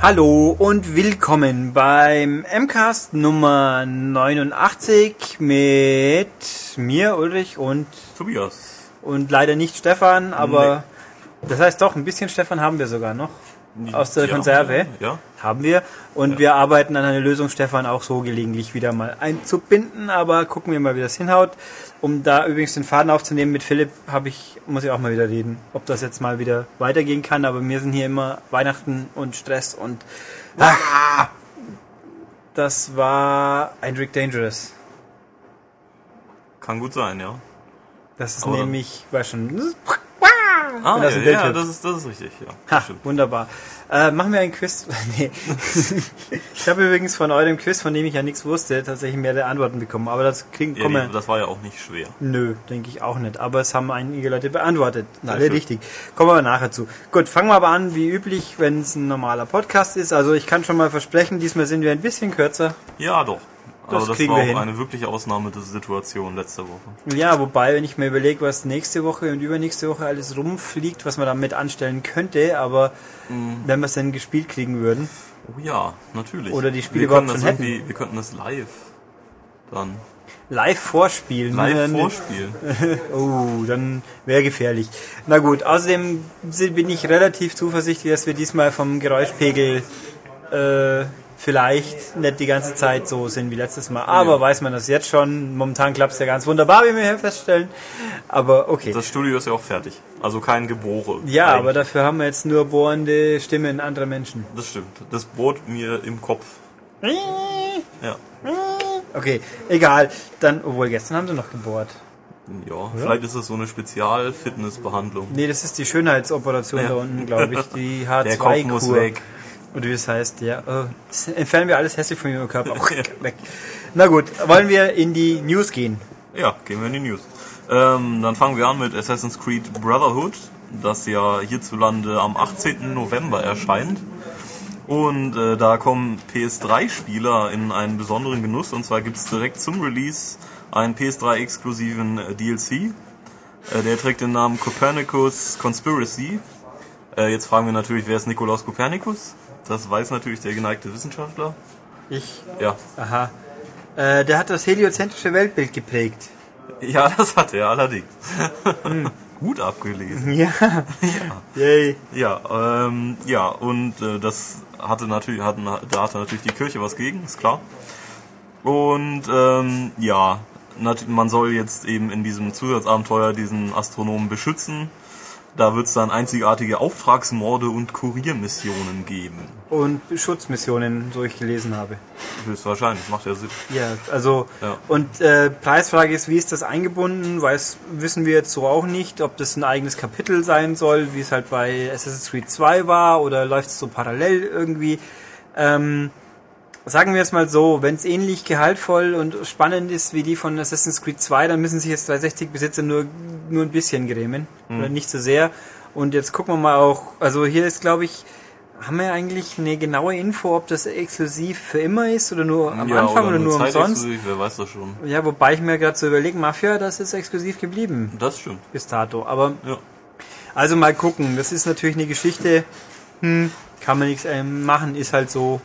Hallo und willkommen beim MCAST Nummer 89 mit mir, Ulrich und Tobias. und leider nicht Stefan, aber das heißt doch, ein bisschen Stefan haben wir sogar noch aus der Ja, Konserve. Ja. Haben wir und wir arbeiten an einer Lösung, Stefan auch so gelegentlich wieder mal einzubinden, aber gucken wir mal, wie das hinhaut. Um da übrigens den Faden aufzunehmen mit Philipp, habe ich muss ich auch mal wieder reden, ob das jetzt mal wieder weitergehen kann, aber mir sind hier immer Weihnachten und Stress und ah, das war ein Rick Dangerous. Kann gut sein, ja. Das ist Aber- nämlich, weiß schon, Ah, ja, ja, ist. das ist, das ist richtig, ja. Ha, wunderbar. Äh, machen wir ein Quiz. nee. ich habe übrigens von eurem Quiz, von dem ich ja nichts wusste, tatsächlich mehrere Antworten bekommen. Aber das kriegen, Ja, kommen die, das war ja auch nicht schwer. Nö, denke ich auch nicht. Aber es haben einige Leute beantwortet. Sehr Alle schön. richtig. Kommen wir nachher zu. Gut, fangen wir aber an, wie üblich, wenn es ein normaler Podcast ist. Also ich kann schon mal versprechen, diesmal sind wir ein bisschen kürzer. Ja, doch. Das Aber das kriegen war wir auch hin. eine wirkliche Ausnahme der Situation letzte Woche. Ja, wobei, wenn ich mir überlege, was nächste Woche und übernächste Woche alles rumfliegt, was man damit anstellen könnte, aber Mhm. wenn wir es denn gespielt kriegen würden. Oh ja, natürlich. Oder die Spiele wir überhaupt schon irgendwie, Wir könnten das live dann Live vorspielen. live Dann- vorspielen. Oh, dann wäre gefährlich. Na gut, außerdem bin ich relativ zuversichtlich, dass wir diesmal vom Geräuschpegel äh, vielleicht nicht die ganze Zeit so sind wie letztes Mal. Aber Ja. weiß man das jetzt schon. Momentan klappt es ja ganz wunderbar, wie wir hier feststellen. Aber okay. Das Studio ist ja auch fertig. Also kein Gebohre. ja, Eigentlich. aber dafür haben wir jetzt nur bohrende Stimmen anderer Menschen. Das stimmt. Das bohrt mir im Kopf. Ja. Okay, egal. Dann, obwohl gestern haben sie noch gebohrt. Ja, vielleicht ist es so eine Spezial-Fitnessbehandlung. Nee, das ist die Schönheitsoperation Ja. da unten, glaube ich. Die Der Kopf muss H2-Kur. weg. Und wie das heißt, ja, das entfernen wir alles hässlich von ihrem Körper. Weg. Na gut, wollen wir in die News gehen? Ja, gehen wir in die News. Ähm, dann fangen wir an mit Assassin's Creed Brotherhood, das ja hierzulande am 18. November erscheint. Und äh, da kommen PS3-Spieler in einen besonderen Genuss. Und zwar gibt's direkt zum Release einen PS3-exklusiven äh, DLC. Äh, der trägt den Namen Copernicus Conspiracy. Äh, jetzt fragen wir natürlich, wer ist Nikolaus Copernicus? Das weiß natürlich der geneigte Wissenschaftler. Ich, Ja, aha. Äh, der hat das heliozentrische Weltbild geprägt. ja, das hat er allerdings. Gut abgelesen. Ja. Yay. Ja, ähm, ja, und äh, das hatte natürlich, hatten, da hatte natürlich die Kirche was gegen, ist klar. Und ähm, ja, man soll jetzt eben in diesem Zusatzabenteuer diesen Astronomen beschützen. Da wird es dann einzigartige Auftragsmorde und Kuriermissionen geben. Und Schutzmissionen, so ich gelesen habe. Höchstwahrscheinlich, macht ja Sinn. Ja, also Ja. und äh, Preisfrage ist, wie ist das eingebunden? Weiß wissen wir jetzt so auch nicht, ob das ein eigenes Kapitel sein soll, wie es halt bei Assassin's Creed 2 war oder läuft es so parallel irgendwie. Ähm, sagen wir es mal so, wenn es ähnlich gehaltvoll und spannend ist wie die von Assassin's Creed 2, dann müssen sich jetzt 360 Besitzer nur nur ein bisschen grämen oder nicht so sehr. Und jetzt gucken wir mal auch, also hier ist glaube ich haben wir eigentlich eine genaue Info, ob das exklusiv für immer ist oder nur am Anfang oder, nur umsonst? zeitexklusiv, wer weiß das schon. Ja, wobei ich mir gerade so überlege, Mafia, das ist exklusiv geblieben Das stimmt. bis dato. Aber Ja. also mal gucken, das ist natürlich eine Geschichte, hm, kann man nichts ähm, machen, ist halt so.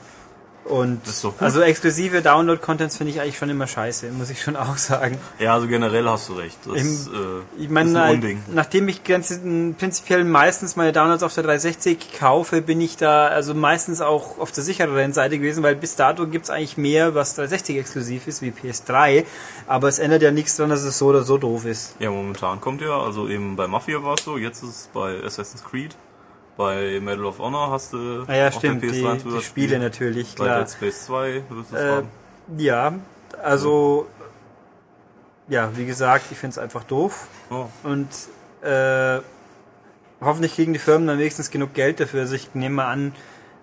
Und ist also exklusive Download-Contents finde ich eigentlich schon immer scheiße, muss ich schon auch sagen. ja, also generell hast du recht. Das Im- äh, Ich ist meine, ein halt, Unding. nachdem ich ganz prinzipiell meistens meine Downloads auf der 360 kaufe, bin ich da also meistens auch auf der sichereren Seite gewesen, weil bis dato gibt's eigentlich mehr, was 360 exklusiv ist, wie PS3. Aber es ändert ja nichts daran, dass es so oder so doof ist. Ja, momentan kommt ja, also eben bei Mafia war es so, jetzt ist es bei Assassin's Creed, bei Medal of Honor hast du Ah ja, auf stimmt, der die, PS3 ein die Zusatzspiel. Spiele natürlich, Bei klar. Dead Space 2 wirst du es Äh, haben. ja, also, ja, wie gesagt, ich finde es einfach doof. Oh. Und äh, hoffentlich kriegen die Firmen dann wenigstens genug Geld dafür. Also ich nehme mal an,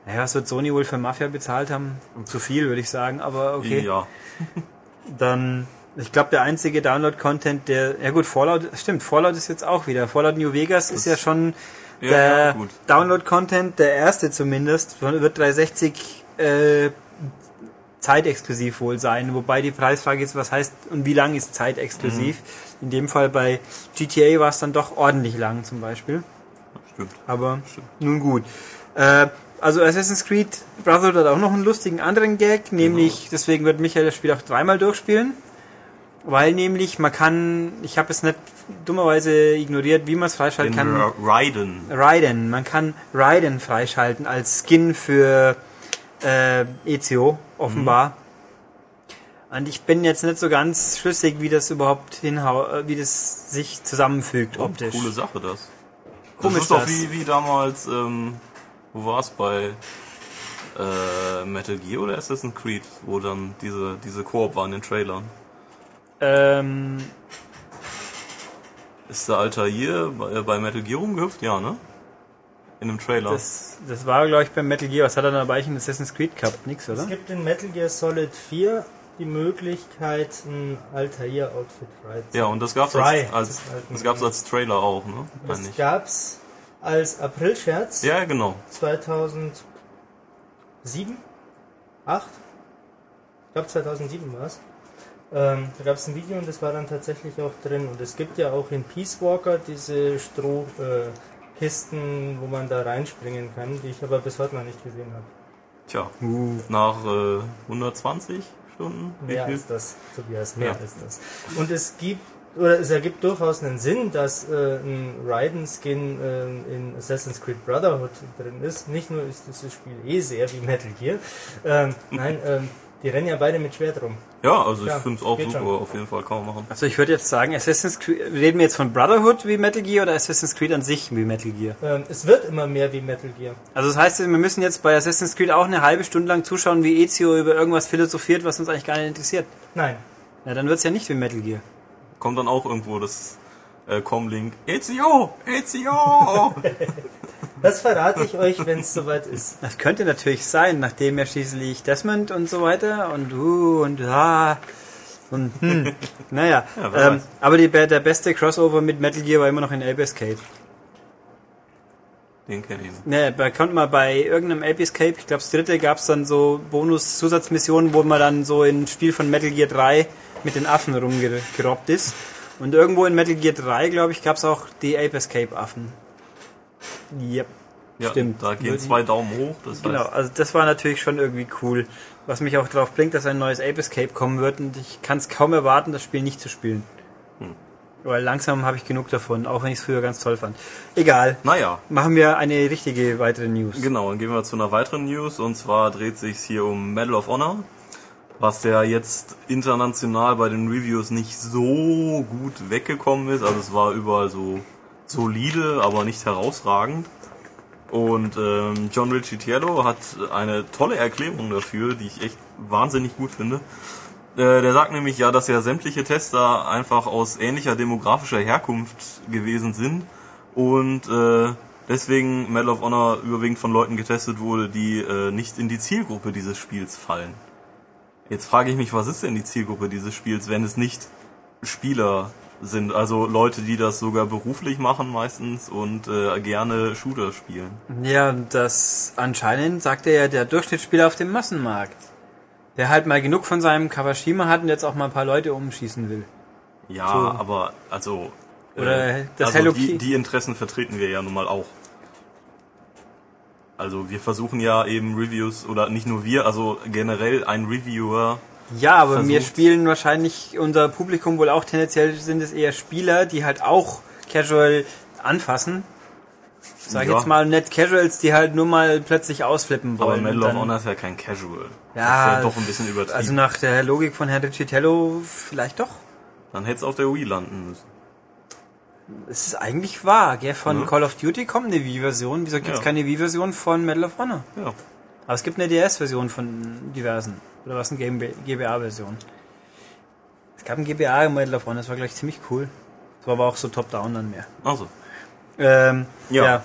naja, was wird Sony wohl für Mafia bezahlt haben? Zu viel, würde ich sagen, aber okay. Ja, Dann, ich glaube, der einzige Download-Content, der, ja gut, Fallout, stimmt, Fallout ist jetzt auch wieder. Fallout New Vegas ist ja schon Ja, der ja. Download-Content, der erste zumindest, wird 360 äh, zeitexklusiv wohl sein. Wobei die Preisfrage ist, was heißt und wie lang ist zeitexklusiv? Mhm. In dem Fall bei GTA war es dann doch ordentlich lang zum Beispiel. stimmt. Aber Stimmt. nun gut. Äh, also Assassin's Creed Brotherhood hat auch noch einen lustigen anderen Gag, nämlich, deswegen wird Michael das Spiel auch dreimal durchspielen. Weil nämlich man kann, ich habe es nicht dummerweise ignoriert, wie man es freischalten Den kann. Ra- Raiden. Raiden. Man kann Raiden freischalten als Skin für äh, Ezio, offenbar. Und ich bin jetzt nicht so ganz schlüssig, wie das überhaupt hinhau äh, wie das sich zusammenfügt Oh, optisch. coole Sache das. Komisch das ist doch das. wie, wie damals, ähm, wo war es bei äh, Metal Gear oder Assassin's Creed, wo dann diese, diese Koop war in den Trailern. Ähm, Ist der Altair bei, äh, bei Metal Gear rumgehüpft? Ja, ne? In dem Trailer. das, das war, glaube ich, beim Metal Gear. Was hat er dabei in Assassin's Creed gehabt? Nix, oder? Es gibt in Metal Gear Solid 4 die Möglichkeit, ein Altair-Outfit frei zu ja, und das gab's Fry. als, als, das gab's als Trailer auch, ne? Das ich. gab's als April-Scherz Ja, genau. 2007? 8? Ich glaube 2007 war es. Ähm, da gab es ein Video und das war dann tatsächlich auch drin. Und es gibt ja auch in Peace Walker diese Strohkisten, äh, wo man da reinspringen kann, die ich aber bis heute noch nicht gesehen habe. Tja, Uh. nach äh, 120 Stunden? Mehr als das, Tobias, mehr Ja. als das. Und es gibt, oder es ergibt durchaus einen Sinn, dass äh, ein Raiden-Skin äh, in Assassin's Creed Brotherhood drin ist. Nicht nur ist dieses Spiel eh sehr wie Metal Gear. Ähm, nein, ähm, die rennen ja beide mit Schwert rum. Ja, also ich Ja, finde es auch super, schon. auf jeden Fall kann man machen. Also ich würde jetzt sagen, Assassin's Creed, reden wir jetzt von Brotherhood wie Metal Gear oder Assassin's Creed an sich wie Metal Gear? Ähm, es wird immer mehr wie Metal Gear. Also das heißt, wir müssen jetzt bei Assassin's Creed auch eine halbe Stunde lang zuschauen, wie Ezio über irgendwas philosophiert, was uns eigentlich gar nicht interessiert. Nein. Ja, dann wird's ja nicht wie Metal Gear. Kommt dann auch irgendwo das äh, Comlink. Ezio! Ezio! Das verrate ich euch, wenn es soweit ist. Das könnte natürlich sein, nachdem ja schließlich Desmond und so weiter und uh und ah und hm. naja. Ja, ähm, aber die, der beste Crossover mit Metal Gear war immer noch in Ape Escape. Den kenne ich nicht. Ne, da konnte man bei irgendeinem Ape Escape, ich glaube das dritte, gab's dann so Bonus-Zusatzmissionen, wo man dann so in ein Spiel von Metal Gear 3 mit den Affen rumgerobbt ist. Und irgendwo in Metal Gear 3, glaube ich, gab's auch die Ape Escape Affen. Yep. Ja, Stimmt. da gehen zwei Daumen hoch. Das Genau, heißt, also das war natürlich schon irgendwie cool. Was mich auch darauf bringt, dass ein neues Ape Escape kommen wird und ich kann es kaum erwarten, das Spiel nicht zu spielen. Hm. Weil langsam habe ich genug davon, auch wenn ich es früher ganz toll fand. Egal, naja, machen wir eine richtige weitere News. genau, dann gehen wir zu einer weiteren News und zwar dreht sich hier um Medal of Honor, was ja jetzt international bei den Reviews nicht so gut weggekommen ist. Also es war überall so solide, aber nicht herausragend. Und ähm, John Ricciello hat eine tolle Erklärung dafür, die ich echt wahnsinnig gut finde. Äh, der sagt nämlich ja, dass ja sämtliche Tester einfach aus ähnlicher demografischer Herkunft gewesen sind und äh, deswegen Medal of Honor überwiegend von Leuten getestet wurde, die äh, nicht in die Zielgruppe dieses Spiels fallen. Jetzt frage ich mich, was ist denn die Zielgruppe dieses Spiels, wenn es nicht Spieler sind, also Leute, die das sogar beruflich machen meistens und äh, gerne Shooter spielen. Ja, das anscheinend sagt er ja der Durchschnittsspieler auf dem Massenmarkt. Der halt mal genug von seinem Kawashima hat und jetzt auch mal ein paar Leute umschießen will. Ja, So. aber also Oder das also Hello die, die Interessen vertreten wir ja nun mal auch. Also wir versuchen ja eben Reviews oder nicht nur wir, also generell ein Reviewer. Ja, aber versucht- mir spielen wahrscheinlich unser Publikum wohl auch tendenziell sind es eher Spieler, die halt auch casual anfassen. Sag ich Ja. jetzt mal nicht Casuals, die halt nur mal plötzlich ausflippen Aber wollen. Medal und of Honor ist ja kein Casual. Ja, das ist ja doch ein bisschen übertrieben. Also nach der Logik von Herrn Riccitello vielleicht doch. Dann hätte es auf der Wii landen müssen. Es ist eigentlich wahr, gell? Von Ja. Call of Duty kommt eine Wii-Version. Wieso gibt es Ja. keine Wii-Version von Medal of Honor? Ja. Aber es gibt eine DS-Version von diversen. Oder was eine GBA-Version? Es gab ein GBA im Medal of Honor, das war gleich ziemlich cool. Das war aber auch so top-down dann mehr. Also. Ähm, Ja. ja.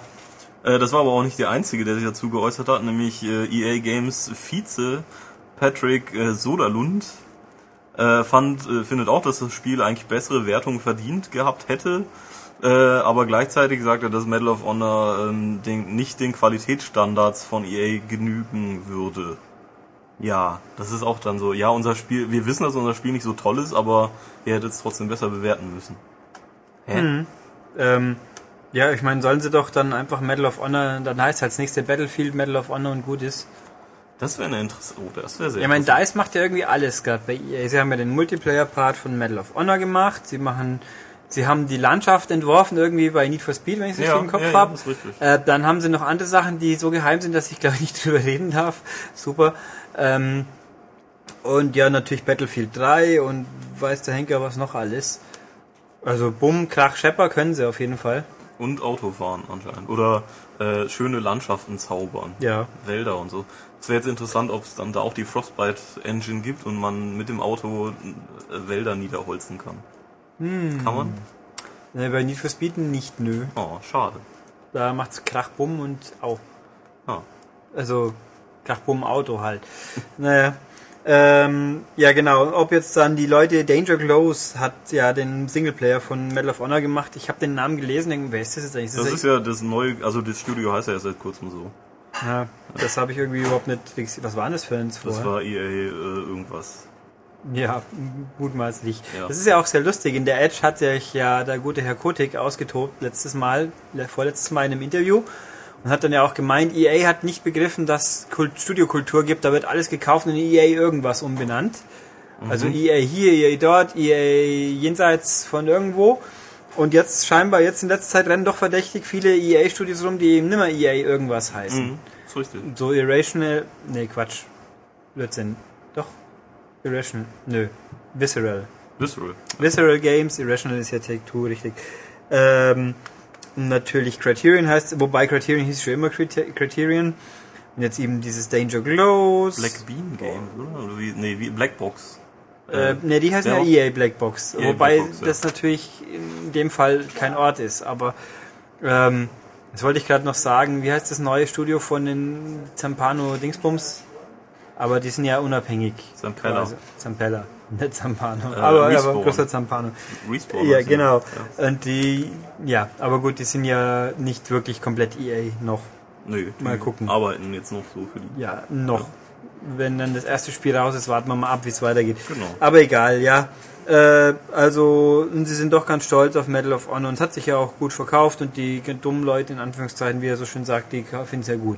Äh, das war aber auch nicht der Einzige, der sich dazu geäußert hat, nämlich äh, EA Games Vize Patrick äh, Soderlund äh, fand, findet auch, dass das Spiel eigentlich bessere Wertungen verdient gehabt hätte, äh, aber gleichzeitig sagt er, dass Medal of Honor ähm, den, nicht den Qualitätsstandards von EA genügen würde. Ja, das ist auch dann so. Ja, unser Spiel, wir wissen, dass unser Spiel nicht so toll ist, aber ihr hättet es trotzdem besser bewerten müssen. Hä? Ähm, Ja, ich meine, sollen sie doch dann einfach Medal of Honor, dann heißt halt das nächste Battlefield Medal of Honor und gut ist. Das wäre eine interessante. Oh, das wäre sehr Ich meine. DICE macht ja irgendwie alles gerade bei EA. Sie haben ja den Multiplayer-Part von Medal of Honor gemacht. Sie machen, sie haben die Landschaft entworfen irgendwie bei Need for Speed, wenn ich es Ja, richtig im Kopf ja, ja, habe. richtig. Äh, dann haben sie noch andere Sachen, die so geheim sind, dass ich glaube ich nicht drüber reden darf. Super. Ähm, und ja, natürlich Battlefield 3 und weiß der Henker was noch alles. Also Bumm, Krach, Schepper können sie auf jeden Fall. Und Autofahren anscheinend. Oder äh, schöne Landschaften zaubern. Ja. Wälder und so. Es wäre jetzt interessant, ob es dann da auch die Frostbite Engine gibt und man mit dem Auto äh, Wälder niederholzen kann. Hm. Kann man? Ne, bei Need for Speed nicht, nö. Oh, schade. Da macht's Krach, Bumm und au. Ah. Also Krach, Bumm, Auto halt. naja. Ähm, ja genau, ob jetzt dann die Leute, Danger Close hat ja den Singleplayer von Medal of Honor gemacht. Ich habe den Namen gelesen, denke, wer ist das jetzt eigentlich? Das ist ja das neue, also das Studio heißt ja erst seit kurzem so. ja, das habe ich irgendwie überhaupt nicht. Was waren das für eins Das vorher? war EA äh, irgendwas. Ja, mutmaßlich. Ja. Das ist ja auch sehr lustig. In der Edge hat sich ja der gute Herr Kotick ausgetobt letztes Mal, le- vorletztes Mal in einem Interview und hat dann ja auch gemeint, EA hat nicht begriffen, dass Kult Studiokultur gibt, da wird alles gekauft und in EA irgendwas umbenannt. Also EA hier, EA dort, EA jenseits von irgendwo. Und jetzt scheinbar, jetzt in letzter Zeit rennen doch verdächtig viele EA-Studios rum, die eben nimmer EA irgendwas heißen. Mhm, ist richtig. So Irrational, nee, Quatsch. Blödsinn. Doch. Irrational, nö. Visceral. Visceral. Visceral Games, Irrational ist ja Take-Two, richtig. Ähm, natürlich Criterion heißt, wobei Criterion hieß schon immer Criter- Criterion. Und jetzt eben dieses Danger Glows. Black Bean Games, oder? oder wie, nee, wie Black Box. Äh, ne, die heißen der ja auch- EA Blackbox. EA wobei Blackbox, ja. das natürlich in dem Fall kein Ort ist. Aber ähm, das wollte ich gerade noch sagen. Wie heißt das neue Studio von den Zampano Dingsbums? Aber die sind ja unabhängig. Zampella. Zampella. Nicht Zampano. Äh, aber, aber Respawn. großer Zampano. Respawn. Ja, genau. Ja. Und die, ja, aber gut, die sind ja nicht wirklich komplett EA noch. Nö, Mal gucken. arbeiten jetzt noch so für die. Ja, noch. Wenn dann das erste Spiel raus ist, warten wir mal ab, wie es weitergeht. Genau. Aber egal, ja. Äh, also, und sie sind doch ganz stolz auf Medal of Honor und es hat sich ja auch gut verkauft und die dummen Leute, in Anführungszeichen, wie er so schön sagt, die finden es ja gut.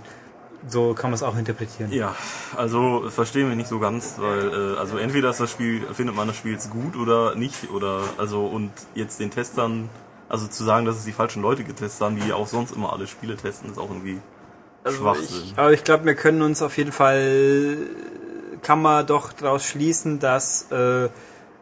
So kann man es auch interpretieren. Ja, also verstehen wir nicht so ganz, weil äh, also entweder ist das Spiel, findet man das Spiel jetzt gut oder nicht oder also und jetzt den Testern, also zu sagen, dass es die falschen Leute getestet haben, die auch sonst immer alle Spiele testen, ist auch irgendwie Schwachsinn. Ich, aber ich glaube, wir können uns auf jeden Fall, kann man doch daraus schließen, dass äh,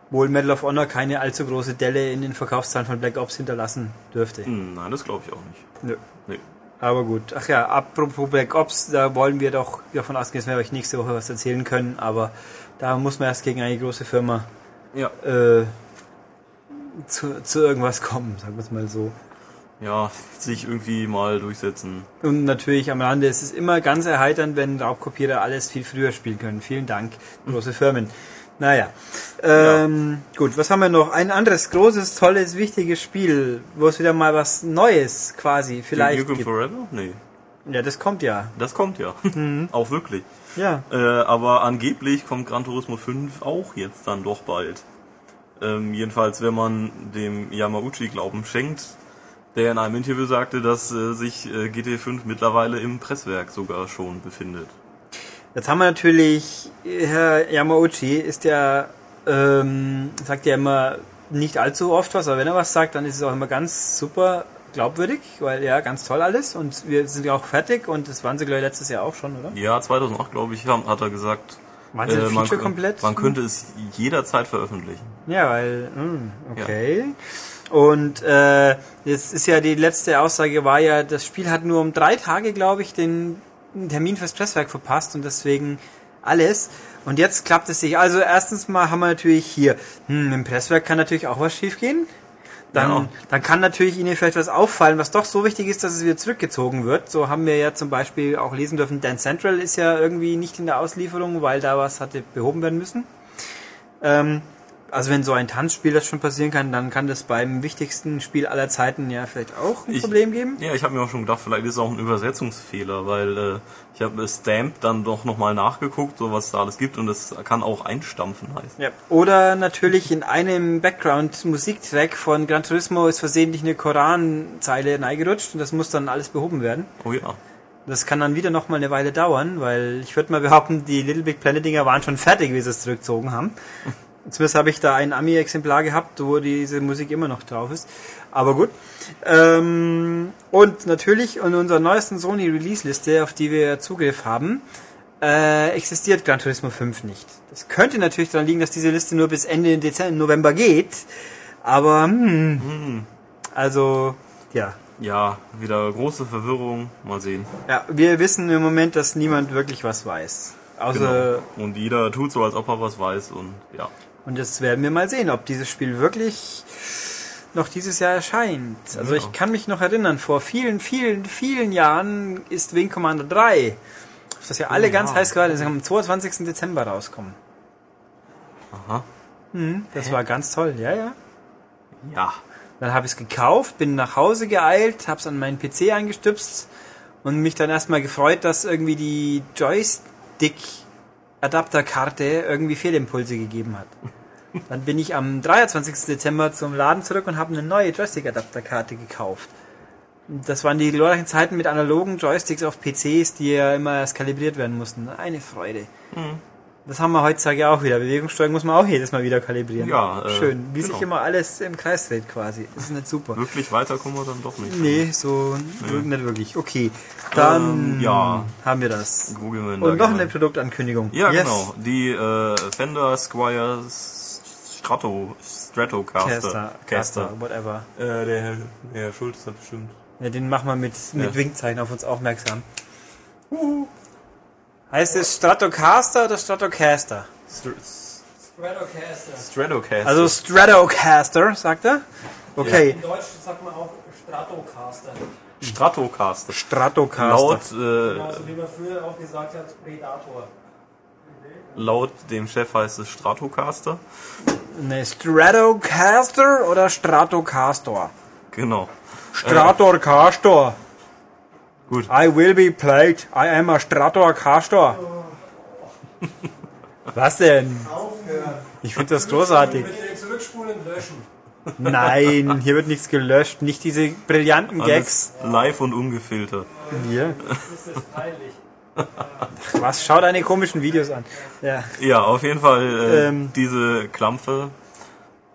wohl Medal of Honor keine allzu große Delle in den Verkaufszahlen von Black Ops hinterlassen dürfte. Hm, nein, das glaube ich auch nicht. Nö. Nee. Aber gut. Ach ja, apropos Black Ops, da wollen wir doch davon ausgehen, dass wir euch nächste Woche was erzählen können, aber da muss man erst gegen eine große Firma Ja. äh, zu, zu irgendwas kommen, sagen wir es mal so. Ja, sich irgendwie mal durchsetzen. Und natürlich am Rande ist es immer ganz erheiternd, wenn Raubkopierer alles viel früher spielen können. Vielen Dank, große Firmen. Naja. Ähm, Gut, was haben wir noch? Ein anderes großes, tolles, wichtiges Spiel, wo es wieder mal was Neues quasi vielleicht Duke Nukem. Forever? Nee. Ja, das kommt ja. Das kommt ja. Mhm. auch wirklich. Ja. Äh, aber angeblich kommt Gran Turismo 5 auch jetzt dann doch bald. Ähm, jedenfalls, wenn man dem Yamauchi Glauben schenkt, der in einem Interview sagte, dass äh, sich äh, GT5 mittlerweile im Presswerk sogar schon befindet. Jetzt haben wir natürlich, Herr Yamauchi ist ja, ähm, sagt ja immer nicht allzu oft was, aber wenn er was sagt, dann ist es auch immer ganz super glaubwürdig, weil ja, ganz toll alles und wir sind ja auch fertig und das waren sie glaube ich letztes Jahr auch schon, oder? Ja, 2008, glaube ich, hat er gesagt, Waren sie äh, man, komplett? man könnte es jederzeit veröffentlichen. Ja, weil, hm, okay. Und äh, jetzt ist ja die letzte Aussage war ja, das Spiel hat nur um drei Tage, glaube ich, den Termin fürs Presswerk verpasst und deswegen alles. Und jetzt klappt es sich. Also erstens mal haben wir natürlich hier, hm, im Presswerk kann natürlich auch was schiefgehen. Dann, Ja. dann kann natürlich Ihnen vielleicht was auffallen, was doch so wichtig ist, dass es wieder zurückgezogen wird. So haben wir ja zum Beispiel auch lesen dürfen, Dance Central ist ja irgendwie nicht in der Auslieferung, weil da was hatte behoben werden müssen. Ähm, also wenn so ein Tanzspiel das schon passieren kann, dann kann das beim wichtigsten Spiel aller Zeiten ja vielleicht auch ein Ich- Problem geben. Ja, ich habe mir auch schon gedacht, vielleicht ist es auch ein Übersetzungsfehler, weil äh, ich habe Stamp dann doch nochmal nachgeguckt, so was da alles gibt und das kann auch einstampfen heißen. Ja. Oder natürlich in einem Background-Musiktrack von Gran Turismo ist versehentlich eine Koranzeile reingerutscht und das muss dann alles behoben werden. Oh ja. Das kann dann wieder noch mal eine Weile dauern, weil ich würde mal behaupten, die Little Big Planet Dinger waren schon fertig, wie sie es zurückgezogen haben. Zumindest habe ich da ein Ami-Exemplar gehabt, wo diese Musik immer noch drauf ist. Aber gut. Ähm, und natürlich in unserer neuesten Sony Release-Liste, auf die wir Zugriff haben, äh, existiert Gran Turismo 5 nicht. Das könnte natürlich daran liegen, dass diese Liste nur bis Ende Dezember, November geht. Aber, hm, also, ja. Ja, wieder große Verwirrung. Mal sehen. Ja, wir wissen im Moment, dass niemand wirklich was weiß. Außer, Genau. Und jeder tut so, als ob er was weiß und ja. Und das werden wir mal sehen, ob dieses Spiel wirklich noch dieses Jahr erscheint. Also Ja. ich kann mich noch erinnern, vor vielen, vielen, vielen Jahren ist Wing Commander 3, auf das ja alle Oh, ganz ja. heiß gerade ist, am 22. Dezember rauskommen. Aha. Das war ganz toll, ja, ja. Ja. Dann habe ich es gekauft, bin nach Hause geeilt, habe es an meinen PC eingestüpst und mich dann erstmal gefreut, dass irgendwie die Joystick-Adapterkarte irgendwie Fehlimpulse gegeben hat. Dann bin ich am 23. Dezember zum Laden zurück und habe eine neue Joystick-Adapterkarte gekauft. Das waren die glorreichen Zeiten mit analogen Joysticks auf PCs, die ja immer erst kalibriert werden mussten. Eine Freude. Das haben wir heutzutage auch wieder. Bewegungssteuerung muss man auch jedes Mal wieder kalibrieren. Ja, äh, Schön. Wie sich genau. immer alles im Kreis dreht quasi. Das ist nicht super. Wirklich weiter kommen wir dann doch nicht. Nee, so nicht wirklich. Okay, dann Ähm, ja. haben wir das. Googeln wir Und da noch gerne. eine Produktankündigung. Ja, Yes. genau. Die äh, Fender Squire Strato Stratocaster. Caster, Caster, whatever. Äh, der Herr, der Herr Schulz hat bestimmt. Ja, den machen wir mit, mit Ja. Winkzeichen auf uns aufmerksam. Heißt es Stratocaster oder Stratocaster? Stratocaster. Stratocaster. Also Stratocaster, sagt er. Okay, In Deutsch sagt man auch Stratocaster. Stratocaster. Stratocaster. Laut, äh, Genauso wie man früher auch gesagt hat, Predator. laut dem Chef heißt es Stratocaster. Ne, Stratocaster oder Stratocaster? Genau. Stratocaster. Gut. I will be played. I am a Stratocaster. Was denn? Aufhören. Ich finde das großartig. Nein, hier wird nichts gelöscht. Nicht diese brillanten Gags. Alles live und ungefiltert. Hier. Das ist peinlich. Was? Schau deine komischen Videos an. Ja. Ja, auf jeden Fall, äh, Ähm. diese Klampfe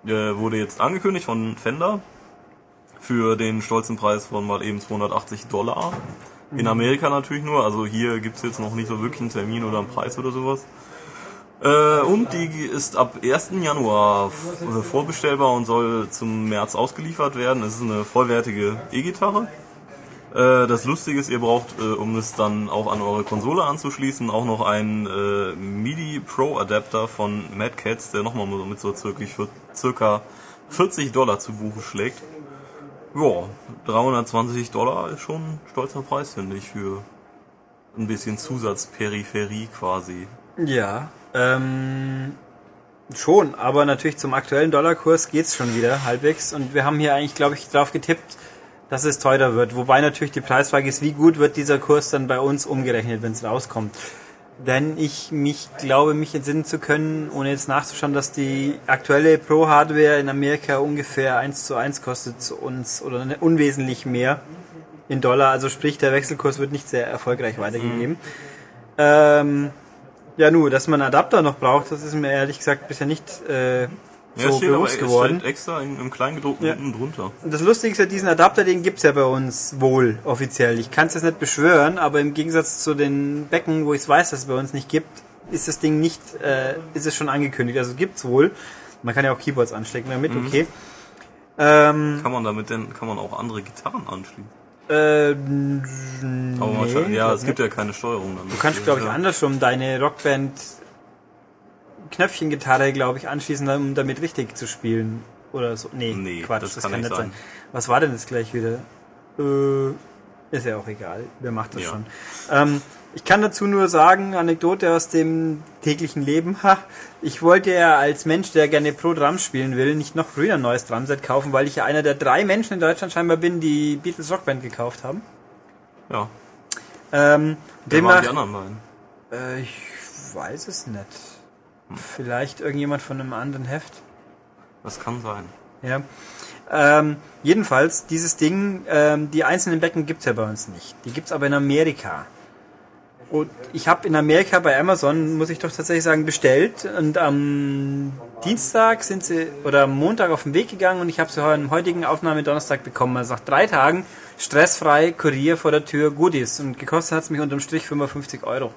äh, wurde jetzt angekündigt von Fender für den stolzen Preis von mal eben 280 Dollar. In Amerika natürlich nur, also hier gibt's jetzt noch nicht so wirklich einen Termin oder einen Preis oder sowas. Äh, und die ist ab 1. Januar äh, vorbestellbar und soll zum März ausgeliefert werden. Es ist eine vollwertige E-Gitarre. Äh, das Lustige ist, ihr braucht, äh, um es dann auch an eure Konsole anzuschließen, auch noch einen äh, MIDI Pro Adapter von Mad Cats, der nochmal mit so circa 40 Dollar zu Buche schlägt. Ja, 320 Dollar ist schon ein stolzer Preis, finde ich, für ein bisschen Zusatzperipherie quasi. Ja. Ähm, schon, aber natürlich zum aktuellen Dollarkurs geht's schon wieder halbwegs. Und wir haben hier eigentlich, glaube ich, drauf getippt, dass es teurer wird. Wobei natürlich die Preisfrage ist, wie gut wird dieser Kurs dann bei uns umgerechnet, wenn es rauskommt. Denn ich mich glaube, mich entsinnen zu können, ohne jetzt nachzuschauen, dass die aktuelle Pro-Hardware in Amerika ungefähr 1 zu 1 kostet zu uns oder ne- unwesentlich mehr in Dollar. Also sprich, der Wechselkurs wird nicht sehr erfolgreich weitergegeben. Ähm, ja, nur, dass man einen Adapter noch braucht, das ist mir ehrlich gesagt bisher nicht äh, Ja, so es steht aber bewusst es geworden. steht extra in, im Kleingedruckten Ja. unten drunter. Und das Lustige ist ja, diesen Adapter, den gibt's ja bei uns wohl offiziell. Ich kann es jetzt nicht beschwören, aber im Gegensatz zu den Becken, wo ich weiß, dass es bei uns nicht gibt, ist das Ding nicht, äh, ist es schon angekündigt. Also gibt's wohl. Man kann ja auch Keyboards anstecken damit, Mhm. okay. Ähm, Kann man damit denn, kann man auch andere Gitarren anschließen? äh, Aber nee, ja, es gibt ja keine Steuerung dann. Du kannst, glaube ich, ja. andersrum deine Rockband Knöpfchengitarre, glaube ich, anschließen, um damit richtig zu spielen. Oder so. Nee, Nee, Quatsch, das das, kann kann nicht sein. sein. Was war denn das gleich wieder? Äh, Ist ja auch egal, wer macht das Ja. schon. Ähm, ich kann dazu nur sagen, Anekdote aus dem täglichen Leben. Ha, ich wollte ja als Mensch, der gerne Pro Drums spielen will, nicht noch früher ein neues Drumset kaufen, weil ich ja einer der drei Menschen in Deutschland scheinbar bin, die Beatles Rockband gekauft haben. Ja. Ähm, Wer waren die anderen beiden? äh, ich weiß es nicht. Vielleicht irgendjemand von einem anderen Heft. Das kann sein. Ja. Ähm, jedenfalls, dieses Ding, ähm, die einzelnen Becken gibt's ja bei uns nicht. Die gibt's aber in Amerika. Und ich habe in Amerika bei Amazon, muss ich doch tatsächlich sagen, bestellt. Und am Dienstag sind sie, oder am Montag auf den Weg gegangen und ich habe sie heute am heutigen Aufnahme Donnerstag bekommen. Also nach drei Tagen stressfrei, Kurier vor der Tür, Goodies. Und gekostet hat's mich unterm Strich 55 Euro.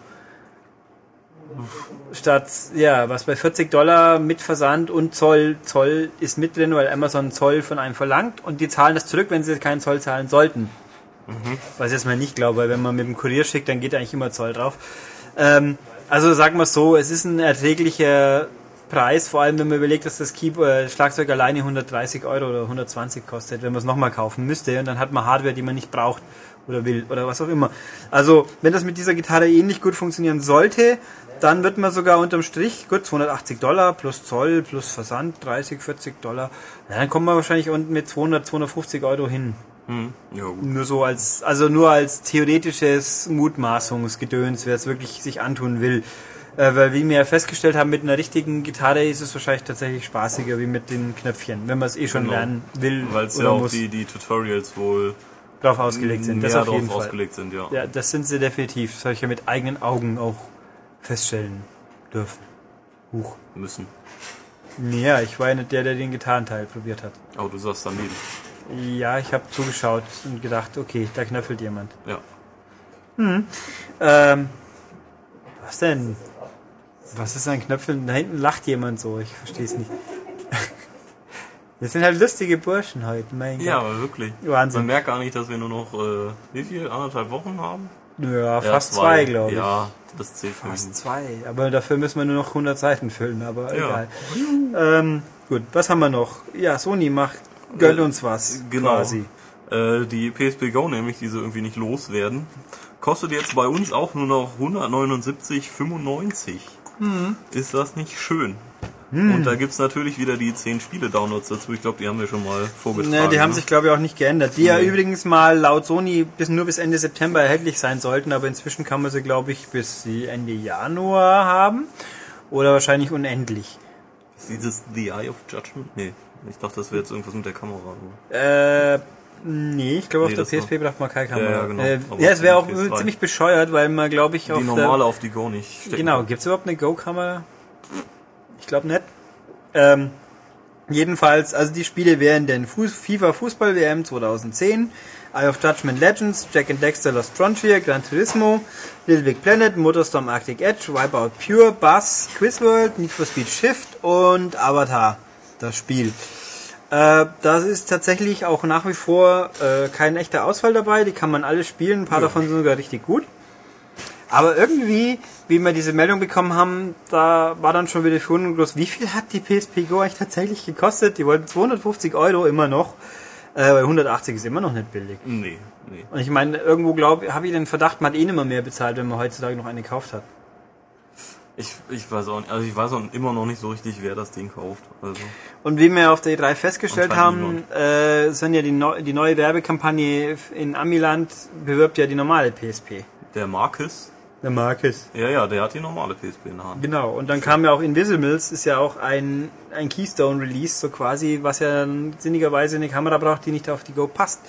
Statt, ja, was bei 40 Dollar mit Versand und Zoll, Zoll ist mit drin, weil Amazon Zoll von einem verlangt und die zahlen das zurück, wenn sie keinen Zoll zahlen sollten. Was ich jetzt mal nicht glaube, weil wenn man mit dem Kurier schickt, dann geht eigentlich immer Zoll drauf. Ähm, also sagen wir es so, es ist ein erträglicher Preis, vor allem wenn man überlegt, dass das Key äh, Schlagzeug alleine 130 Euro oder 120 kostet, wenn man es nochmal kaufen müsste und dann hat man Hardware, die man nicht braucht oder will oder was auch immer. Also wenn das mit dieser Gitarre ähnlich gut funktionieren sollte, dann wird man sogar unterm Strich, gut, 280 Dollar plus Zoll plus Versand 30, 40 Dollar, ja, dann kommt man wahrscheinlich unten mit 200, 250 Euro hin. Hm. Ja, gut. Nur so als, also nur als theoretisches Mutmaßungsgedöns, wer es wirklich sich antun will. Äh, weil wie wir ja festgestellt haben, mit einer richtigen Gitarre ist es wahrscheinlich tatsächlich spaßiger wie mit den Knöpfchen, wenn man es eh schon Genau. lernen will Weil es ja auch muss, die, die Tutorials wohl drauf ausgelegt sind. Das mehr auf jeden drauf Fall. ausgelegt sind, ja. Ja, das sind sie definitiv. Das habe ich ja mit eigenen Augen auch feststellen dürfen. Huch. Müssen. Ja, ich war ja nicht der, der den Gitarrenteil probiert hat. Aber du sagst daneben. Ja, ich habe zugeschaut und gedacht, okay, da knöffelt jemand. Ja. Ähm, was denn? Was ist ein Knöpfeln? Da hinten lacht jemand so, ich verstehe es nicht. Wir sind halt lustige Burschen heute, mein Ja, Gott. aber wirklich. Wahnsinn. Man merkt gar nicht, dass wir nur noch, äh, wie viel? Anderthalb Wochen haben? Ja, fast zwei, glaube ich. Ja, das zählt für Fast nicht. zwei. Aber dafür müssen wir nur noch 100 Seiten füllen, aber Ja. egal. Ähm, gut, was haben wir noch? Ja, Sony macht, gönnt Äh, uns was, genau. quasi. Äh, die PSP Go nämlich, die sie irgendwie nicht loswerden, kostet jetzt bei uns auch nur noch 179,95. Mhm. Ist das nicht schön? Und da gibt's natürlich wieder die 10 Spiele-Downloads dazu. Ich glaube, die haben wir schon mal vorgetragen. Ne, die haben ne? sich, glaube ich, auch nicht geändert. Die ja Nee. übrigens mal laut Sony bis nur bis Ende September erhältlich sein sollten, aber inzwischen kann man sie, glaube ich, bis Ende Januar haben. Oder wahrscheinlich unendlich. Ist dieses The Eye of Judgment? Nee. Ich dachte, das wäre jetzt irgendwas mit der Kamera. Äh, nee, ich glaube, Nee, auf der. PSP braucht man keine Kamera. Ja, ja, genau. Äh, ja, es wäre auch auf der PS3. ziemlich bescheuert, weil man, glaube ich, auf Die normale auf die Go nicht. Genau, kann. gibt's überhaupt eine Go-Kamera? Ich glaube nicht. Ähm, jedenfalls, also die Spiele wären denn Fuß, FIFA Fußball WM 2010, Eye of Judgment Legends, Jack and Dexter Lost Frontier, Gran Turismo, Little Big Planet, Motorstorm Arctic Edge, Wipeout Pure, Buzz, Quiz World, Need for Speed Shift und Avatar, das Spiel. Äh, das ist tatsächlich auch nach wie vor äh, kein echter Ausfall dabei. Die kann man alle spielen. Ein paar Ja. davon sind sogar richtig gut. Aber irgendwie, wie wir diese Meldung bekommen haben, da war dann schon wieder die Verwunderung groß. Wie viel hat die PSP Go eigentlich tatsächlich gekostet? Die wollten 250 Euro immer noch. Äh, weil 180 ist immer noch nicht billig. Nee, nee. Und ich meine, irgendwo glaube habe ich den Verdacht, man hat eh nicht mehr mehr bezahlt, wenn man heutzutage noch eine gekauft hat. Ich, ich weiß auch nicht, also ich weiß auch immer noch nicht so richtig, wer das Ding kauft. Also, Und wie wir auf der E3 festgestellt haben, äh, sind ja die, neu, die neue Werbekampagne in Amiland bewirbt ja die normale PSP. der Marcus, Der Marcus. ja, ja, der hat die normale PSP in der Hand. Genau, und dann kam ja auch Invisibles, ist ja auch ein, ein Keystone-Release, so quasi, was ja sinnigerweise eine Kamera braucht, die nicht auf die Go passt.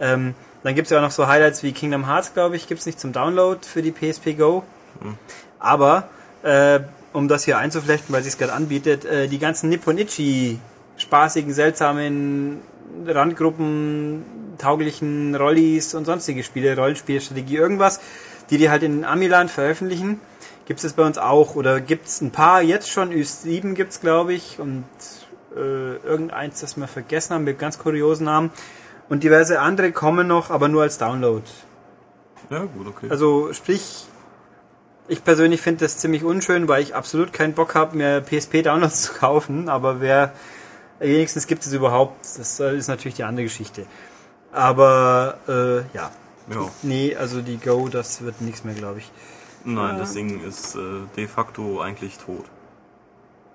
Ähm, dann gibt's ja auch noch so Highlights wie Kingdom Hearts, glaube ich, gibt's nicht zum Download für die PSP Go. Aber, äh, um das hier einzuflechten, weil sie es gerade anbietet, äh, die ganzen Nipponichi spaßigen, seltsamen Randgruppen, tauglichen Rollis und sonstige Spiele, Rollenspielstrategie, irgendwas, die die halt in Amiland veröffentlichen, gibt es bei uns auch. Oder gibt es ein paar jetzt schon, Ü7 gibt es, glaube ich, und äh, irgendeins, das wir vergessen haben, mit ganz kuriosen Namen. Und diverse andere kommen noch, aber nur als Download. Ja, gut, okay. Also sprich, ich persönlich finde das ziemlich unschön, weil ich absolut keinen Bock habe, mir PSP-Downloads zu kaufen. Aber wer wenigstens gibt es überhaupt, das ist natürlich die andere Geschichte. Aber äh, ja, Ja. Nee, also die Go, das wird nichts mehr, glaube ich. Nein, das Ding ist äh, de facto eigentlich tot.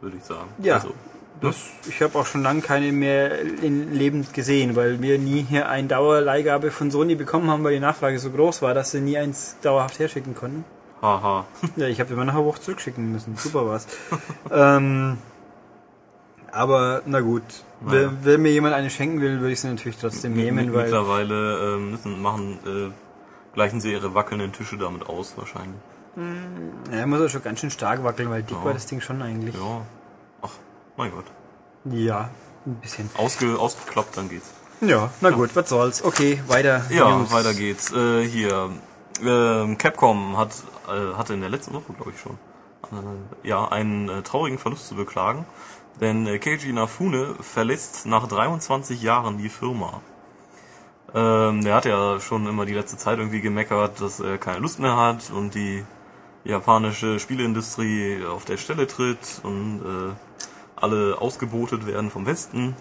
Würde ich sagen. Ja. Also, Das, ich habe auch schon lange keine mehr in lebend gesehen, weil wir nie hier eine Dauerleihgabe von Sony bekommen haben, weil die Nachfrage so groß war, dass sie nie eins dauerhaft herschicken konnten. haha. Ja, ich habe immer nachher Woche zurückschicken müssen. Super war's. ähm, aber na gut, Naja. wenn, mir jemand eine schenken will, würde ich sie natürlich trotzdem nehmen, weil Mittlerweile ähm, müssen machen, äh, gleichen sie ihre wackelnden Tische damit aus wahrscheinlich. ja, er muss ja schon ganz schön stark wackeln, weil dick Ja. war das Ding schon eigentlich. Ja. Ach, mein Gott. Ja, ein bisschen. Ausge, ausgeklappt, dann geht's. Ja, na gut, was soll's. Okay, weiter. Ja, News. weiter geht's. Äh, hier, ähm, Capcom hat äh, hatte in der letzten Woche, glaube ich schon, äh, ja einen äh, traurigen Verlust zu beklagen, denn äh, Keiji Inafune verlässt nach 23 Jahren die Firma. Ähm, der hat ja schon immer die letzte Zeit irgendwie gemeckert, dass er keine Lust mehr hat und die japanische Spieleindustrie auf der Stelle tritt und äh, alle ausgebotet werden vom Westen.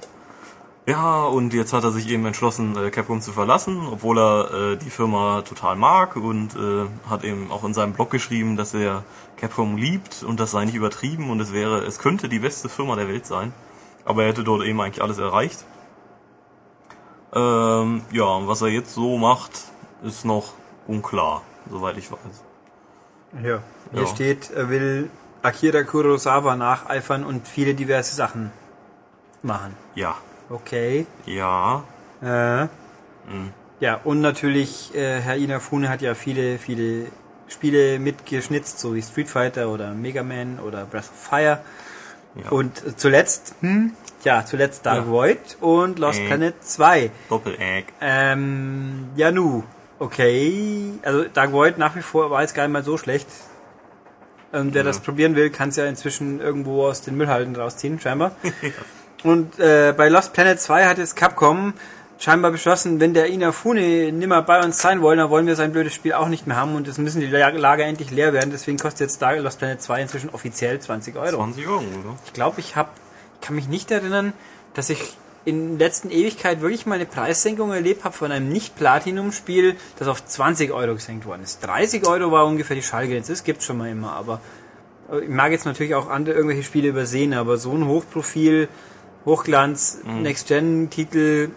Ja, und jetzt hat er sich eben entschlossen, äh, Capcom zu verlassen, obwohl er äh, die Firma total mag und äh, hat eben auch in seinem Blog geschrieben, dass er Capcom liebt und das sei nicht übertrieben und es wäre, es könnte die beste Firma der Welt sein. Aber er hätte dort eben eigentlich alles erreicht. Ähm, ja, und was er jetzt so macht, ist noch unklar, soweit ich weiß. Ja, hier Ja. steht, er will Akira Kurosawa nacheifern und viele diverse Sachen machen. Ja, Okay. ja, Äh, Mhm. Ja, und natürlich, äh, Herr Inafune hat ja viele, viele Spiele mitgeschnitzt, so wie Street Fighter oder Mega Man oder Breath of Fire. ja. Und zuletzt, hm, ja, zuletzt Dark Ja. Void und Lost Äh. Planet 2. Doppel-Egg. Ähm, ja, nu. Okay. Also Dark Void nach wie vor war jetzt gar nicht mal so schlecht. Ähm, wer Ja. das probieren will, kann es ja inzwischen irgendwo aus den Müllhalden rausziehen, scheinbar. Und äh, bei Lost Planet 2 hat jetzt Capcom scheinbar beschlossen, wenn der Inafune nimmer bei uns sein wollen, dann wollen wir sein blödes Spiel auch nicht mehr haben und es müssen die La- Lager endlich leer werden. Deswegen kostet jetzt Dark Lost Planet 2 inzwischen offiziell 20 Euro. 20 Euro, oder? Ich glaube, ich habe, ich kann mich nicht erinnern, dass ich in letzten Ewigkeit wirklich mal eine Preissenkung erlebt habe von einem Nicht-Platinum-Spiel, das auf 20 Euro gesenkt worden ist. 30 Euro war ungefähr die Schallgrenze, das gibt's schon mal immer, aber äh, ich mag jetzt natürlich auch andere irgendwelche Spiele übersehen, aber so ein Hochprofil, Hochglanz, Next-Gen-Titel,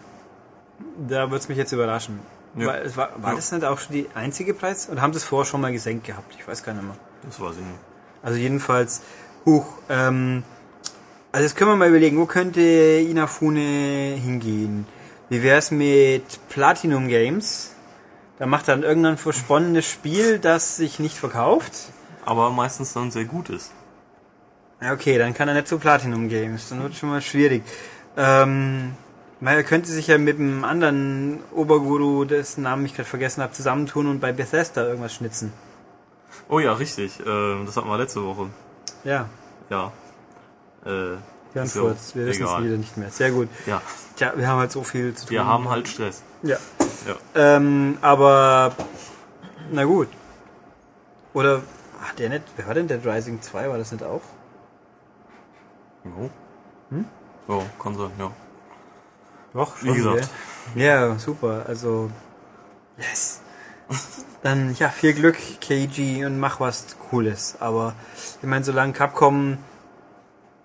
da wird's mich jetzt überraschen. Ja. War, es war, war Ja. das nicht auch schon die einzige Preis? Oder haben sie es vorher schon mal gesenkt gehabt? Ich weiß gar nicht mehr. Das weiß ich nicht. Also jedenfalls, huch, ähm, also jetzt können wir mal überlegen, wo könnte Inafune hingehen? Wie wär's mit Platinum Games? Da macht er dann irgendein versponnenes Spiel, das sich nicht verkauft. Aber meistens dann sehr gut ist. Ja, okay, dann kann er nicht zu Platinum Games, dann wird schon mal schwierig. Ähm, weil er könnte sich ja mit einem anderen Oberguru, dessen Namen ich gerade vergessen habe, zusammentun und bei Bethesda irgendwas schnitzen. Oh ja, richtig. Äh, das hatten wir letzte Woche. Ja, Ja. Äh, ganz kurz, wir wissen es wieder nicht mehr. Sehr gut. Ja, Tja, wir haben halt so viel zu tun. wir haben halt Stress. Ja. Ja. Ähm, aber na gut. Oder ach, der nicht, wer war denn Dead Rising 2? War das nicht auch? Jo. Hm? Ja, kann sein, ja. Doch, Wie gesagt. gell? Ja, super. Also yes. Dann ja, viel Glück, KG, und mach was Cooles. Aber ich meine, solange Capcom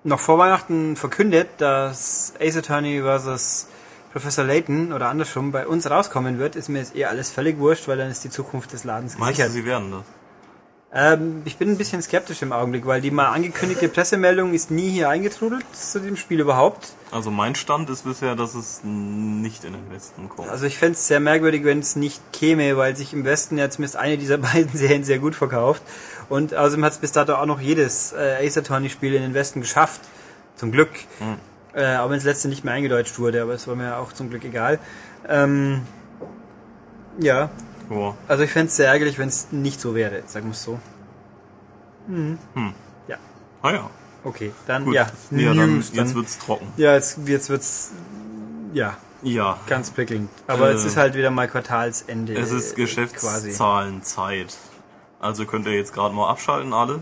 noch vor Weihnachten verkündet, dass Ace Attorney vs. Professor Layton oder andersrum bei uns rauskommen wird, ist mir jetzt eh alles völlig wurscht, weil dann ist die Zukunft des Ladens Meinst du, gesichert. sie werden das? Ähm, ich bin ein bisschen skeptisch im Augenblick, weil die mal angekündigte Pressemeldung ist nie hier eingetrudelt zu dem Spiel überhaupt. Also mein Stand ist bisher, dass es nicht in den Westen kommt. Also ich fände es sehr merkwürdig, wenn es nicht käme, weil sich im Westen ja zumindest eine dieser beiden Serien sehr gut verkauft. Und außerdem hat es bis dato auch noch jedes äh, Ace Attorney-Spiel in den Westen geschafft. Zum Glück. Hm. Äh, auch wenn es letzte nicht mehr eingedeutscht wurde, aber es war mir auch zum Glück egal. Ähm, ja, ja. also ich fände es sehr ärgerlich, wenn es nicht so wäre, sagen wir es so. Ja, Ah ja, okay. Dann, gut. ja, ja dann, News, jetzt dann- wird's trocken. Ja, jetzt, jetzt wird's ja Ja, ganz prickelnd. Aber Äh, es ist halt wieder mal Quartalsende. es ist äh, quasi. Geschäftszahlenzeit. Also könnt ihr jetzt gerade mal abschalten alle.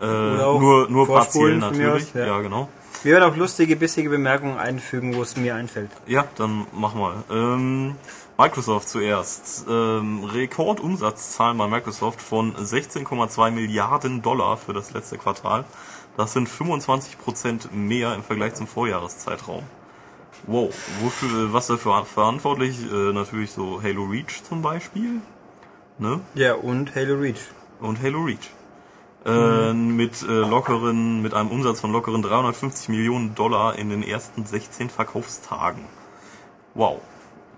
Äh, nur nur partiell natürlich. aus, ja. ja, genau. Wir werden auch lustige, bissige Bemerkungen einfügen, wo es mir einfällt. Ja, dann mach mal. Ähm, Microsoft zuerst. Ähm, Rekordumsatzzahlen bei Microsoft von 16,2 Milliarden Dollar für das letzte Quartal. Das sind 25% mehr im Vergleich zum Vorjahreszeitraum. Wow, wofür, was dafür verantwortlich? Äh, natürlich so Halo Reach zum Beispiel. Ne? Ja, und Halo Reach. Und Halo Reach. Äh, mit äh, lockeren, mit einem Umsatz von lockeren 350 Millionen Dollar in den ersten 16 Verkaufstagen. Wow,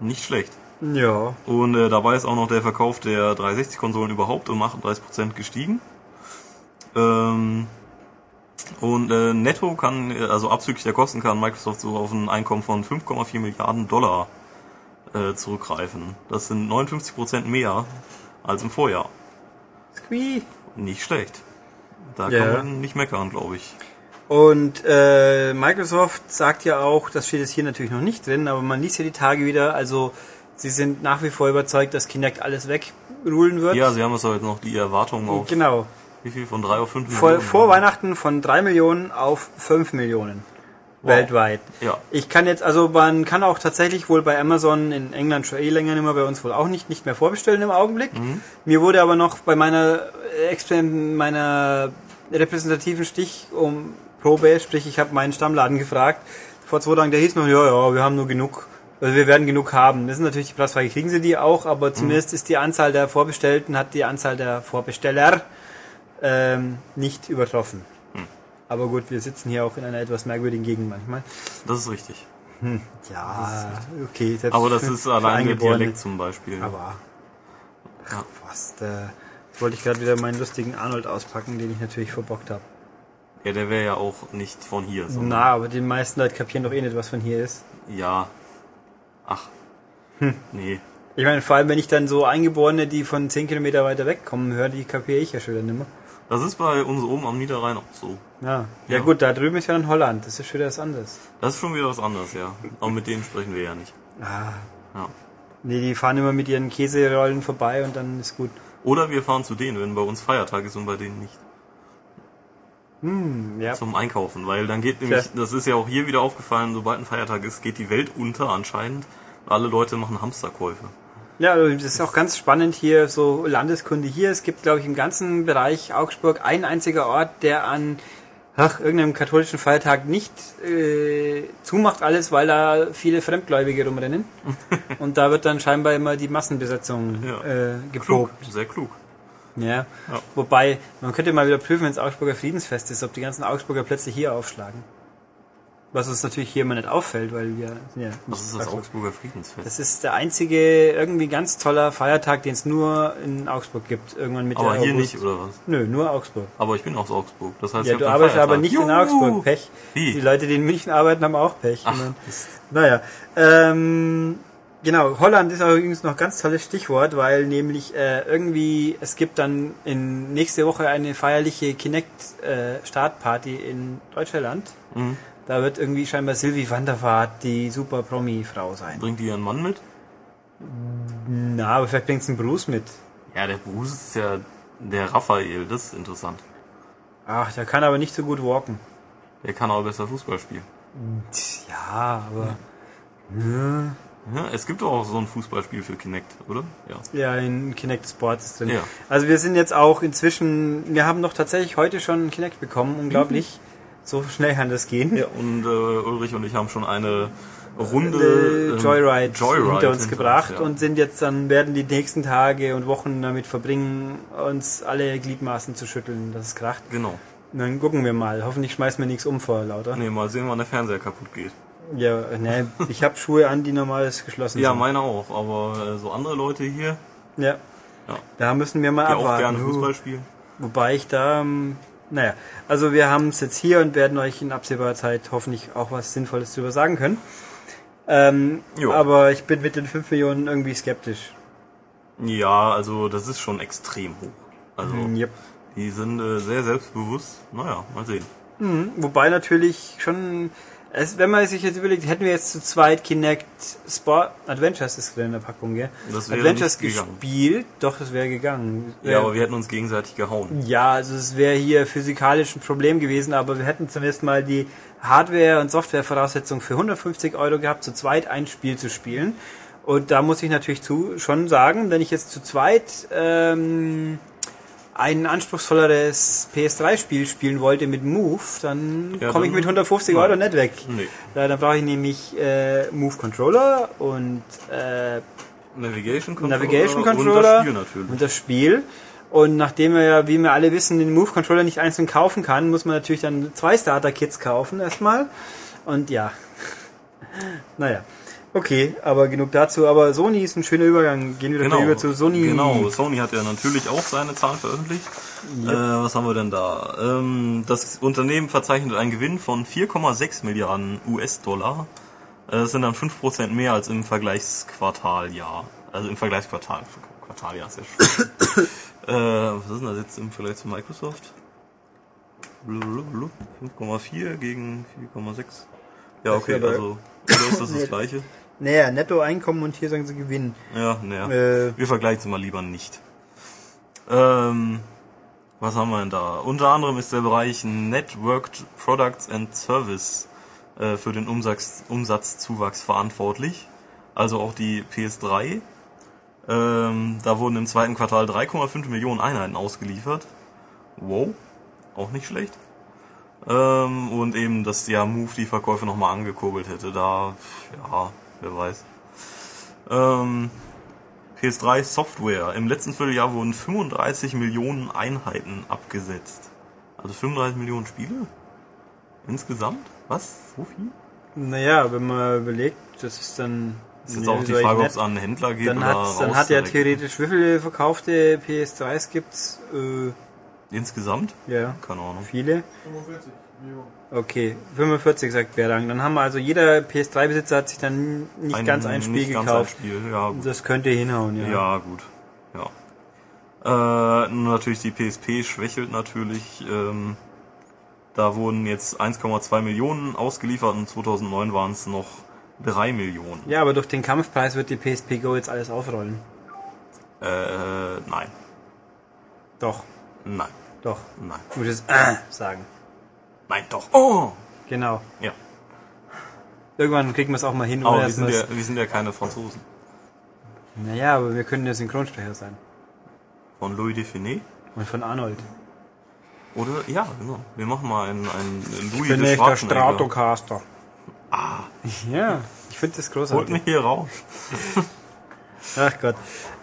nicht schlecht. Ja. Und äh, dabei ist auch noch der Verkauf der 360-Konsolen überhaupt um 38% gestiegen. Ähm, und äh, netto kann, äh, also abzüglich der Kosten, kann Microsoft so auf ein Einkommen von 5,4 Milliarden Dollar äh, zurückgreifen. Das sind 59% mehr als im Vorjahr. Squee. Nicht schlecht. Da Ja. kann man nicht meckern, glaube ich. Und äh, Microsoft sagt ja auch, das steht jetzt hier natürlich noch nicht drin, aber man liest ja die Tage wieder, also sie sind nach wie vor überzeugt, dass Kinect alles wegrulen wird. Ja, sie haben es heute noch die Erwartungen auf genau. wie viel von drei auf fünf Vor, Millionen? vor Weihnachten von 3 Millionen auf 5 Millionen. Weltweit. Ja. Ich kann jetzt, also man kann auch tatsächlich wohl bei Amazon in England schon eh länger nicht mehr, bei uns wohl auch nicht, nicht mehr vorbestellen im Augenblick. Mir wurde aber noch bei meiner Experiment, meiner repräsentativen Stich um Probe, sprich ich habe meinen Stammladen gefragt, vor zwei Tagen, der hieß noch, ja, ja, wir haben nur genug, also wir werden genug haben. Das ist natürlich die Preisfrage, kriegen sie die auch, aber zumindest ist die Anzahl der Vorbestellten, hat die Anzahl der Vorbesteller ähm, nicht übertroffen. Aber gut, wir sitzen hier auch in einer etwas merkwürdigen Gegend manchmal. Das ist richtig. Ja, okay. Selbst Aber das ist allein der. Dialekt zum Beispiel. Aber, Ja. was, da wollte ich gerade wieder meinen lustigen Arnold auspacken, den ich natürlich verbockt habe. Ja, der wäre ja auch nicht von hier. Na, aber die meisten Leute kapieren doch eh nicht, was von hier ist. Ja. Ach. Hm. Nee. Ich meine, vor allem, wenn ich dann so Eingeborene, die von 10 Kilometer weiter wegkommen, höre, die kapiere ich ja schon wieder nimmer. Das ist bei uns oben am Niederrhein auch so. Ja. ja, Ja. gut, da drüben ist ja dann Holland, das ist schon wieder was anderes. Das ist schon wieder was anderes, ja. Aber mit denen sprechen wir ja nicht. Ah, Ja. nee, die fahren immer mit ihren Käserollen vorbei und dann ist gut. Oder wir fahren zu denen, wenn bei uns Feiertag ist und bei denen nicht. Hm, ja. Zum Einkaufen. Weil dann geht nämlich, Tja. das ist ja auch hier wieder aufgefallen, sobald ein Feiertag ist, geht die Welt unter anscheinend. Alle Leute machen Hamsterkäufe. Ja, also das ist auch ganz spannend hier, so Landeskunde hier. Es gibt, glaube ich, im ganzen Bereich Augsburg ein einziger Ort, der an ach, irgendeinem katholischen Feiertag nicht äh, zumacht alles, weil da viele Fremdgläubige rumrennen. Und da wird dann scheinbar immer die Massenbesetzung Ja. äh, Klug. geprobt. Sehr klug. Ja. Ja. Wobei, man könnte mal wieder prüfen, wenn es Augsburger Friedensfest ist, ob die ganzen Augsburger plötzlich hier aufschlagen. Was uns natürlich hier immer nicht auffällt, weil wir sind ja Was ist das Augsburg. Augsburger Friedensfest? Das ist der einzige irgendwie ganz toller Feiertag, den es nur in Augsburg gibt. Irgendwann Mitte Aber hier August. nicht, oder was? Nö, nur Augsburg. Aber ich bin aus Augsburg. Das heißt, Ja, du arbeitest keinen aber Feiertag. nicht in Juhu! Augsburg. Pech. Wie? Die Leute, die in München arbeiten, haben auch Pech. Ach, Ich mein, Mist. naja. Ähm, genau, Holland ist auch übrigens noch ein ganz tolles Stichwort, weil nämlich äh, irgendwie, es gibt dann in nächste Woche eine feierliche Kinect-Startparty in Deutschland. Mhm. Da wird irgendwie scheinbar Sylvie Wanderfahrt die super Promi-Frau sein. Bringt die ihren Mann mit? Na, aber vielleicht bringt's einen Bruce mit. Ja, der Bruce ist ja der Raphael. Das ist interessant. Ach, der kann aber nicht so gut walken. Der kann aber besser Fußball spielen. Ja, aber. Ja, es gibt doch auch so ein Fußballspiel für Kinect, oder? Ja. Ja, in Kinect Sports ist drin. Ja. Also wir sind jetzt auch inzwischen, wir haben doch tatsächlich heute schon einen Kinect bekommen, unglaublich. So schnell kann das gehen. Ja, und äh, Ulrich und ich haben schon eine Runde Äh, Joyride, Joyride hinter uns gebracht ja. und sind jetzt dann, werden die nächsten Tage und Wochen damit verbringen, uns alle Gliedmaßen zu schütteln, dass es kracht. Genau. Und dann gucken wir mal. Hoffentlich schmeißen wir nichts um vor lauter. Nee, mal sehen, wann der Fernseher kaputt geht. Ja, ne, ich habe Schuhe an, die normales geschlossen Ja, sind. meine auch, aber äh, so andere Leute hier, Ja. Ja. Da müssen wir mal die auch abwarten. gerne Uh. Fußball spielen. Wobei ich da, ähm, naja, also wir haben es jetzt hier und werden euch in absehbarer Zeit hoffentlich auch was Sinnvolles darüber sagen können. Ähm, aber ich bin mit den 5 Millionen irgendwie skeptisch. Ja, also das ist schon extrem hoch. Also Hm, Yep. die sind äh, sehr selbstbewusst. Naja, mal sehen. Mhm. Wobei natürlich schon, es, wenn man sich jetzt überlegt, hätten wir jetzt zu zweit Kinect Sport Adventures ist drin in der Packung, gell? Das wäre Adventures gegangen. gespielt, doch, das wäre gegangen. Ja, aber wir hätten uns gegenseitig gehauen. Ja, also es wäre hier physikalisch ein Problem gewesen, aber wir hätten zumindest mal die Hardware- und Softwarevoraussetzung für 150 Euro gehabt, zu zweit ein Spiel zu spielen. Und da muss ich natürlich zu schon sagen, wenn ich jetzt zu zweit ähm, ein anspruchsvolleres PS3-Spiel spielen wollte mit Move, dann Ja, komme ich mit 150 nein. Euro nicht weg. Nee. Ja, dann brauche ich nämlich äh, Move Controller und äh, Navigation Controller, Navigation und Controller das Spiel natürlich. und das Spiel. Und nachdem wir ja, wie wir alle wissen, den Move Controller nicht einzeln kaufen kann, muss man natürlich dann zwei Starter Kits kaufen erstmal. Und ja. naja. Okay, aber genug dazu. Aber Sony ist ein schöner Übergang. Gehen wir mal über zu Sony. Genau, Sony hat ja natürlich auch seine Zahlen veröffentlicht. Äh, was haben wir denn da? Ähm, das Unternehmen verzeichnet einen Gewinn von 4,6 Milliarden US-Dollar. Äh, Das sind dann 5% mehr als im Vergleichsquartaljahr. Also im Vergleichsquartal. Quartaljahr ist ja schön. äh, was ist denn das jetzt im Vergleich zu Microsoft? Blablabla. 5,4 gegen 4,6. Ja, okay, also oder ist das das gleiche? Naja, Nettoeinkommen und hier sagen sie Gewinn. Ja, naja. Äh, Wir vergleichen sie mal lieber nicht. Ähm, was haben wir denn da? Unter anderem ist der Bereich Networked Products and Service äh, für den Umsatz, Umsatzzuwachs verantwortlich. Also auch die PS3. Ähm, da wurden im zweiten Quartal 3,5 Millionen Einheiten ausgeliefert. Wow, auch nicht schlecht. Ähm, und eben, dass ja Move die Verkäufe nochmal angekurbelt hätte. Da, ja, wer weiß. Ähm, PS3 Software. Im letzten Vierteljahr wurden 35 Millionen Einheiten abgesetzt. Also 35 Millionen Spiele? Insgesamt? Was? So viel? naja, wenn man überlegt, das ist dann. Das ist jetzt auch die Frage, ob es an einen Händler geht dann oder hat, dann hat ja theoretisch, wie viele verkaufte PS3s gibt's? Äh, Insgesamt? ja, Keine Ahnung. viele. 45 Millionen. Okay, 45 sagt Berlang. Dann haben wir also jeder PS3-Besitzer hat sich dann nicht ganz ein Spiel nicht ganz gekauft. Ein Spiel. Ja, gut. Das könnte hinhauen, ja. Ja, gut. Ja. Äh, natürlich die PSP schwächelt natürlich. Ähm, da wurden jetzt 1,2 Millionen ausgeliefert und 2009 waren es noch 3 Millionen. Ja, aber durch den Kampfpreis wird die PSP Go jetzt alles aufrollen. Äh, nein. Doch, Nein. doch. Nein. Du musst es äh sagen. Nein, doch. Oh! Genau. Ja. Irgendwann kriegen wir es auch mal hin, Aber wir sind, ja, wir sind ja keine Franzosen. Naja, aber wir können ja Synchronsprecher sein. Von Louis Define? Und von Arnold. Oder? Ja, genau. Wir machen mal einen, einen Louis Bin de ich der. Stratocaster. Ah. Ja, ich finde das Holt großartig. mich hier raus. Ach Gott.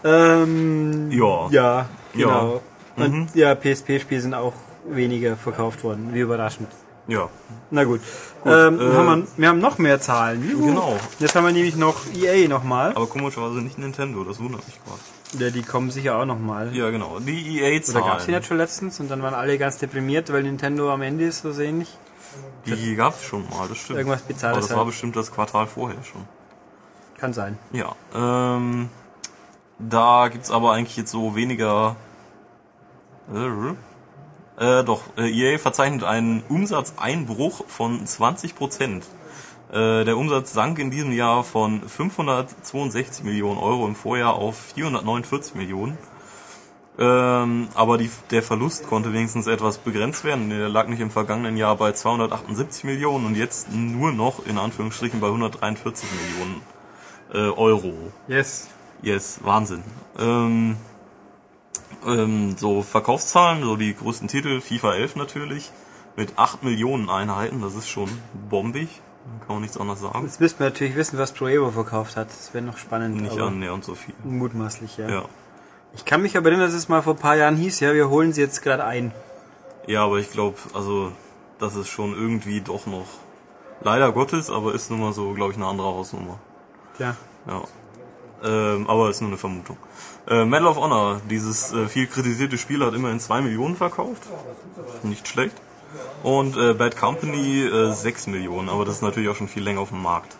Ähm, Ja. Ja, genau. Ja. Mhm. Und ja, PSP-Spiele sind auch weniger verkauft worden. Wie überraschend. Ja. Na gut. ähm, äh, haben wir, wir haben noch mehr Zahlen. Juhu. Genau. Jetzt haben wir nämlich noch EA nochmal. Aber komischerweise nicht Nintendo, das wundert mich gerade. Ja, die kommen sicher auch nochmal. Ja, genau. Die Oder EA-Zahlen. gab's die nicht schon letztens und dann waren alle ganz deprimiert, weil Nintendo am Ende ist, so ähnlich. Die gab's schon mal, das stimmt. Irgendwas Bizarres Aber das halt. war bestimmt das Quartal vorher schon. Kann sein. Ja. Ähm, da gibt's aber eigentlich jetzt so weniger. Äh, doch, äh, EA verzeichnet einen Umsatzeinbruch von 20 Prozent. Äh, der Umsatz sank in diesem Jahr von 562 Millionen Euro im Vorjahr auf 449 Millionen. Ähm, aber die, der Verlust konnte wenigstens etwas begrenzt werden. Der lag nicht im vergangenen Jahr bei 278 Millionen und jetzt nur noch in Anführungsstrichen bei 143 Millionen äh, Euro. Yes. Yes, Wahnsinn. Ähm, ähm, so Verkaufszahlen, so die größten Titel, FIFA 11 natürlich, mit 8 Millionen Einheiten, das ist schon bombig, kann man nichts anderes sagen. Jetzt müssten wir natürlich wissen, was Pro Evo verkauft hat. Das wäre noch spannend. Nicht annähernd so viel. Mutmaßlich, ja. Ja. Ich kann mich aber erinnern, dass es mal vor ein paar Jahren hieß, ja, wir holen sie jetzt gerade ein. Ja, aber ich glaube, also, das ist schon irgendwie doch noch, leider Gottes, aber ist nun mal so, glaube ich, eine andere Hausnummer. Ja. Ja. Ähm, aber ist nur eine Vermutung. Äh, Medal of Honor, dieses äh, viel kritisierte Spiel hat immerhin 2 Millionen verkauft. Nicht schlecht. Und äh, Bad Company äh, 6 Millionen, aber das ist natürlich auch schon viel länger auf dem Markt.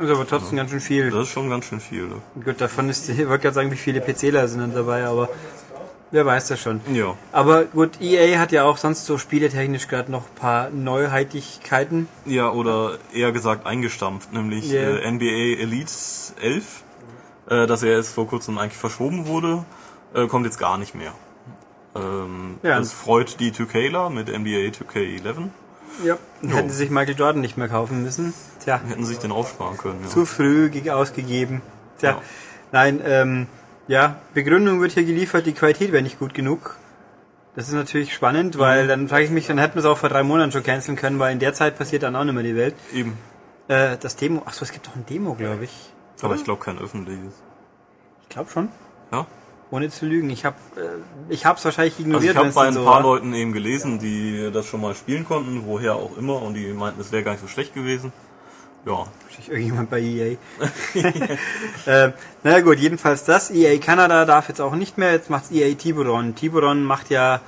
Ist aber trotzdem ganz schön viel. Das ist schon ganz schön viel. Ne? Gut, davon ist, ich wollte gerade sagen, wie viele PCler sind dann dabei, aber wer weiß das schon. Ja. Aber gut, EA hat ja auch sonst so spieletechnisch gerade noch ein paar Neuheitlichkeiten. Ja, oder eher gesagt eingestampft, nämlich Yeah. äh, NBA Elite 11, äh, das ja jetzt vor kurzem eigentlich verschoben wurde, äh, kommt jetzt gar nicht mehr. Ähm, Ja. Das freut die 2Kler mit NBA 2K11. Ja. Hätten sie sich Michael Jordan nicht mehr kaufen müssen. Tja, Hätten sich den aufsparen können. Ja. zu früh ge- ausgegeben. Tja, Ja. nein, ähm, ja, Begründung wird hier geliefert, die Qualität wäre nicht gut genug. Das ist natürlich spannend, weil Mhm. dann frage ich mich, dann hätten wir es auch vor drei Monaten schon canceln können, weil in der Zeit passiert dann auch nicht mehr die Welt. Eben. Äh, das Demo, ach so, es gibt doch ein Demo, glaube ich. Aber ich glaube kein öffentliches. Ich glaube schon. Ja. Ohne zu lügen. Ich habe äh, ich hab's wahrscheinlich Also ignoriert, ich habe bei ein so paar war. Leuten eben gelesen, die das schon mal spielen konnten, woher auch immer, und die meinten, es wäre gar nicht so schlecht gewesen. Ja, Wahrscheinlich irgendjemand bei EA. äh, naja gut, jedenfalls das. EA Kanada darf jetzt auch nicht mehr, jetzt macht's EA Tiburon. Tiburon macht ja,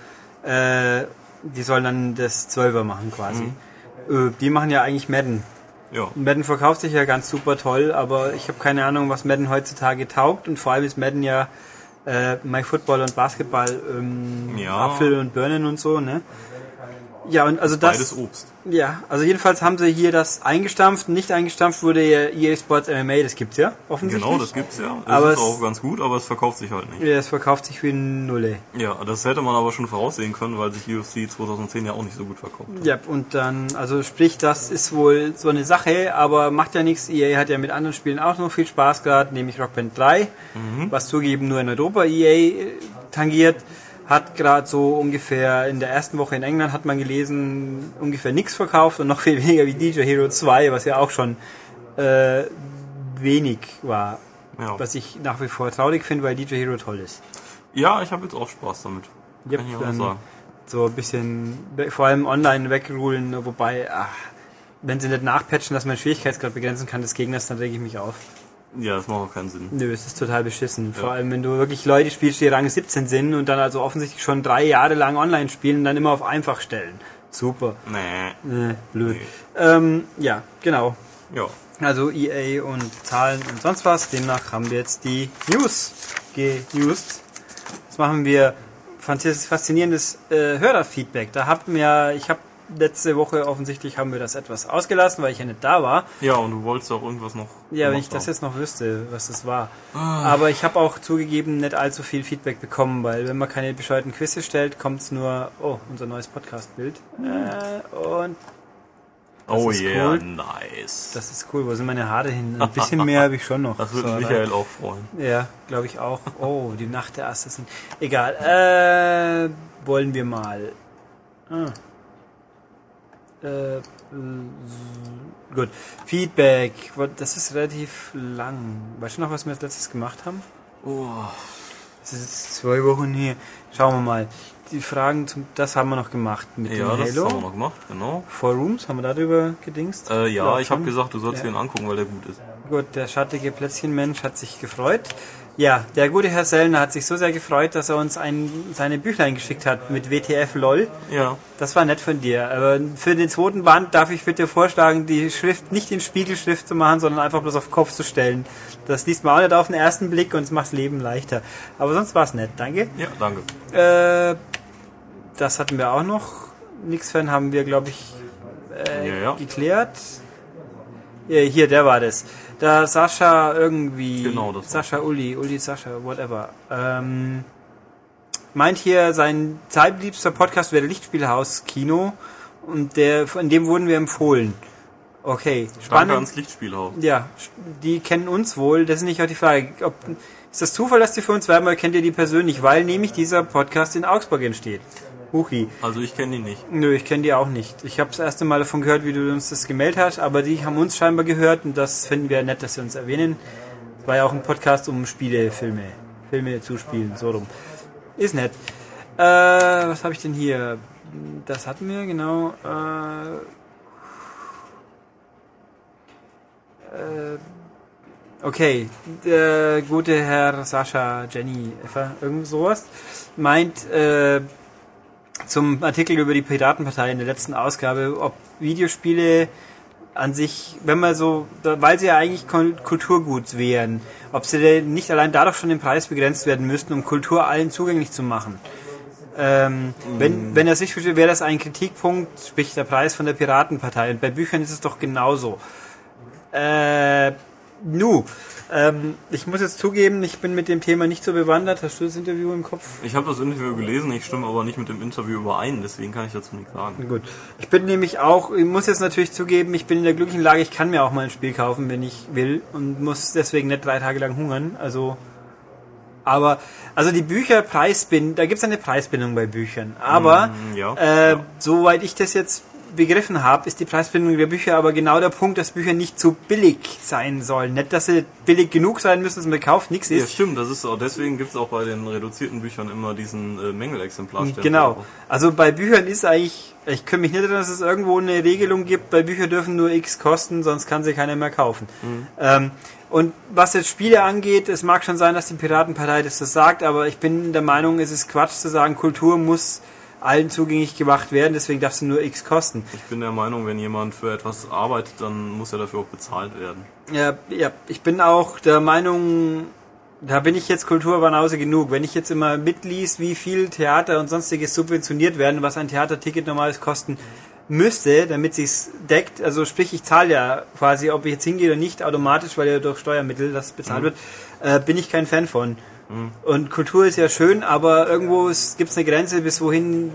äh, die sollen dann das 12er machen quasi. Äh, die machen ja eigentlich Madden. Ja. Madden verkauft sich ja ganz super toll, aber ich habe keine Ahnung, was Madden heutzutage taugt und vor allem ist Madden ja äh, My Football und Basketball ähm, Ja. Apfel und Birnen und so, ne? Ja, und also das Beides Obst. ja, also jedenfalls haben sie hier das eingestampft. Nicht eingestampft wurde ja EA Sports MMA, das gibt's ja offensichtlich. Genau, das gibt's ja. Das Aber ist es- auch ganz gut, aber es verkauft sich halt nicht. Ja, das verkauft sich wie Nulle. Ja, das hätte man aber schon voraussehen können, weil sich UFC 2010 ja auch nicht so gut verkauft hat. Ja, und dann, also sprich, das ist wohl so eine Sache, aber macht ja nichts. EA hat ja mit anderen Spielen auch noch viel Spaß gehabt, nämlich Rock Band 3, was zugeben nur in Europa EA tangiert. Hat gerade so ungefähr in der ersten Woche in England hat man gelesen, ungefähr nichts verkauft und noch viel weniger wie DJ Hero 2, was ja auch schon äh, wenig war. Ja, Was ich nach wie vor traurig finde, weil DJ Hero toll ist. ja ich habe jetzt auch Spaß damit. Yep, Kann ich auch sagen. so ein bisschen, vor allem online wegrulen, wobei, ach, wenn sie nicht nachpatchen, dass man Schwierigkeitsgrad begrenzen kann des Gegners, dann reg ich mich auf. Ja, das macht auch keinen Sinn. Nö, es ist total beschissen. Vor Ja. allem, wenn du wirklich Leute spielst, die Rang 17 sind und dann also offensichtlich schon drei Jahre lang online spielen und dann immer auf einfach stellen. Super. Nee. Äh, blöd. Nee. Ähm, ja, genau. Ja. Also EA und Zahlen und sonst was. Demnach haben wir jetzt die News genewst. Jetzt machen wir faszinierendes äh, Hörerfeedback. Da hatten wir, ich habe letzte Woche offensichtlich haben wir das etwas ausgelassen, weil ich ja nicht da war. Ja, und du wolltest auch irgendwas noch. Ja, wenn ich das haben. jetzt noch wüsste, was das war. Aber ich habe auch zugegeben nicht allzu viel Feedback bekommen, weil wenn man keine bescheuerten Quizze stellt, kommt es nur, oh, unser neues Podcast-Bild. Äh, und Oh yeah, cool. nice. das ist cool. Wo sind meine Haare hin? Ein bisschen mehr habe ich schon noch. Das würde So, Michael auch freuen. Ja, glaube ich auch. Oh, die Nacht der Assassin. Egal. Äh, wollen wir mal. Ah. Äh, äh, gut. Feedback. Das ist relativ lang. Weißt du noch, was wir als letztes gemacht haben? Oh, Das ist zwei Wochen hier. Schauen wir mal. Die Fragen zum, das haben wir noch gemacht mit ja, dem das Halo. haben wir noch gemacht, genau. Four Rooms, haben wir darüber gedingst? Äh, ja, ich habe gesagt, du sollst Ja. dir den angucken, weil der gut ist. Gut, der schattige Plätzchenmensch hat sich gefreut. Ja, der gute Herr Sellner hat sich so sehr gefreut, dass er uns ein, seine Büchlein geschickt hat mit WTF LOL. Ja. Das war nett von dir. Aber für den zweiten Band darf ich bitte vorschlagen, die Schrift nicht in Spiegelschrift zu machen, sondern einfach bloß auf Kopf zu stellen. Das liest man auch nicht auf den ersten Blick und es macht das Leben leichter. Aber sonst war es nett, danke. Ja, danke. Äh, das hatten wir auch noch. Nix-Fan haben wir, glaube ich, äh, Ja, ja. geklärt. Ja, hier, der war das. Da Sascha irgendwie. Genau, das Sascha, Uli, Uli, Sascha, whatever. Ähm, meint hier, sein zeitlebster Podcast wäre Lichtspielhaus Kino. Und der, von dem wurden wir empfohlen. Okay, Danke spannend. ans Lichtspielhaus. Ja, die kennen uns wohl. Das ist nicht auch die Frage. Ob, ist das Zufall, dass die für uns werben, oder kennt ihr die persönlich? Weil nämlich dieser Podcast in Augsburg entsteht. Huchi. Also ich kenne ihn nicht. Nö, ich kenne die auch nicht. Ich habe das erste Mal davon gehört, wie du uns das gemeldet hast, aber die haben uns scheinbar gehört und das finden wir nett, dass sie uns erwähnen. War ja auch ein Podcast um Spiele, Filme. Filme zu spielen, so rum. Ist nett. Äh, was habe ich denn hier? Das hatten wir, genau. Äh, äh, okay, der gute Herr Sascha, Jenny, irgend sowas, meint äh, zum Artikel über die Piratenpartei in der letzten Ausgabe, ob Videospiele an sich, wenn man so, weil sie ja eigentlich Kul- Kulturgut wären, ob sie denn nicht allein dadurch schon den Preis begrenzt werden müssten, um Kultur allen zugänglich zu machen. Ähm, wenn, wenn er sich versteht, wäre das ein Kritikpunkt, sprich der Preis von der Piratenpartei. Und bei Büchern ist es doch genauso. Äh, Nu, ähm, ich muss jetzt zugeben, ich bin mit dem Thema nicht so bewandert. Hast du das Interview im Kopf? Ich habe das Interview gelesen, ich stimme aber nicht mit dem Interview überein, deswegen kann ich dazu nichts sagen. Gut. Ich bin nämlich auch, ich muss jetzt natürlich zugeben, ich bin in der glücklichen Lage, ich kann mir auch mal ein Spiel kaufen, wenn ich will und muss deswegen nicht drei Tage lang hungern. Also, aber, also die Bücher Preisbindung, da gibt's eine Preisbindung bei Büchern. Aber, Mm, ja, äh, ja. soweit ich das jetzt begriffen habe, ist die Preisbindung der Bücher aber genau der Punkt, dass Bücher nicht zu billig sein sollen. Nicht, dass sie billig genug sein müssen, dass man kauft, nichts Ja, ist. stimmt, das ist auch, deswegen gibt's auch bei den reduzierten Büchern immer diesen äh, Mängelexemplarstempel. Genau. Also bei Büchern ist eigentlich, ich kann mich nicht erinnern, dass es irgendwo eine Regelung gibt, bei Büchern dürfen nur X kosten, sonst kann sie keiner mehr kaufen. Ähm, und was jetzt Spiele angeht, es mag schon sein, dass die Piratenpartei das so sagt, aber ich bin der Meinung, es ist Quatsch zu sagen, Kultur muss allen zugänglich gemacht werden, deswegen darf sie nur X kosten. Ich bin der Meinung, wenn jemand für etwas arbeitet, dann muss er dafür auch bezahlt werden. Ja, ja, ich bin auch der Meinung, da bin ich jetzt Kulturbanause genug. Wenn ich jetzt immer mitlies, wie viel Theater und sonstiges subventioniert werden, was ein Theaterticket normales kosten müsste, damit sich's deckt, also sprich, ich zahle ja quasi, ob ich jetzt hingehe oder nicht, automatisch, weil ja durch Steuermittel das bezahlt wird, äh, bin ich kein Fan von. Und Kultur ist ja schön, aber irgendwo gibt es eine Grenze, bis wohin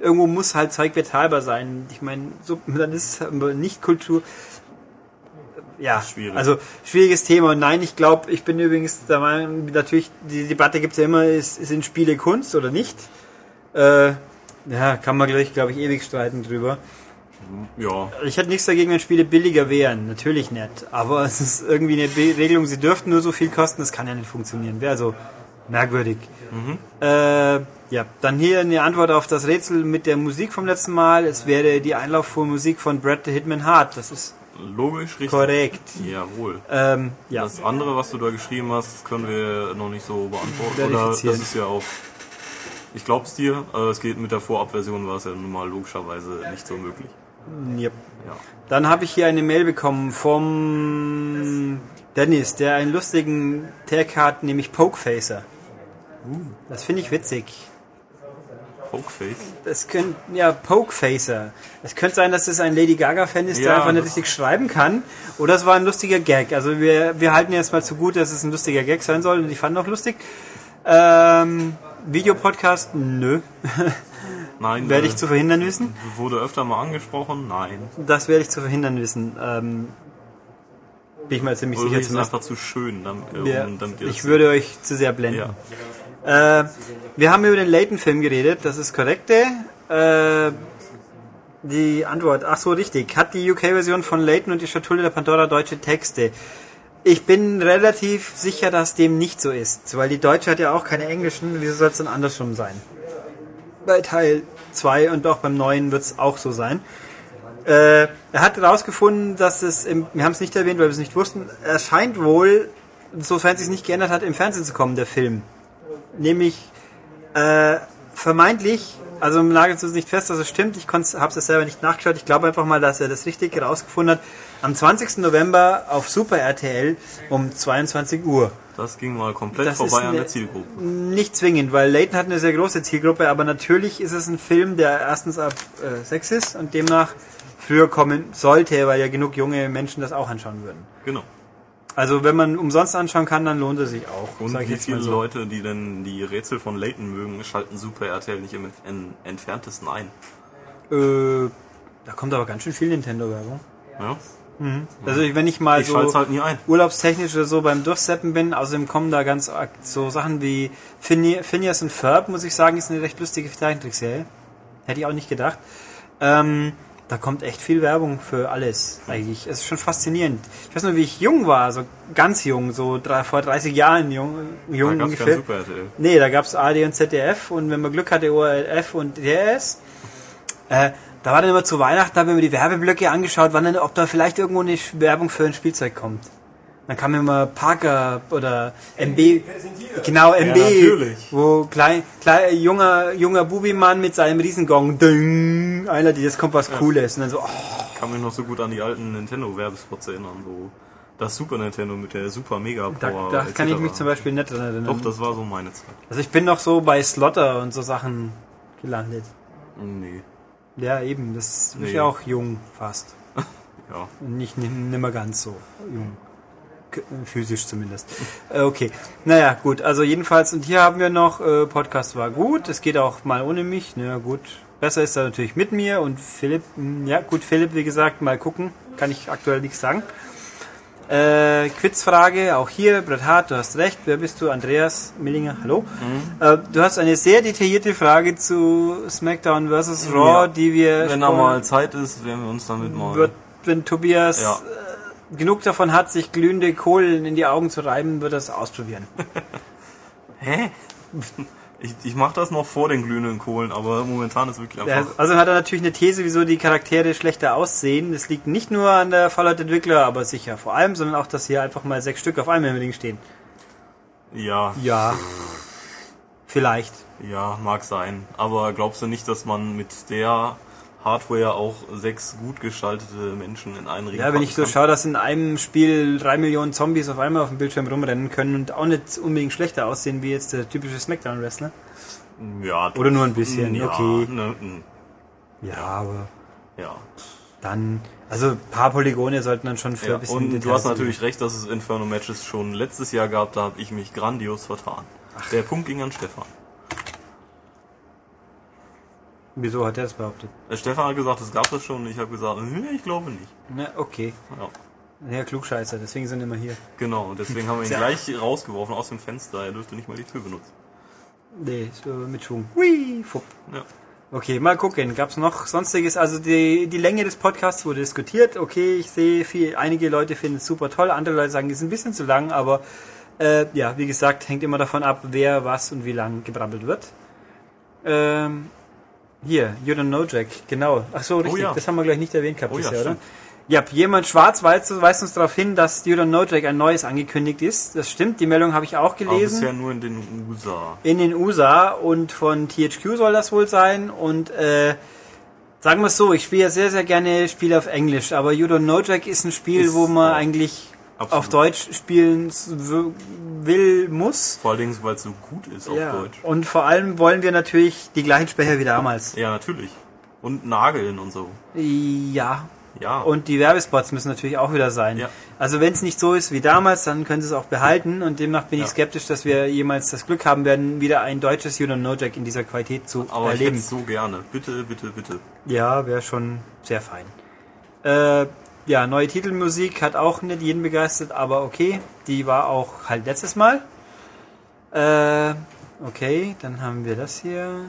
irgendwo muss halt Zeug bezahlbar sein. Ich meine, so, dann ist es aber nicht Kultur. Ja, Schwierig. also schwieriges Thema. Und nein, ich glaube, ich bin übrigens der Meinung, natürlich, die Debatte gibt es ja immer, ist, sind Spiele Kunst oder nicht? Äh, ja, kann man gleich, glaube ich, ewig streiten drüber. Ja, Ich hätte nichts dagegen, wenn Spiele billiger wären. Natürlich nicht. Aber es ist irgendwie eine Be Regelung, sie dürften nur so viel kosten, das kann ja nicht funktionieren. Wäre also merkwürdig. Äh, ja, dann hier eine Antwort auf das Rätsel mit der Musik vom letzten Mal. Es wäre die Einlaufmusik von Brad the Hitman Hart. Das ist logisch, richtig. korrekt. Jawohl. Ähm, ja. Das andere, was du da geschrieben hast, können wir noch nicht so beantworten. Oder das ist ja auch. Ich glaub's dir, äh, es geht mit der Vorabversion, war es ja nun mal logischerweise nicht so möglich. Yep. Ja. Dann habe ich hier eine Mail bekommen vom Dennis, der einen lustigen Tag hat, nämlich Pokefacer. Das finde ich witzig. Pokeface. Das könnte, ja, Pokefacer. Es könnte sein, dass es ein Lady Gaga-Fan ist, der Ja, einfach nicht richtig schreiben kann. Oder es war ein lustiger Gag. Also wir, wir halten jetzt mal zu gut, dass es ein lustiger Gag sein soll und ich fand auch lustig. Ähm, Videopodcast? Nö. Nein, Werde äh, ich zu verhindern wissen? Wurde öfter mal angesprochen? Nein. Das werde ich zu verhindern wissen. Ähm, bin ich mal ziemlich sicher Ulrich ist zumindest. einfach zu schön, damit, äh, Ja, um, damit ich würde euch zu sehr blenden. Ja. Äh, wir haben über den Layton-Film geredet, das ist korrekte. Äh, die Antwort, ach so, richtig. Hat die UK-Version von Layton und die Schatulle der Pandora deutsche Texte? Ich bin relativ sicher, dass dem nicht so ist, weil die Deutsche hat ja auch keine englischen, wieso soll es dann andersrum sein? Bei Teil 2 und auch beim neuen wird es auch so sein. Äh, er hat herausgefunden, dass es, im, wir haben es nicht erwähnt, weil wir es nicht wussten, er scheint wohl, sofern es sich nicht geändert hat, im Fernsehen zu kommen, der Film. Nämlich äh, vermeintlich, also nagelt es nicht fest, dass es stimmt, ich habe es selber nicht nachgeschaut, ich glaube einfach mal, dass er das richtig herausgefunden hat, am 20. November auf Super RTL um 22 Uhr. Das ging mal komplett Das vorbei an der Zielgruppe. Nicht zwingend, weil Leighton hat eine sehr große Zielgruppe, aber natürlich ist es ein Film, der erstens ab äh, 6 ist und demnach früher kommen sollte, weil ja genug junge Menschen das auch anschauen würden. Genau. Also wenn man umsonst anschauen kann, dann lohnt es sich auch. Und wie viele so. Leute, die denn die Rätsel von Layton mögen, schalten Super RTL nicht im en- entferntesten ein. Äh, da kommt aber ganz schön viel Nintendo-Werbung. Ja? Also ich- wenn ich mal Ich so halt urlaubstechnisch oder so beim Durchseppen bin, außerdem kommen da ganz so Sachen wie Phine- Phineas und Ferb, muss ich sagen, ist eine recht lustige Zeichentrickserie. Hätte ich auch nicht gedacht. Ähm, da kommt echt viel Werbung für alles, eigentlich. Es ist schon faszinierend. Ich weiß nur, wie ich jung war, so ganz jung, so drei, vor 30 Jahren jung, Da jung kein ungefähr. Super RTL. Nee, da gab's ARD und ZDF und wenn man Glück hatte, ORF und DRS. Äh, da war dann immer zu Weihnachten, haben wir mir die Werbeblöcke angeschaut, wann denn, ob da vielleicht irgendwo eine Werbung für ein Spielzeug kommt. Dann kam immer Parker oder MB. Genau, MB. natürlich. wo klein, klein, junger, junger Bubimann mit seinem Riesengong, ding, einer, die das kommt was Cooles. Und dann so, oh, Ich kann mich noch so gut an die alten Nintendo-Werbespots erinnern, wo das Super Nintendo mit der Super Mega da, Power. da kann ich mich zum Beispiel nicht dran erinnern. Doch, das war so meine Zeit. also ich bin noch so bei Slotter und so Sachen gelandet. Nee. Ja, eben, das ist Nee. ja auch jung fast. Ja. Und nicht nimmer ganz so jung. Physisch zumindest. Äh, okay. Naja, gut. Also jedenfalls, und hier haben wir noch, äh, Podcast war gut. Es geht auch mal ohne mich. Na ja, gut. Besser ist er natürlich mit mir und Philipp, mh, ja gut, Philipp, wie gesagt, mal gucken. Kann ich aktuell nichts sagen. Äh, Quizfrage, auch hier, Bret Hart, du hast recht. Wer bist du? Andreas Millinger, hallo. Äh, du hast eine sehr detaillierte Frage zu SmackDown vs. Raw, Ja. die wir Wenn da mal Zeit ist, werden wir uns damit mal. wird, wenn Tobias Ja. äh, genug davon hat, sich glühende Kohlen in die Augen zu reiben, wird er es ausprobieren. Hä? Ich, ich mache das noch vor den glühenden Kohlen, aber momentan ist wirklich Ja, einfach. Also hat er natürlich eine These, wieso die Charaktere schlechter aussehen. Das liegt nicht nur an der Fallout-Entwickler, aber sicher vor allem, sondern auch, dass hier einfach mal sechs Stück auf einem Ding stehen. Ja, Ja. Vielleicht. ja, mag sein. Aber glaubst du nicht, dass man mit der Hardware auch sechs gut gestaltete Menschen in einen Ring Ja, wenn ich so schaue, dass in einem Spiel drei Millionen Zombies auf einmal auf dem Bildschirm rumrennen können und auch nicht unbedingt schlechter aussehen wie jetzt der typische Smackdown-Wrestler. Ja, Oder nur ein bisschen, ja, okay. Ne, mm, Ja, aber ja. dann, also ein paar Polygone sollten dann schon für ja. ein bisschen Und du Details hast natürlich recht, dass es Inferno-Matches schon letztes Jahr gab, da habe ich mich grandios vertan. Der Punkt ging an Stefan. Wieso hat er das behauptet? Stefan hat gesagt, es gab das schon und ich habe gesagt, hm, ich glaube nicht. Na, okay. Ja. Ja, Klugscheißer, deswegen sind immer hier. Genau, und deswegen haben wir ihn Ja. gleich rausgeworfen aus dem Fenster. Er dürfte nicht mal die Tür benutzen. Nee, so mit Schwung. Hui, fupp. Ja. Okay, mal gucken. Gab's noch sonstiges? Also die, die Länge des Podcasts wurde diskutiert. Okay, ich sehe viel, einige Leute finden es super toll, andere Leute sagen, es ist ein bisschen zu lang, aber äh, ja, wie gesagt, hängt immer davon ab, wer was und wie lang gebrabbelt wird. Ähm, hier, You Don't Know Jack, genau. Ach so, richtig, ja. das haben wir gleich nicht erwähnt gehabt Oh ja, bisher, oder? stimmt. Ja, jemand schwarz weist, uns darauf hin, dass You Don't Know Jack ein neues angekündigt ist. Das stimmt, die Meldung habe ich auch Aber gelesen bisher nur in den USA. in den USA und von THQ soll das wohl sein und äh, sagen wir es so, ich spiele ja sehr, sehr gerne Spiele auf Englisch, aber You Don't Know Jack ist ein Spiel, Ist, wo man ja, eigentlich absolut. auf Deutsch spielen will, muss. Vor allen Dingen, weil es so gut ist auf Ja. Deutsch. Und vor allem wollen wir natürlich die gleichen Sprecher wie damals. Ja, natürlich. Und Nageln und so. Ja. Ja. Und die Werbespots müssen natürlich auch wieder sein. Ja. Also wenn es nicht so ist wie damals, dann können sie es auch behalten und demnach bin ich Ja. skeptisch, dass wir jemals das Glück haben werden, wieder ein deutsches Know Jack in dieser Qualität zu aber ich hätte erleben. es so gerne. Bitte, bitte, bitte. Ja, wäre schon sehr fein. Äh, ja, neue Titelmusik hat auch nicht jeden begeistert, aber okay. Die war auch halt letztes Mal. Äh, okay, dann haben wir das hier.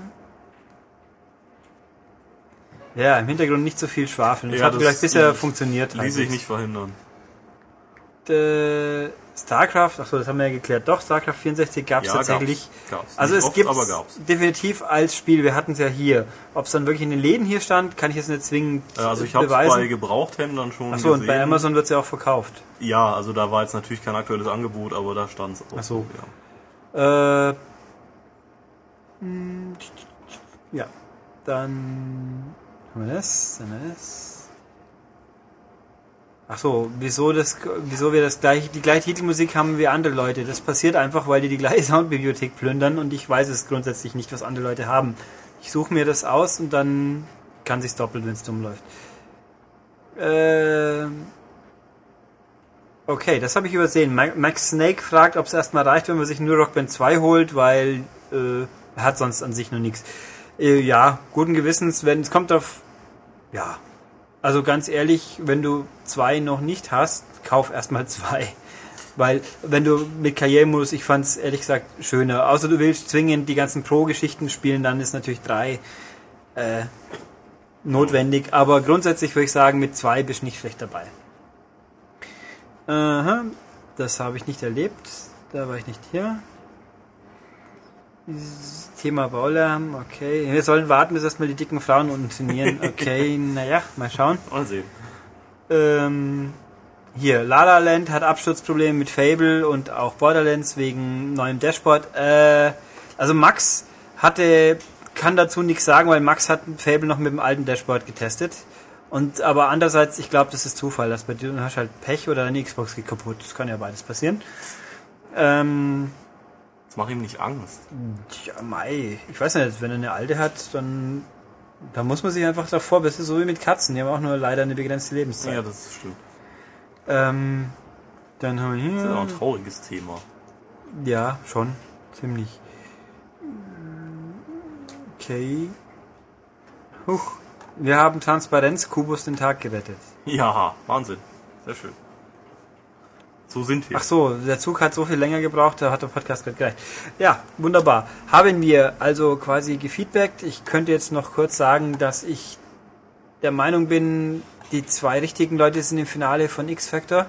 Ja, im Hintergrund nicht so viel Schwafeln. Das Ja, hat das vielleicht bisher funktioniert. Ließ sich nicht verhindern. Äh, StarCraft, achso, das haben wir ja geklärt. Doch, StarCraft 64 gab es Ja, tatsächlich. gab's. Gab's. Also Nicht es gibt definitiv als Spiel. Wir hatten es ja hier. Ob es dann wirklich in den Läden hier stand, kann ich jetzt nicht zwingend Äh, Also ich habe es beweisen. bei Gebrauchthändlern schon Achso, gesehen. und bei Amazon wird es ja auch verkauft. Ja, also da war jetzt natürlich kein aktuelles Angebot, aber da stand es auch. Ach so. Ja. Äh, hm, ja, dann haben wir das, dann das. Ach so, wieso das, wieso wir das gleich, die gleiche Titelmusik haben wie andere Leute? Das passiert einfach, weil die die gleiche Soundbibliothek plündern und ich weiß es grundsätzlich nicht, was andere Leute haben. Ich suche mir das aus und dann kann sich's doppelt, wenn es dumm läuft. Ähm, Okay, das habe ich übersehen. Ma- Max Snake fragt, ob es erstmal reicht, wenn man sich nur Rock Band 2 holt, weil äh, er hat sonst an sich noch nichts. Äh, ja, guten Gewissens, wenn es kommt auf. Ja. Also ganz ehrlich, wenn du zwei noch nicht hast, kauf erstmal zwei. Weil, wenn du mit Karrieremodus, ich fand's ehrlich gesagt schöner. Außer du willst zwingend die ganzen Pro-Geschichten spielen, dann ist natürlich drei äh, notwendig. Aber grundsätzlich würde ich sagen, mit zwei bist du nicht schlecht dabei. Aha, das habe ich nicht erlebt. Da war ich nicht hier. Thema Baulärm, okay. Wir sollen warten, bis erstmal die dicken Frauen unten trainieren. Okay, naja, mal schauen. Mal sehen. Ähm, hier, La La Land hat Absturzprobleme mit Fable und auch Borderlands wegen neuem Dashboard. Äh, also Max hatte, kann dazu nichts sagen, weil Max hat Fable noch mit dem alten Dashboard getestet. Und aber andererseits, ich glaube, das ist Zufall, dass bei dir du hast halt Pech oder deine Xbox geht kaputt. Das kann ja beides passieren. Ähm, Das macht ihm nicht Angst. Tja, Mai. Ich weiß nicht, wenn er eine alte hat, dann, dann muss man sich einfach davor, das ist so wie mit Katzen, die haben auch nur leider eine begrenzte Lebenszeit. Ja, das stimmt. Ähm, Dann haben wir Das ist ja auch hier. ein trauriges Thema. Ja, schon. Ziemlich. Okay. Huch. Wir haben Transparenz Kubus den Tag gerettet. Ja, Wahnsinn. Sehr schön. So sind wir. Ach so, der Zug hat so viel länger gebraucht, da hat der Podcast gerade gereicht. Ja, wunderbar. Haben wir also quasi gefeedbackt. Ich könnte jetzt noch kurz sagen, dass ich der Meinung bin, die zwei richtigen Leute sind im Finale von X-Factor.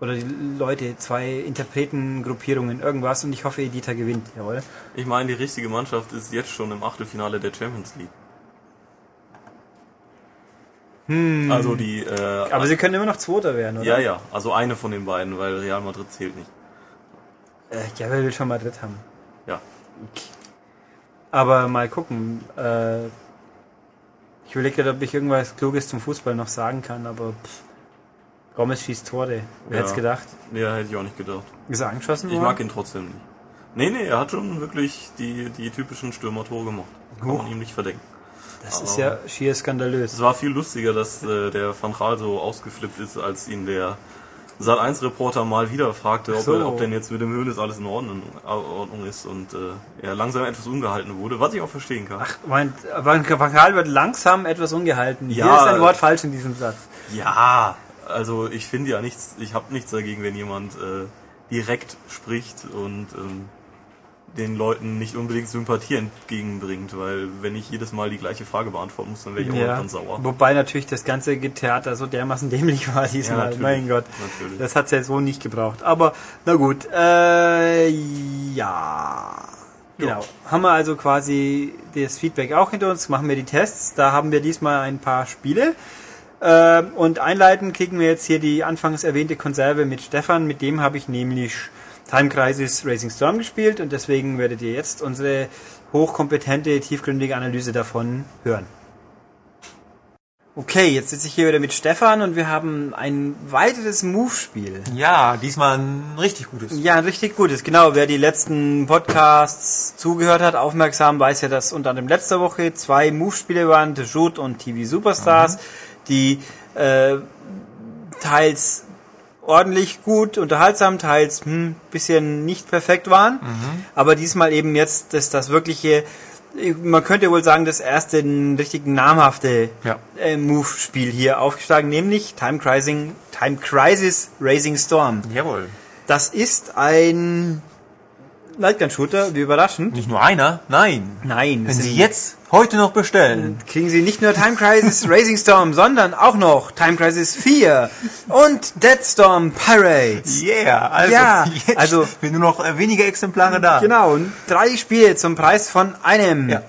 Oder die Leute, zwei Interpretengruppierungen, irgendwas. Und ich hoffe, Edita gewinnt. Jawohl. Ich meine, die richtige Mannschaft ist jetzt schon im Achtelfinale der Champions League. Also die, äh, Hm. Aber sie können immer noch Zweiter werden, oder? ja, ja, also eine von den beiden, weil Real Madrid zählt nicht. Äh, ja, wer will schon Madrid haben? Ja. Aber mal gucken. Äh, ich überlege gerade, ob ich irgendwas Kluges zum Fußball noch sagen kann, aber pff, Gomez schießt Tore. Wer Ja. hätte es gedacht? Ja, hätte ich auch nicht gedacht. Ist er angeschossen Ich worden? mag ihn trotzdem nicht. Nee, nee, er hat schon wirklich die, die typischen Stürmertore gemacht. Kann man Huch. ihm nicht verdenken. Das ist ja schier skandalös. Es war viel lustiger, dass äh, der Van Gaal so ausgeflippt ist, als ihn der Sat1-Reporter mal wieder fragte, ob, so. er, ob denn jetzt mit dem Höhnes alles in Ordnung, äh, Ordnung ist und äh, er langsam etwas ungehalten wurde, was ich auch verstehen kann. Mein, Van Van Gaal wird langsam etwas ungehalten. Hier Ja. ist ein Wort falsch in diesem Satz. Ja, also ich finde ja nichts, ich habe nichts dagegen, wenn jemand äh, direkt spricht und ähm, den Leuten nicht unbedingt Sympathie entgegenbringt, weil wenn ich jedes Mal die gleiche Frage beantworten muss, dann wäre ich auch Ja. ganz sauer. Wobei natürlich das ganze Theater so dermaßen dämlich war diesmal. natürlich. mein Gott. Natürlich. Das hat's ja so nicht gebraucht. Aber na gut. Äh, ja. Genau. Haben wir also quasi das Feedback auch hinter uns, machen wir die Tests. Da haben wir diesmal ein paar Spiele. Ähm, und einleiten kriegen wir jetzt hier die anfangs erwähnte Konserve mit Stefan. Mit dem habe ich nämlich Time Crisis Racing Storm gespielt und deswegen werdet ihr jetzt unsere hochkompetente, tiefgründige Analyse davon hören. Okay, jetzt sitze ich hier wieder mit Stefan und wir haben ein weiteres Move-Spiel. Ja, diesmal ein richtig gutes. Ja, ein richtig gutes. Genau, wer die letzten Podcasts zugehört hat, aufmerksam, weiß ja, dass unter anderem letzte Woche zwei Move-Spiele waren, The Shoot und TV Superstars, die äh, teils ordentlich gut, unterhaltsam, teils hm, bisschen nicht perfekt waren. Aber diesmal eben jetzt das, das wirkliche, man könnte wohl sagen, das erste richtig namhafte Ja. äh, Move-Spiel hier aufgeschlagen, nämlich Time Crisis, Time Crisis Racing Storm. Jawohl. Das ist ein Lightgun-Shooter, wie überraschend. Nicht nur einer, nein. Nein, Wenn Sie jetzt heute noch bestellen, kriegen Sie nicht nur Time Crisis Racing Storm, sondern auch noch Time Crisis 4 und Dead Storm Pirates. yeah, also, Ja, jetzt also- sind nur noch äh, wenige Exemplare da. Genau, und drei Spiele zum Preis von einem. Ja.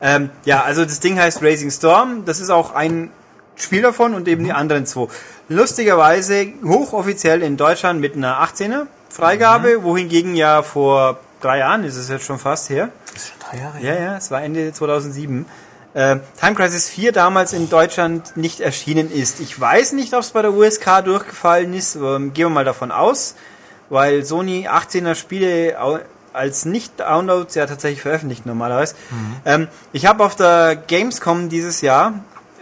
Ähm, ja, also das Ding heißt Racing Storm. Das ist auch ein Spiel davon und eben die anderen zwei. Lustigerweise hochoffiziell in Deutschland mit einer 18er Freigabe, wohingegen ja vor drei Jahren ist es jetzt schon fast her. Das ist schon drei Jahre Ja, ja, es war Ende 2007. Äh, Time Crisis 4 damals in Deutschland nicht erschienen ist. Ich weiß nicht, ob es bei der USK durchgefallen ist. Ähm, gehen wir mal davon aus, weil Sony 18er Spiele als Nicht-Downloads ja tatsächlich veröffentlicht normalerweise. Ähm, ich habe auf der Gamescom dieses Jahr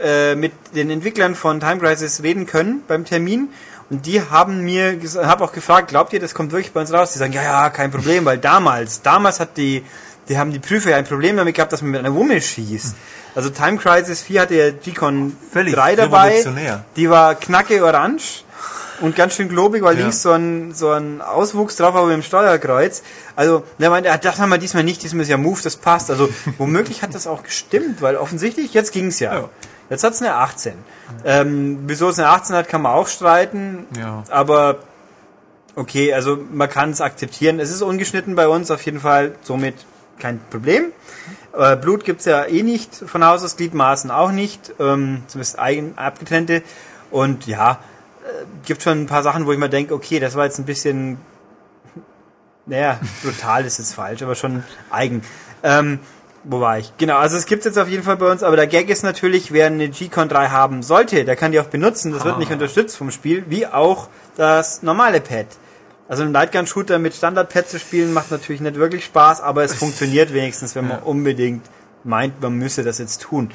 äh, mit den Entwicklern von Time Crisis reden können beim Termin. Und die haben mir, habe auch gefragt, glaubt ihr, das kommt wirklich bei uns raus? Die sagen, ja, ja, kein Problem, weil damals, damals hat die, die haben die Prüfer ja ein Problem damit gehabt, dass man mit einer Wumme schießt. Also Time Crisis 4 hatte ja G-Con Völlig 3 dabei. Die war knacke orange und ganz schön globig, weil Ja. links so ein, so ein Auswuchs drauf war mit dem Steuerkreuz. Also, der meinte, ah, das haben wir diesmal nicht, diesmal ist ja Move, das passt. Also, womöglich hat das auch gestimmt, weil offensichtlich, jetzt ging's ja. Ja. Jetzt hat's eine 18. Ähm, wieso es eine 18 hat, kann man auch streiten. Ja. Aber okay, also man kann es akzeptieren. Es ist ungeschnitten bei uns auf jeden Fall, somit kein Problem. Äh, Blut gibt's ja eh nicht von Haus aus, Gliedmaßen auch nicht, ähm, zumindest eigen abgetrennte. Und ja, äh, gibt schon ein paar Sachen, wo ich mir denke, okay, das war jetzt ein bisschen, naja, brutal ist jetzt falsch, aber schon eigen. Ähm, wo war ich? Genau, also es gibt's jetzt auf jeden Fall bei uns, aber der Gag ist natürlich, wer eine G-Con 3 haben sollte, der kann die auch benutzen, das wird nicht unterstützt vom Spiel, wie auch das normale Pad. Also ein Lightgun-Shooter mit Standard-Pad zu spielen macht natürlich nicht wirklich Spaß, aber es funktioniert wenigstens, wenn man unbedingt meint, man müsse das jetzt tun.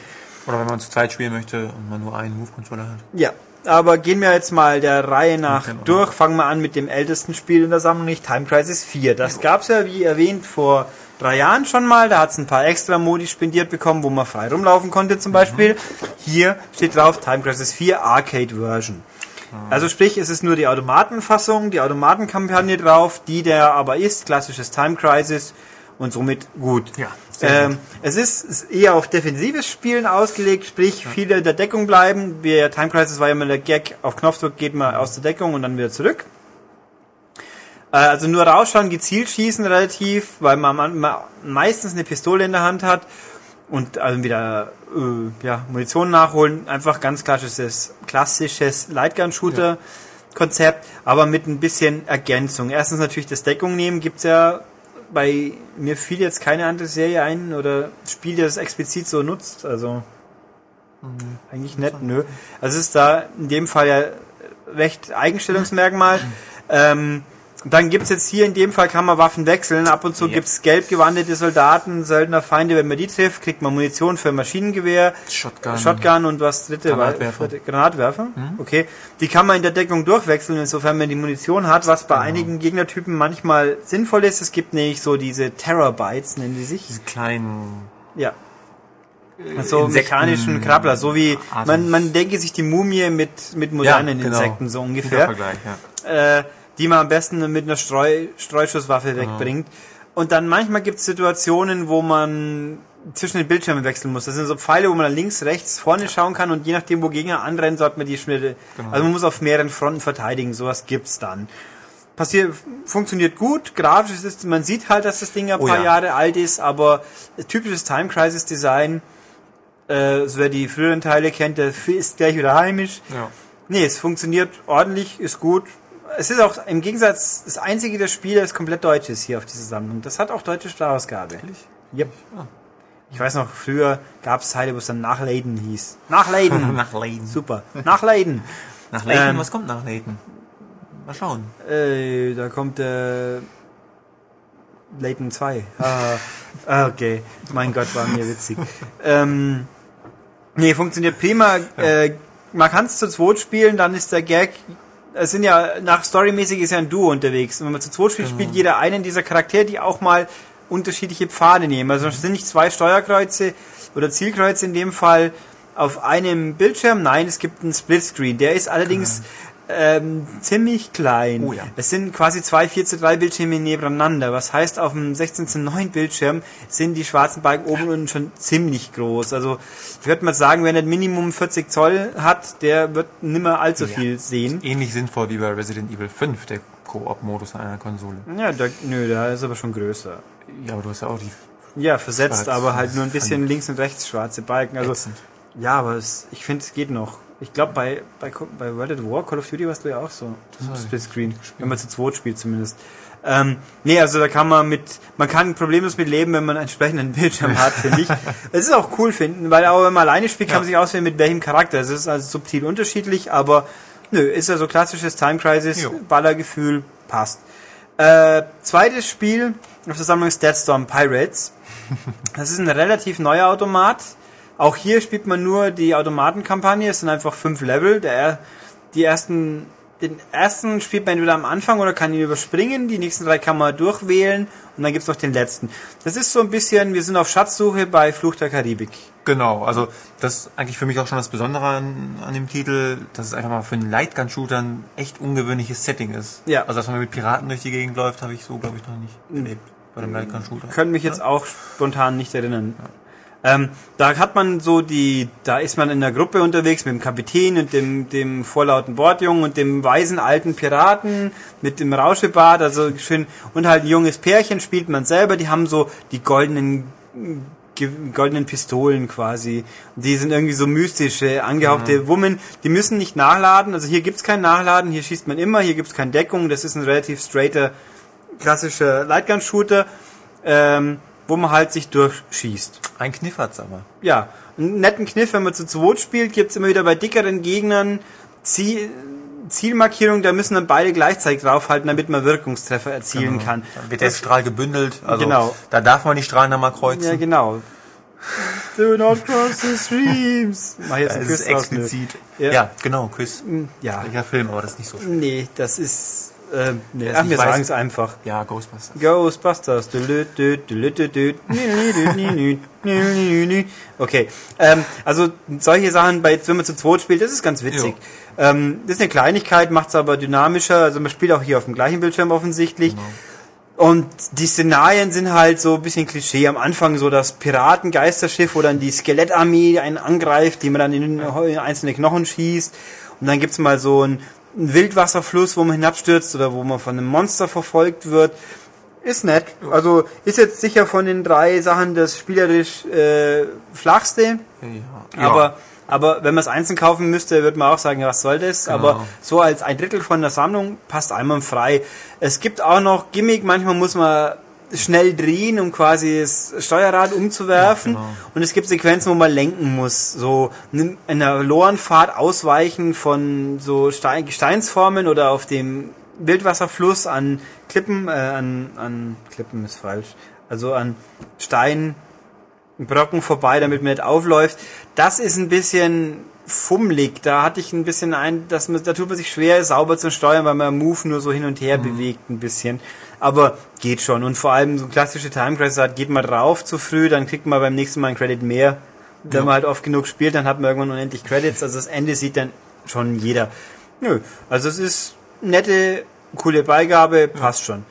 Oder wenn man zu zweit spielen möchte und man nur einen Move-Controller hat. Ja, aber gehen wir jetzt mal der Reihe nach durch. Fangen wir an mit dem ältesten Spiel in der Sammlung, nicht Time Crisis 4. Das gab's ja, wie erwähnt, vor drei Jahren schon mal. Da hat's ein paar extra Modi spendiert bekommen, wo man frei rumlaufen konnte zum Beispiel. Hier steht drauf Time Crisis 4 Arcade Version. Also sprich, es ist nur die Automatenfassung, die Automatenkampagne drauf, die der aber ist, klassisches Time Crisis und somit gut. Ja, Ähm, es ist, eher auf defensives Spielen ausgelegt, sprich viele in der Deckung bleiben. Wir, Time Crisis war ja immer der Gag, auf Knopfdruck geht man aus der Deckung und dann wieder zurück. Äh, also nur rausschauen, gezielt schießen relativ, weil man, meistens eine Pistole in der Hand hat und also wieder äh, ja, Munition nachholen. Einfach ganz klassisches, klassisches Lightgun-Shooter-Konzept, aber mit ein bisschen Ergänzung. Erstens natürlich das Deckung nehmen, gibt's ja bei mir fiel jetzt keine andere Serie ein oder Spiel, das es explizit so nutzt. Also eigentlich nett, nö. Also es ist da in dem Fall ja recht Eigenstellungsmerkmal. Ähm, dann gibt's jetzt hier in dem Fall kann man Waffen wechseln. Ab und zu Ja. gibt's gelb gewandete Soldaten, Söldner, Feinde. Wenn man die trifft, kriegt man Munition für Maschinengewehr, Shotgun. Shotgun und was dritte? Granatwerfer. Granatwerfer. Okay. Die kann man in der Deckung durchwechseln, insofern man die Munition hat, was bei einigen Gegnertypen manchmal sinnvoll ist. Es gibt nämlich so diese Terabytes, nennen die sich. Diese kleinen Ja. So Insekten- mechanischen Krabbler, so wie man, man denke sich die Mumie mit, mit modernen Ja, genau. Insekten so Guter ungefähr Vergleich, ja. äh, die man am besten mit einer Streu, Streuschusswaffe wegbringt. Und dann manchmal gibt es Situationen, wo man zwischen den Bildschirmen wechseln muss. Das sind so Pfeile, wo man links, rechts, vorne schauen kann und je nachdem, wo Gegner anrennen, sollte man die Schnitte. Also man muss auf mehreren Fronten verteidigen, sowas gibt's dann. Passiert, funktioniert gut, grafisch ist es, man sieht halt, dass das Ding ein Oh paar ja. Jahre alt ist, aber typisches Time Crisis Design, äh, so wer die früheren Teile kennt, der ist gleich wieder heimisch. ja. Nee, es funktioniert ordentlich, ist gut. Es ist auch im Gegensatz, das einzige der Spiele, das komplett deutsch ist hier auf dieser Sammlung. Das hat auch deutsche Sprachausgabe. Yep. Ich weiß noch, früher gab es Teile, wo es dann nach Leiden hieß. Nach Leiden. Nach Leiden. Super. Nach Leiden. Nach Leiden, Ähm, was kommt nach Leiden? Mal schauen. Äh, da kommt äh, Leighton 2. Ah, ah, okay. Mein Gott, war mir witzig. ähm, nee, funktioniert prima. Äh, man kann es zu zweit spielen, dann ist der Gag. Es sind ja, nach storymäßig ist ja ein Duo unterwegs. Und wenn man zu zweit spielt, spielt jeder einen dieser Charaktere, die auch mal unterschiedliche Pfade nehmen. Also es sind nicht zwei Steuerkreuze oder Zielkreuze in dem Fall auf einem Bildschirm. Nein, es gibt einen Splitscreen. Der ist allerdings ähm, ziemlich klein. Oh ja. Es sind quasi zwei 4 zu 3 Bildschirme nebeneinander. Was heißt, auf dem 16 zu 9 Bildschirm sind die schwarzen Balken oben und unten schon ziemlich groß. Also ich würde mal sagen, wer nicht Minimum 40 Zoll hat, der wird nimmer allzu Ja. viel sehen. Ähnlich sinnvoll wie bei Resident Evil 5, der Koop-Modus an einer Konsole. Ja, da, nö, da ist aber schon größer. Ja, aber du hast ja auch die Ja, versetzt, Schwarz. aber halt nur ein bisschen links und rechts schwarze Balken. Also ätzend. ja, aber es, ich finde, es geht noch. Ich glaube, bei, bei, bei World at War, Call of Duty warst du ja auch so. Splitscreen. Wenn man zu zweit spielt zumindest. Ähm, nee, also da kann man mit, man kann problemlos mit leben, wenn man einen entsprechenden Bildschirm hat, finde ich. Es ist auch cool finden, weil auch wenn man alleine spielt, kann man sich auswählen, mit welchem Charakter. Es ist also subtil unterschiedlich, aber nö, ist ja so klassisches Time Crisis, Jo. Ballergefühl, passt. Äh, zweites Spiel auf der Sammlung ist Deadstorm Pirates. Das ist ein relativ neuer Automat. Auch hier spielt man nur die Automatenkampagne. Es sind einfach fünf Level. Der, die ersten, den ersten spielt man entweder am Anfang oder kann ihn überspringen. Die nächsten drei kann man durchwählen. Und dann gibt's noch den letzten. Das ist so ein bisschen, wir sind auf Schatzsuche bei Fluch der Karibik. Genau, also das ist eigentlich für mich auch schon das Besondere an, an dem Titel, dass es einfach mal für einen Lightgun-Shooter ein echt ungewöhnliches Setting ist. Ja. Also dass man mit Piraten durch die Gegend läuft, habe ich so, glaube ich, noch nicht erlebt. Bei einem Lightgun-Shooter. Könnte mich jetzt auch spontan nicht erinnern. Ähm, da hat man so die, da ist man in der Gruppe unterwegs mit dem Kapitän und dem, dem vorlauten Bordjungen und dem weisen alten Piraten mit dem Rauschebart, also schön, und halt ein junges Pärchen spielt man selber, die haben so die goldenen, goldenen Pistolen quasi. Die sind irgendwie so mystische, angehauchte Wummen. Die müssen nicht nachladen, also hier gibt's kein Nachladen, hier schießt man immer, hier gibt's keine Deckung, das ist ein relativ straighter, klassischer Lightgun-Shooter. Ähm, wo man halt sich durchschießt. Ein Kniff hat's aber. Ja, einen netten Kniff, wenn man zu zweit spielt, gibt's immer wieder bei dickeren Gegnern Ziel, Zielmarkierung, da müssen dann beide gleichzeitig draufhalten, damit man Wirkungstreffer erzielen kann. Dann wird der Das- Strahl gebündelt. Also Genau. da darf man die Strahlen dann mal kreuzen. Ja, genau. Do not cross the streams. Mach jetzt Das einen ist nö. explizit. Ja. Ja. genau, Quiz. Ja, Welcher Film, aber das ist nicht so schön. nee, das ist, äh, nee, ach, nicht wir sagen es einfach. Ja, Ghostbusters. Ghostbusters. Okay, ähm, also solche Sachen, bei, wenn man zu zweit spielt, das ist ganz witzig. Ähm, das ist eine Kleinigkeit, macht es aber dynamischer. Also man spielt auch hier auf dem gleichen Bildschirm offensichtlich. Und die Szenarien sind halt so ein bisschen Klischee. Am Anfang so das Piratengeisterschiff, wo dann die Skelettarmee einen angreift, die man dann in in einzelne Knochen schießt. Und dann gibt's mal so einen, einen Wildwasserfluss, wo man hinabstürzt oder wo man von einem Monster verfolgt wird. Ist nett. Also ist jetzt sicher von den drei Sachen das spielerisch äh, flachste. Ja. Aber, aber wenn man es einzeln kaufen müsste, würde man auch sagen, was soll das? Genau. Aber so als ein Drittel von der Sammlung passt einmal frei. Es gibt auch noch Gimmick, manchmal muss man schnell drehen, um quasi das Steuerrad umzuwerfen. Ja, genau. Und es gibt Sequenzen, wo man lenken muss. So in einer Lorenfahrt ausweichen von so Stein Gesteinsformen oder auf dem Wildwasserfluss an Klippen, äh, an, an Klippen ist falsch. Also an Stein, Brocken vorbei, damit man nicht aufläuft. Das ist ein bisschen fummelig. Da hatte ich ein bisschen ein, dass man, da tut man sich schwer, sauber zu steuern, weil man Move nur so hin und her bewegt ein bisschen. Aber geht schon. Und vor allem so klassische Time Crisis hat, geht man drauf zu früh, dann kriegt man beim nächsten Mal einen Credit mehr. Wenn man halt oft genug spielt, dann hat man irgendwann unendlich Credits. Also das Ende sieht dann schon jeder. Nö. Also es ist nette, coole Beigabe, passt schon.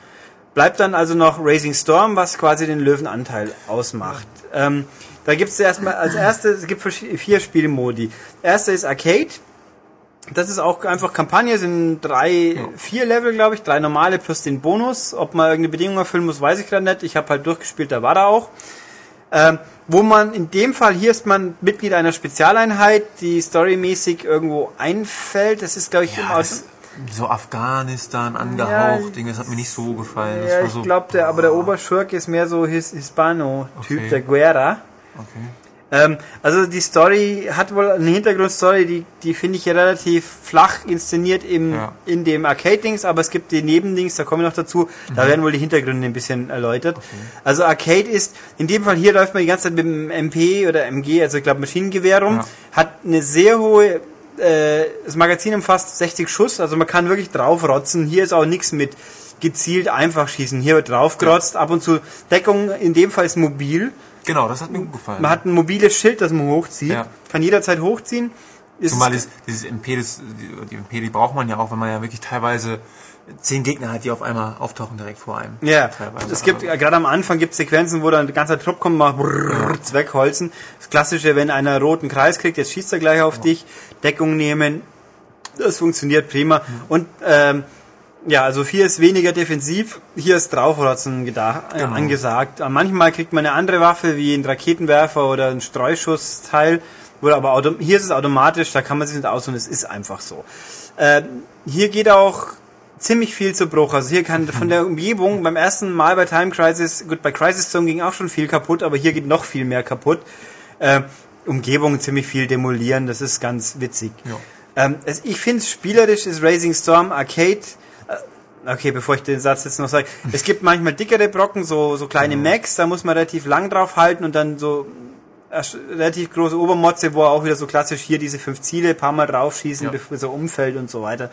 Bleibt dann also noch Racing Storm, was quasi den Löwenanteil ausmacht. Ähm, da gibt es erstmal als erstes, es gibt vier Spielmodi. Erster ist Arcade. Das ist auch einfach Kampagne, sind drei, vier Level, glaube ich, drei normale plus den Bonus. Ob man irgendeine Bedingung erfüllen muss, weiß ich gerade nicht. Ich habe halt durchgespielt, da war da auch. Ähm, wo man in dem Fall, hier ist man Mitglied einer Spezialeinheit, die storymäßig irgendwo einfällt. Das ist, glaube ich, Ja, das, so Afghanistan Ja, angehaucht, Ding, das hat mir nicht so gefallen. Das Ja, war ich so, glaube, der, aber der Oberschurke ist mehr so His Hispano-Typ, Okay. der Guerra. Okay. Ähm, also die Story hat wohl eine Hintergrundstory, die, die finde ich ja relativ flach inszeniert im, Ja. in dem Arcade-Dings, aber es gibt die Nebendings, da komme ich noch dazu, da Mhm. werden wohl die Hintergründe ein bisschen erläutert. Also Arcade ist, in dem Fall hier läuft man die ganze Zeit mit dem MP oder MG, also ich glaube Maschinengewehr rum, Ja. hat eine sehr hohe, äh, das Magazin umfasst 60 Schuss, also man kann wirklich draufrotzen, hier ist auch nichts mit gezielt einfach schießen, hier wird draufgerotzt, ab und zu Deckung, in dem Fall ist mobil, Genau, das hat mir gut gefallen. man hat ein mobiles Schild, das man hochzieht. Ja. Kann jederzeit hochziehen. Ist Zumal dieses, dieses MP, das, die, MP, die braucht man ja auch, wenn man ja wirklich teilweise zehn Gegner hat, die auf einmal auftauchen direkt vor einem. ja, teilweise. es gibt, Also- ja, gerade am Anfang gibt es Sequenzen, wo dann ein ganzer Trupp kommt, macht brrrr, wegholzen. Das klassische, wenn einer einen roten Kreis kriegt, jetzt schießt er gleich auf dich, Deckung nehmen. Das funktioniert prima. Und ähm, ja, also hier ist weniger defensiv, hier ist draufrotzen gedacht, äh, Genau. angesagt. Manchmal kriegt man eine andere Waffe, wie ein Raketenwerfer oder ein Streuschussteil. Oder aber hier ist es automatisch, da kann man sich nicht aussuchen, es ist einfach so. Äh, hier geht auch ziemlich viel zu Bruch. Also hier kann von der Umgebung beim ersten Mal bei Time Crisis, gut, bei Crisis Zone ging auch schon viel kaputt, aber hier geht noch viel mehr kaputt. Äh, Umgebung ziemlich viel demolieren, das ist ganz witzig. Ja. Ähm, es, ich finde spielerisch ist Racing Storm Arcade. Okay, bevor ich den Satz jetzt noch sage. Es gibt manchmal dickere Brocken, so, so kleine Macs, da muss man relativ lang drauf halten und dann so äh, relativ große Obermotze, wo er auch wieder so klassisch hier diese fünf Ziele, paar Mal draufschießen, Ja. bevor er umfällt und so weiter.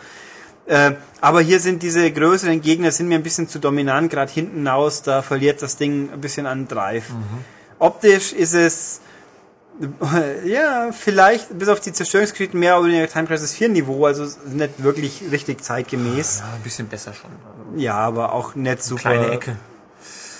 Äh, aber hier sind diese größeren Gegner sind mir ein bisschen zu dominant, gerade hinten raus, da verliert das Ding ein bisschen an Drive. Optisch ist es ja, vielleicht bis auf die Zerstörungsgeschichten mehr oder weniger Time Crisis 4 Niveau, also nicht wirklich richtig zeitgemäß. Ja, ein bisschen besser schon. Ja, aber auch nicht super kleine Ecke.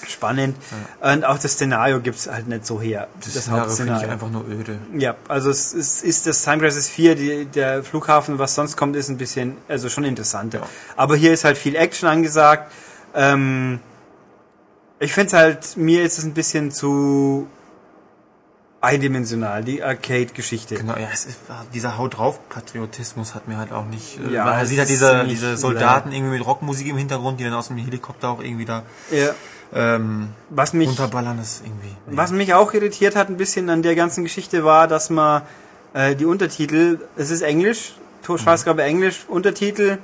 spannend. Und auch das Szenario gibt's halt nicht so her. Das, Szenario finde ich einfach nur öde. Ja, also es ist, ist das Time Crisis 4, die, der Flughafen, was sonst kommt, ist ein bisschen, also schon interessanter. Ja. Aber hier ist halt viel Action angesagt. Ähm, ich finde es halt, mir ist es ein bisschen zu eindimensional, die Arcade-Geschichte. Genau, ja, es ist, dieser Haut drauf Patriotismus hat mir halt auch nicht. äh, Ja, man sieht halt diese, diese Soldaten irgendwie mit Rockmusik im Hintergrund, die dann aus dem Helikopter auch irgendwie da Ja. ähm, Was mich, runterballern, ist irgendwie. was mich auch irritiert hat ein bisschen an der ganzen Geschichte war, dass man äh, die Untertitel, es ist Englisch, To- Schwarzgabe Englisch, Untertitel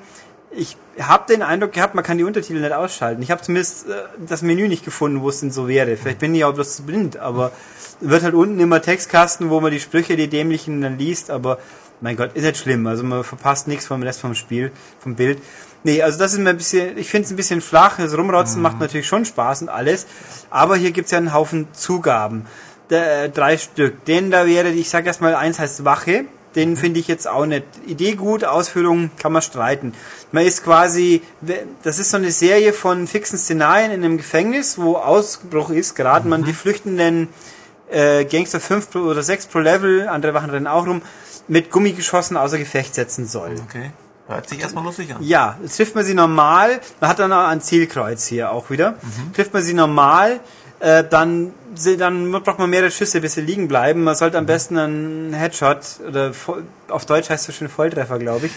ich habe den Eindruck gehabt, man kann die Untertitel nicht ausschalten. Ich habe zumindest äh, das Menü nicht gefunden, wo es denn so wäre. Vielleicht bin ich auch bloß zu blind, aber wird halt unten immer Textkasten, wo man die Sprüche, die dämlichen dann liest, aber mein Gott, ist nicht schlimm. Also man verpasst nichts vom Rest vom Spiel, vom Bild. Nee, also das ist mir ein bisschen, ich finde es ein bisschen flach. Das Rumrotzen macht natürlich schon Spaß und alles. Aber hier gibt's ja einen Haufen Zugaben. Der, äh, drei Stück. Den da wäre, ich sag erstmal, eins heißt Wache. Den finde ich jetzt auch nicht. Idee gut, Ausführung kann man streiten. Man ist quasi, das ist so eine Serie von fixen Szenarien in einem Gefängnis, wo Ausbruch ist, gerade man die flüchtenden äh, Gangster 5 pro, oder 6 pro Level, andere Wachen rennen auch rum, mit Gummigeschossen außer Gefecht setzen soll. Okay. Hört sich erstmal lustig an. Ja, jetzt trifft man sie normal, man hat dann auch ein Zielkreuz hier auch wieder. Trifft man sie normal, äh, dann, dann braucht man mehrere Schüsse, bis sie liegen bleiben. Man sollte am besten einen Headshot, oder auf Deutsch heißt es so schön Volltreffer, glaube ich,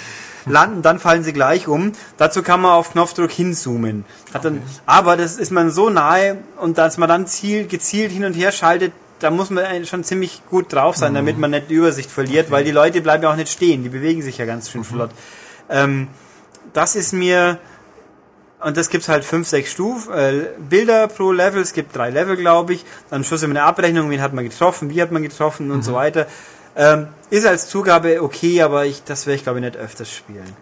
landen, dann fallen sie gleich um. Dazu kann man auf Knopfdruck hinzoomen. Hat dann, aber das ist man so nahe und dass man dann ziel, gezielt hin und her schaltet, da muss man schon ziemlich gut drauf sein, damit man nicht die Übersicht verliert, weil die Leute bleiben ja auch nicht stehen, die bewegen sich ja ganz schön flott. Ähm, das ist mir, und das gibt's halt fünf, sechs Stufen, äh, Bilder pro Level, es gibt drei Level, glaube ich, dann am Schluss immer eine Abrechnung, wen hat man getroffen, wie hat man getroffen und so weiter. Ähm, ist als Zugabe okay, aber ich, das werde ich glaube ich nicht öfters spielen.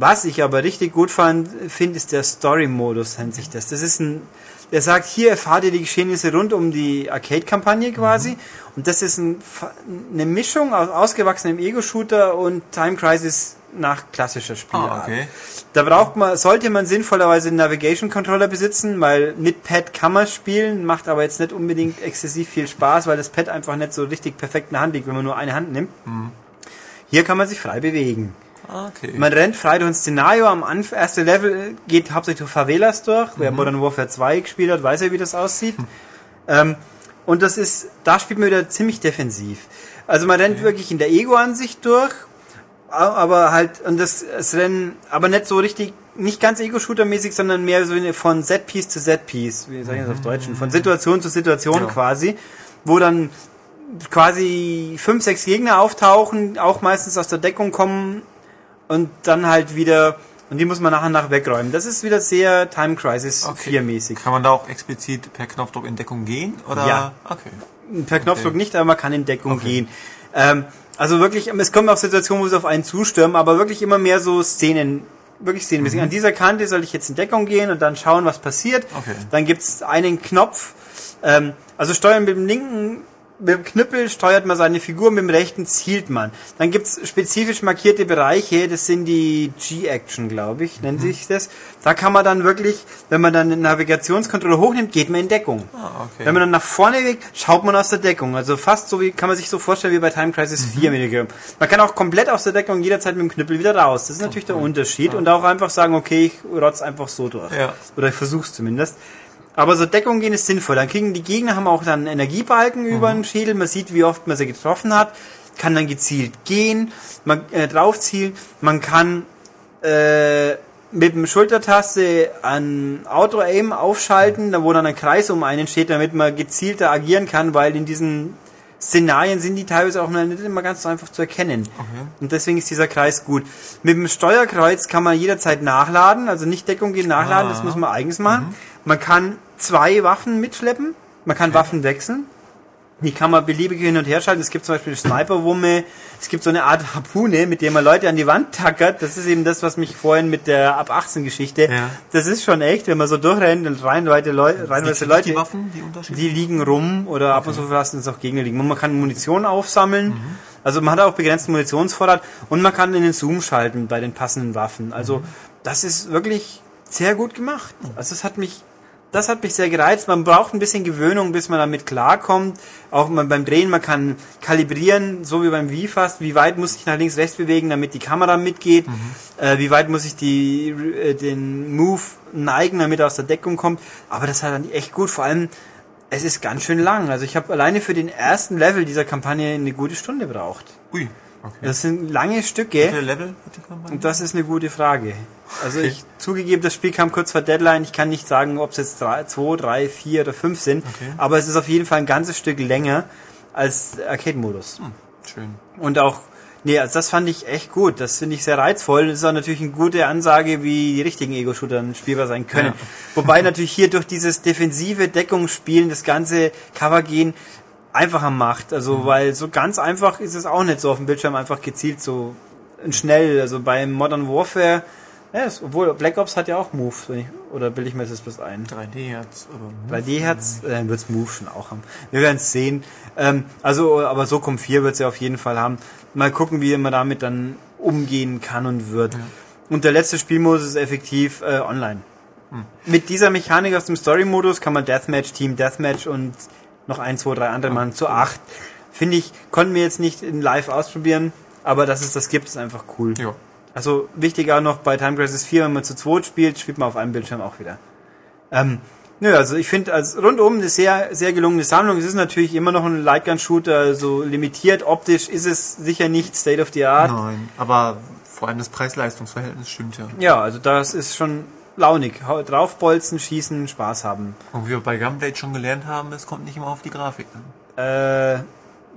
Was ich aber richtig gut fand, finde, ist der Story-Modus, nennt sich das. Das ist ein, der sagt, hier erfahrt ihr die Geschehnisse rund um die Arcade-Kampagne quasi. Und das ist ein, eine Mischung aus ausgewachsenem Ego-Shooter und Time Crisis nach klassischer Spielart. Ah, okay. Da braucht man, sollte man sinnvollerweise einen Navigation Controller besitzen, weil mit Pad kann man spielen, macht aber jetzt nicht unbedingt exzessiv viel Spaß, weil das Pad einfach nicht so richtig perfekt in der Hand liegt, wenn man nur eine Hand nimmt. Hier kann man sich frei bewegen. Okay. Man rennt frei durch ein Szenario. Am Anf erste Level geht hauptsächlich durch Favelas durch. Wer Modern Warfare 2 gespielt hat, weiß ja, wie das aussieht. Ähm, und das ist, da spielt man wieder ziemlich defensiv. Also man rennt wirklich in der Ego-Ansicht durch, aber halt, und das, das Rennen, aber nicht so richtig, nicht ganz Ego-Shooter-mäßig, sondern mehr so von Set-Piece zu Set-Piece, wie sag ich das auf Deutsch, von Situation zu Situation Ja. quasi, wo dann quasi fünf, sechs Gegner auftauchen, auch meistens aus der Deckung kommen und dann halt wieder, und die muss man nach und nach wegräumen. Das ist wieder sehr Time Crisis Okay. 4 mäßig. Kann man da auch explizit per Knopfdruck in Deckung gehen? Oder? Ja. Okay. Per Knopfdruck Okay. nicht, aber man kann in Deckung Okay. gehen. Ähm, also wirklich, es kommen auch Situationen, wo sie auf einen zustürmen, aber wirklich immer mehr so Szenen, wirklich Szenenmäßig. An dieser Kante soll ich jetzt in Deckung gehen und dann schauen, was passiert. Mhm. Okay. Dann gibt's einen Knopf, ähm, also steuern mit dem linken mit dem Knüppel steuert man seine Figur, mit dem rechten zielt man. Dann gibt's spezifisch markierte Bereiche, das sind die G-Action, glaube ich, nennt sich das. Da kann man dann wirklich, wenn man dann den Navigationscontroller hochnimmt, geht man in Deckung. Ah, okay. Wenn man dann nach vorne weg, schaut man aus der Deckung. Also fast so wie, kann man sich so vorstellen wie bei Time Crisis 4 mit Man kann auch komplett aus der Deckung jederzeit mit dem Knüppel wieder raus. Das ist natürlich der Unterschied. Und auch einfach sagen, okay, ich rotz einfach so durch. Ja. Oder ich versuch's zumindest. Aber so Deckung gehen ist sinnvoll. Dann kriegen die Gegner haben auch dann Energiebalken über den Schädel. Man sieht, wie oft man sie getroffen hat. Kann dann gezielt gehen, man äh, draufzielen. Man kann äh, mit dem Schultertaste an Auto-Aim aufschalten, da wo dann ein Kreis um einen steht, damit man gezielter agieren kann, weil in diesen Szenarien sind die teilweise auch nicht immer ganz so einfach zu erkennen. Und deswegen ist dieser Kreis gut. Mit dem Steuerkreuz kann man jederzeit nachladen, also nicht Deckung gehen, nachladen, das muss man eigens machen. Man kann zwei Waffen mitschleppen, man kann Waffen wechseln. Die kann man beliebig hin und her schalten. Es gibt zum Beispiel Sniperwumme. Es gibt so eine Art Harpune, mit der man Leute an die Wand tackert. Das ist eben das, was mich vorhin mit der ab 18 Geschichte. Ja. Das ist schon echt, wenn man so durchrennt und reihenweise Leute, reihenweise Die, Leute die Waffen, die Unterschiede? die liegen rum oder ab und zu lassen es auch Gegner liegen. Und man kann Munition aufsammeln. Also man hat auch begrenzten Munitionsvorrat und man kann in den Zoom schalten bei den passenden Waffen. Also das ist wirklich sehr gut gemacht. Also es hat mich das hat mich sehr gereizt. Man braucht ein bisschen Gewöhnung, bis man damit klarkommt. Auch beim Drehen, man kann kalibrieren, so wie beim Wii fast. Wie weit muss ich nach links, rechts bewegen, damit die Kamera mitgeht? Äh, wie weit muss ich die, äh, den Move neigen, damit er aus der Deckung kommt? Aber das hat dann echt gut. Vor allem, es ist ganz schön lang. Also ich habe alleine für den ersten Level dieser Kampagne eine gute Stunde braucht. Ui. Okay. Das sind lange Wie Stücke. viele Level? Und das ist eine gute Frage. Also ich zugegeben, das Spiel kam kurz vor Deadline. Ich kann nicht sagen, ob es jetzt drei, zwei, drei, vier oder fünf sind. Okay. Aber es ist auf jeden Fall ein ganzes Stück länger als Arcade-Modus. Schön. Und auch Nee, also das fand ich echt gut. Das finde ich sehr reizvoll. Das ist auch natürlich eine gute Ansage, wie die richtigen Ego-Shooter spielbar sein können. Ja. Wobei natürlich hier durch dieses defensive Deckungsspielen das ganze Covergehen einfacher macht. Also, weil so ganz einfach ist es auch nicht so auf dem Bildschirm einfach gezielt so schnell. Also beim Modern Warfare, ja, es- obwohl Black Ops hat ja auch Move, oder bilde ich mir das bloß ein? 3D-Herz, aber 3D-Herz, äh, dann wird's Move schon auch haben. Wir werden es sehen. Ähm, also, aber SOCOM 4 wird's ja auf jeden Fall haben. Mal gucken, wie man damit dann umgehen kann und wird. Und der letzte Spielmodus ist effektiv äh, online. Mit dieser Mechanik aus dem Story-Modus kann man Deathmatch, Team Deathmatch und noch ein, zwei, drei andere machen zu acht. Finde ich, konnten wir jetzt nicht in live ausprobieren, aber dass es das gibt, ist einfach cool. ja. Also wichtig auch noch bei Time Crisis 4, wenn man zu zweit spielt, spielt man auf einem Bildschirm auch wieder. Ähm, nö, also ich finde als rundum eine sehr, sehr gelungene Sammlung. Es ist natürlich immer noch ein Lightgun-Shooter, so limitiert. Optisch ist es sicher nicht State of the Art. Nein, aber vor allem das Preis-Leistungs-Verhältnis stimmt ja. Ja, also das ist schon launig. Draufbolzen, schießen, Spaß haben. Und wie wir bei Gunblade schon gelernt haben, es kommt nicht immer auf die Grafik an. Äh,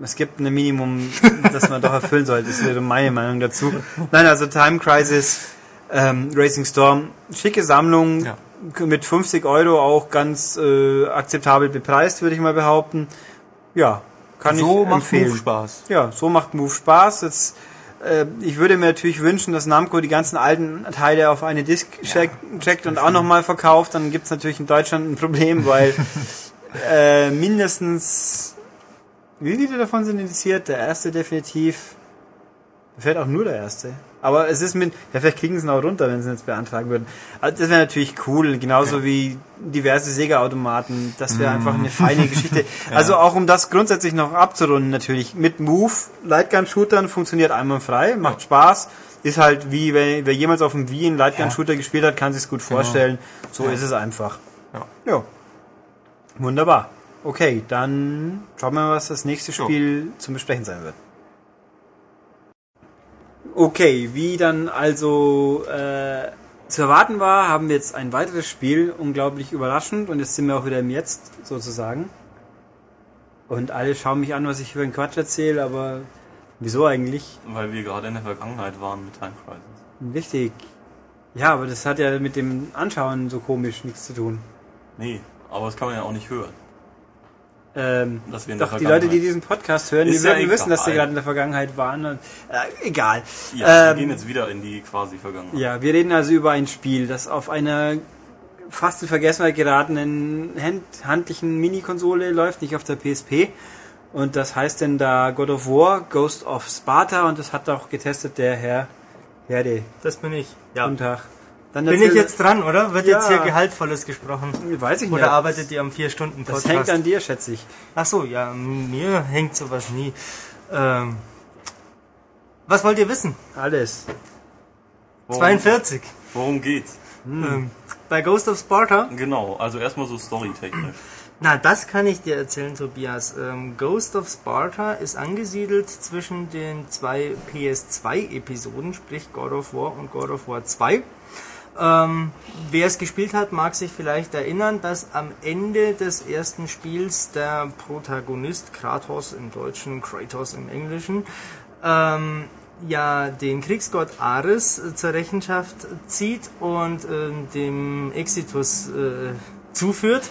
es gibt ein Minimum, das man doch erfüllen sollte. Das wäre meine Meinung dazu. Nein, also Time Crisis, ähm, Racing Storm, schicke Sammlung, Ja. mit 50 Euro auch ganz äh, akzeptabel bepreist, würde ich mal behaupten. Ja, kann so ich macht empfehlen. Move Spaß. Ja, so macht Move Spaß. Jetzt, ich würde mir natürlich wünschen, dass Namco die ganzen alten Teile auf eine Disk check, checkt und auch nochmal verkauft. Dann gibt's natürlich in Deutschland ein Problem, weil äh, mindestens wie viele davon sind indiziert? Der erste definitiv. Fällt auch nur der erste. Aber es ist mit, ja, vielleicht kriegen sie ihn auch runter, wenn sie ihn jetzt beantragen würden. Also das wäre natürlich cool, genauso wie diverse Sega-Automaten. Das wäre einfach eine feine Geschichte. Also auch um das grundsätzlich noch abzurunden, natürlich. Mit Move, Lightgun-Shootern funktioniert einwandfrei, macht Spaß. Ist halt wie, wenn, wer jemals auf dem Wii einen Lightgun-Shooter gespielt hat, kann sich's gut vorstellen. So ist es einfach. Ja. Ja. Wunderbar. Okay, dann schauen wir mal, was das nächste Spiel zum Besprechen sein wird. Okay, wie dann also äh, zu erwarten war, haben wir jetzt ein weiteres Spiel, unglaublich überraschend, und jetzt sind wir auch wieder im Jetzt sozusagen. Und alle schauen mich an, was ich für einen Quatsch erzähle, aber wieso eigentlich? Weil wir gerade in der Vergangenheit waren mit Time Crisis. Richtig. Ja, aber das hat ja mit dem Anschauen so komisch nichts zu tun. Nee, aber das kann man ja auch nicht hören. Ähm, Dass wir in doch, die Leute, die diesen Podcast hören, die Ist ja werden wissen, dass sie gerade in der Vergangenheit waren. Und, äh, egal. Ja, Ähm, wir gehen jetzt wieder in die quasi Vergangenheit. Ja, wir reden also über ein Spiel, das auf einer fast in Vergessenheit geratenen hand handlichen Minikonsole läuft, nicht auf der PSP. Und das heißt denn da God of War, Ghost of Sparta und das hat auch getestet der Herr Herde. Das bin ich. Ja. Guten Tag. Dann Bin ich jetzt dran, oder? Wird Ja. jetzt hier Gehaltvolles gesprochen? Weiß ich nicht. Oder arbeitet ihr am 4-Stunden-Podcast? das hängt an dir, schätze ich. Ach so, ja, mir hängt sowas nie. Ähm, was wollt ihr wissen? Alles. Worum, 42. Worum geht's? Ähm, bei Ghost of Sparta? Genau, also erstmal so storytechnisch. Na, das kann ich dir erzählen, Tobias. Ähm, Ghost of Sparta ist angesiedelt zwischen den zwei PS2-Episoden, sprich God of War und God of War 2. Ähm, wer es gespielt hat, mag sich vielleicht erinnern, dass am Ende des ersten Spiels der Protagonist Kratos im Deutschen, Kratos im Englischen, ähm, ja den Kriegsgott Ares äh, zur Rechenschaft zieht und ähm, dem Exitus äh, zuführt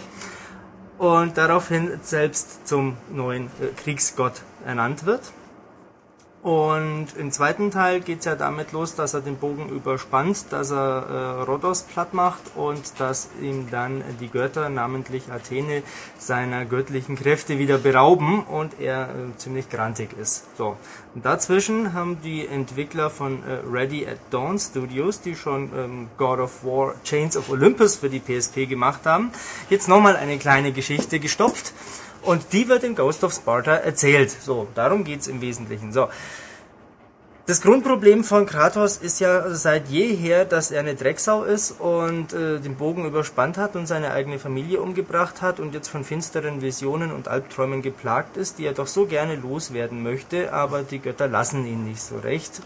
und daraufhin selbst zum neuen äh, Kriegsgott ernannt wird. Und im zweiten Teil geht's ja damit los, dass er den Bogen überspannt, dass er äh, Rhodos platt macht und dass ihm dann die Götter, namentlich Athene, seiner göttlichen Kräfte wieder berauben und er äh, ziemlich grantig ist. So. Und dazwischen haben die Entwickler von äh, Ready at Dawn Studios, die schon ähm, God of War Chains of Olympus für die PSP gemacht haben, jetzt nochmal eine kleine Geschichte gestopft. Und die wird in Ghost of Sparta erzählt. So, darum geht's im Wesentlichen. So. Das Grundproblem von Kratos ist ja seit jeher, dass er eine Drecksau ist und äh, den Bogen überspannt hat und seine eigene Familie umgebracht hat und jetzt von finsteren Visionen und Albträumen geplagt ist, die er doch so gerne loswerden möchte, aber die Götter lassen ihn nicht so recht.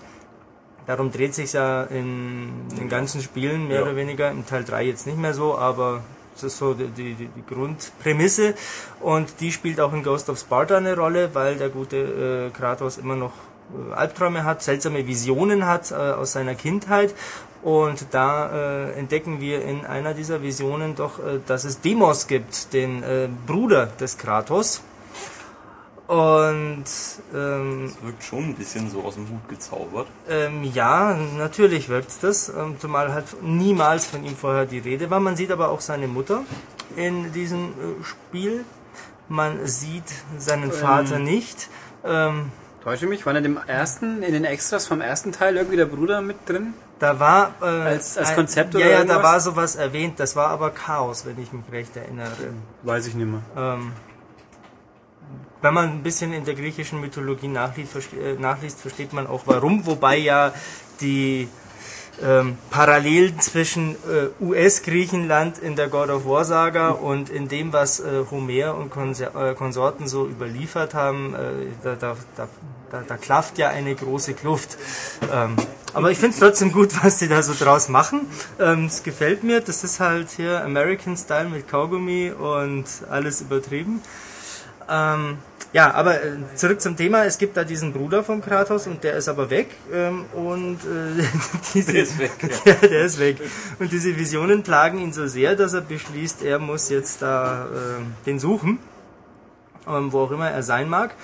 Darum dreht sich ja in den ganzen Spielen mehr Ja. oder weniger, im Teil 3 jetzt nicht mehr so, aber das ist so die, die, die Grundprämisse und die spielt auch in Ghost of Sparta eine Rolle, weil der gute äh, Kratos immer noch Albträume hat, seltsame Visionen hat äh, aus seiner Kindheit. Und da äh, entdecken wir in einer dieser Visionen doch, äh, dass es Demos gibt, den äh, Bruder des Kratos. Und ähm, Das wirkt schon ein bisschen so aus dem Hut gezaubert. ähm, ja, natürlich wirkt das, ähm, zumal halt niemals von ihm vorher die Rede war. Man sieht aber auch seine Mutter in diesem äh, Spiel. Man sieht seinen Vater nicht. Ähm, Täusche mich, war in dem ersten, in den Extras vom ersten Teil irgendwie der Bruder mit drin? da war äh, Als- als ein- Konzept ja, oder ja, da irgendwas? war sowas erwähnt. Das war aber Chaos, wenn ich mich recht erinnere. Weiß ich nicht mehr. Ähm, wenn man ein bisschen in der griechischen Mythologie nachliest, verste äh, nachliest versteht man auch warum, wobei ja die ähm, Parallelen zwischen äh, US-Griechenland in der God of War Saga und in dem, was äh, Homer und Konser äh, Konsorten so überliefert haben, äh, da, da, da, da, klafft ja eine große Kluft. Ähm, aber ich finde es trotzdem gut, was sie da so draus machen. Ähm, Es gefällt mir. Das ist halt hier American Style mit Kaugummi und alles übertrieben. Ähm, ja, aber äh, zurück zum Thema. Es gibt da diesen Bruder von Kratos und der ist aber weg. Ähm, und äh, diese, Der ist weg, ja. der ist weg. Und diese Visionen plagen ihn so sehr, dass er beschließt, er muss jetzt da äh, den suchen, ähm, wo auch immer er sein mag.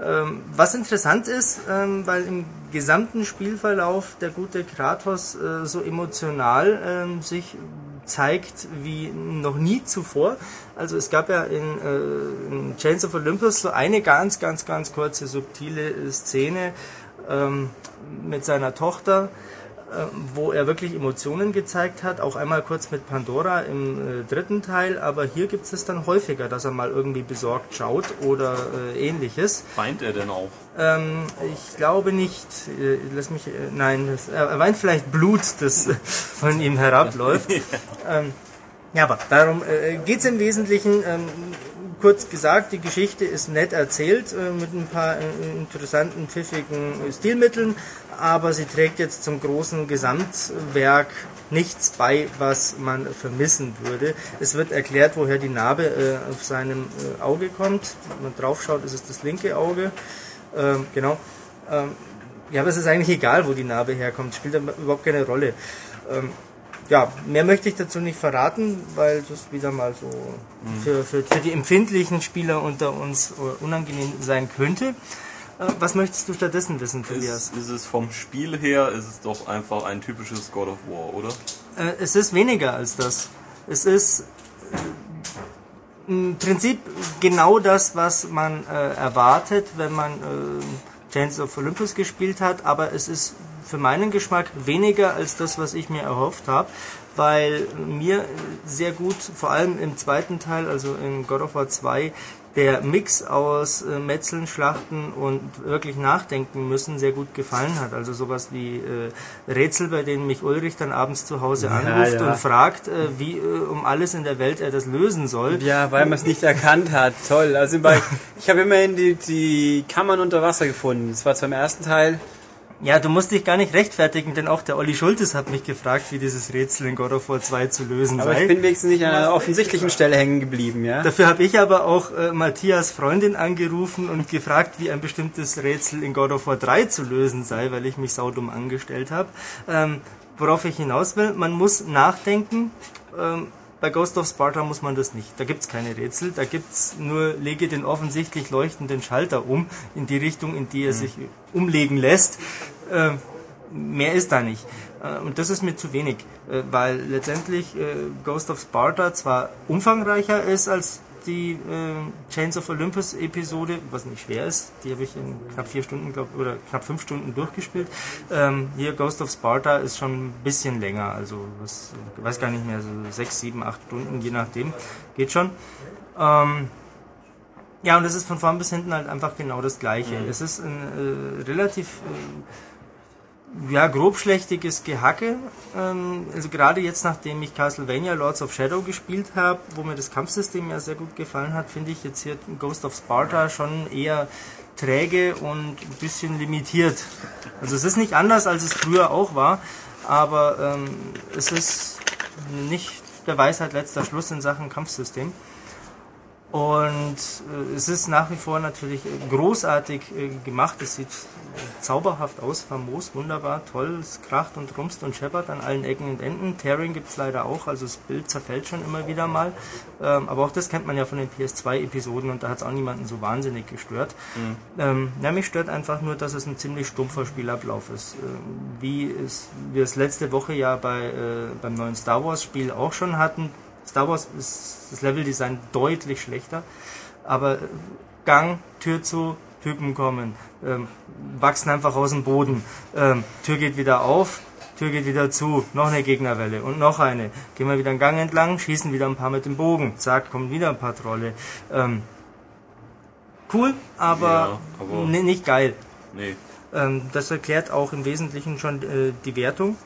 Ähm, was interessant ist, ähm, weil im gesamten Spielverlauf der gute Kratos äh, so emotional ähm, sich zeigt wie noch nie zuvor. Also es gab ja in, äh, in Chains of Olympus so eine ganz, ganz, ganz kurze, subtile äh, Szene ähm, mit seiner Tochter, äh, wo er wirklich Emotionen gezeigt hat, auch einmal kurz mit Pandora im äh, dritten Teil, aber hier gibt es dann häufiger, dass er mal irgendwie besorgt schaut oder äh, ähnliches. Weint er denn auch? Ähm, ich glaube nicht, äh, lass mich, nein, das, er weint vielleicht Blut, das von ihm herabläuft. ähm, ja, aber darum äh, geht es im Wesentlichen. Ähm, kurz gesagt, die Geschichte ist nett erzählt äh, mit ein paar äh, interessanten, pfiffigen Stilmitteln, aber sie trägt jetzt zum großen Gesamtwerk nichts bei, was man vermissen würde. Es wird erklärt, woher die Narbe äh, auf seinem äh, Auge kommt. Wenn man draufschaut, ist es das linke Auge. Ähm, genau. Ähm, ja, aber es ist eigentlich egal, wo die Narbe herkommt. Spielt überhaupt keine Rolle. Ähm, ja, mehr möchte ich dazu nicht verraten, weil das wieder mal so für, für, für die empfindlichen Spieler unter uns äh, unangenehm sein könnte. Äh, was möchtest du stattdessen wissen, Tobias? Ist, ist es vom Spiel her, ist es doch einfach ein typisches God of War, oder? Äh, es ist weniger als das. Es ist im Prinzip genau das, was man erwartet, wenn man Chains of Olympus gespielt hat, aber es ist für meinen Geschmack weniger als das, was ich mir erhofft habe, weil mir sehr gut, vor allem im zweiten Teil, also in God of War 2, der Mix aus äh, Metzeln, Schlachten und wirklich nachdenken müssen sehr gut gefallen hat. Also sowas wie äh, Rätsel, bei denen mich Ulrich dann abends zu Hause anruft ja. und fragt, äh, wie äh, um alles in der Welt er das lösen soll. Ja, weil man es nicht erkannt hat. Toll. Also bei, ich habe immerhin die, die Kammern unter Wasser gefunden. Das war zwar im ersten Teil. Ja, du musst dich gar nicht rechtfertigen, denn auch der Olli Schultes hat mich gefragt, wie dieses Rätsel in God of War 2 zu lösen Aber sei. ich bin wenigstens nicht an einer offensichtlichen Stelle hängen geblieben, ja. Dafür habe ich aber auch äh, Matthias Freundin angerufen und gefragt, wie ein bestimmtes Rätsel in God of War 3 zu lösen sei, weil ich mich saudumm angestellt habe. Ähm, worauf ich hinaus will, man muss nachdenken. Ähm, bei Ghost of Sparta muss man das nicht. Da gibt's keine Rätsel, da gibt's nur, lege den offensichtlich leuchtenden Schalter um, in die Richtung, in die er sich umlegen lässt. Ähm, mehr ist da nicht. Äh, Und das ist mir zu wenig, äh, weil letztendlich äh, Ghost of Sparta zwar umfangreicher ist als die äh, Chains of Olympus Episode, was nicht schwer ist, die habe ich in knapp vier Stunden, glaub, oder knapp fünf Stunden durchgespielt. Ähm, hier Ghost of Sparta ist schon ein bisschen länger, also was, ich weiß gar nicht mehr, so sechs, sieben, acht Stunden, je nachdem, geht schon. Ähm, ja, und es ist von vorn bis hinten halt einfach genau das Gleiche. Es ist ein äh, relativ äh, ja, grobschlächtiges Gehacke. Ähm, also gerade jetzt, nachdem ich Castlevania Lords of Shadow gespielt habe, wo mir das Kampfsystem ja sehr gut gefallen hat, finde ich jetzt hier Ghost of Sparta schon eher träge und ein bisschen limitiert. Also es ist nicht anders, als es früher auch war, aber ähm, es ist nicht der Weisheit letzter Schluss in Sachen Kampfsystem. Und äh, es ist nach wie vor natürlich äh, großartig äh, gemacht. Es sieht zauberhaft aus, famos, wunderbar, toll. Es kracht und rumst und scheppert an allen Ecken und Enden. Tearing gibt es leider auch, also das Bild zerfällt schon immer wieder mal. Ähm, aber auch das kennt man ja von den PS2-Episoden und da hat es auch niemanden so wahnsinnig gestört. Ähm, ja, mich stört einfach nur, dass es ein ziemlich stumpfer Spielablauf ist. Ähm, wie es, wir es letzte Woche ja bei, äh, beim neuen Star Wars-Spiel auch schon hatten. Star Wars ist das Leveldesign deutlich schlechter, aber Gang, Tür zu, Typen kommen, ähm, wachsen einfach aus dem Boden, ähm, Tür geht wieder auf, Tür geht wieder zu, noch eine Gegnerwelle und noch eine. Gehen wir wieder einen Gang entlang, schießen wieder ein paar mit dem Bogen, zack, kommt wieder ein paar Trolle. Ähm, cool, aber, Ja, aber- ni- nicht geil. Nee. Ähm, das erklärt auch im Wesentlichen schon äh, die Wertung,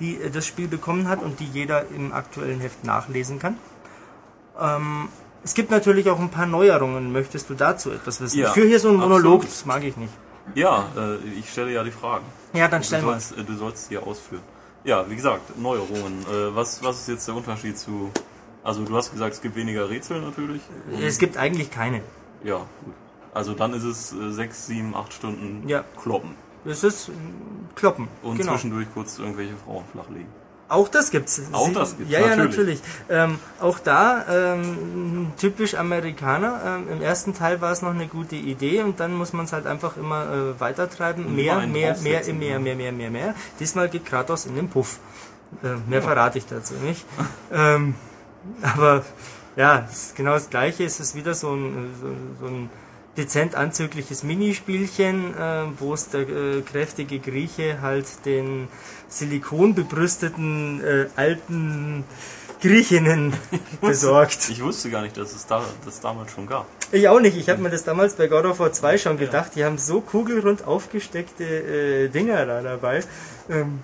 die äh, das Spiel bekommen hat und die jeder im aktuellen Heft nachlesen kann. Ähm, es gibt natürlich auch ein paar Neuerungen. Möchtest du dazu etwas wissen? Ja, ich führe hier so einen Monolog, absolut. das mag ich nicht. Ja, äh, ich stelle ja die Fragen. Ja, dann stell mal. äh, du sollst die ausführen. Ja, wie gesagt, Neuerungen. Äh, was, was ist jetzt der Unterschied zu... Also du hast gesagt, es gibt weniger Rätsel natürlich. Es gibt eigentlich keine. ja, gut. Also dann ist es äh, sechs, sieben, acht Stunden Ja. kloppen. Es ist äh, Kloppen. Und genau. zwischendurch kurz irgendwelche Frauen flachlegen. Auch das gibt's. Auch Sie- das gibt's, Ja, ja, natürlich. Ähm, auch da ähm, typisch Amerikaner. Ähm, Im ersten Teil war es noch eine gute Idee und dann muss man es halt einfach immer äh, weitertreiben. Und Mehr, mehr, mehr, mehr, ja. mehr, mehr, mehr, mehr. Diesmal geht Kratos in den Puff. Äh, mehr verrate ich dazu nicht. ähm, aber ja, es ist genau das Gleiche. Es ist wieder so ein, so, so ein dezent anzügliches Minispielchen, äh, wo es der äh, kräftige Grieche halt den silikonbebrüsteten äh, alten Griechinnen besorgt. Ich wusste gar nicht, dass es da, das damals schon gab. Ich auch nicht. Ich habe mir das damals bei God of War 2 schon gedacht. Die haben so kugelrund aufgesteckte äh, Dinger da dabei. Ähm,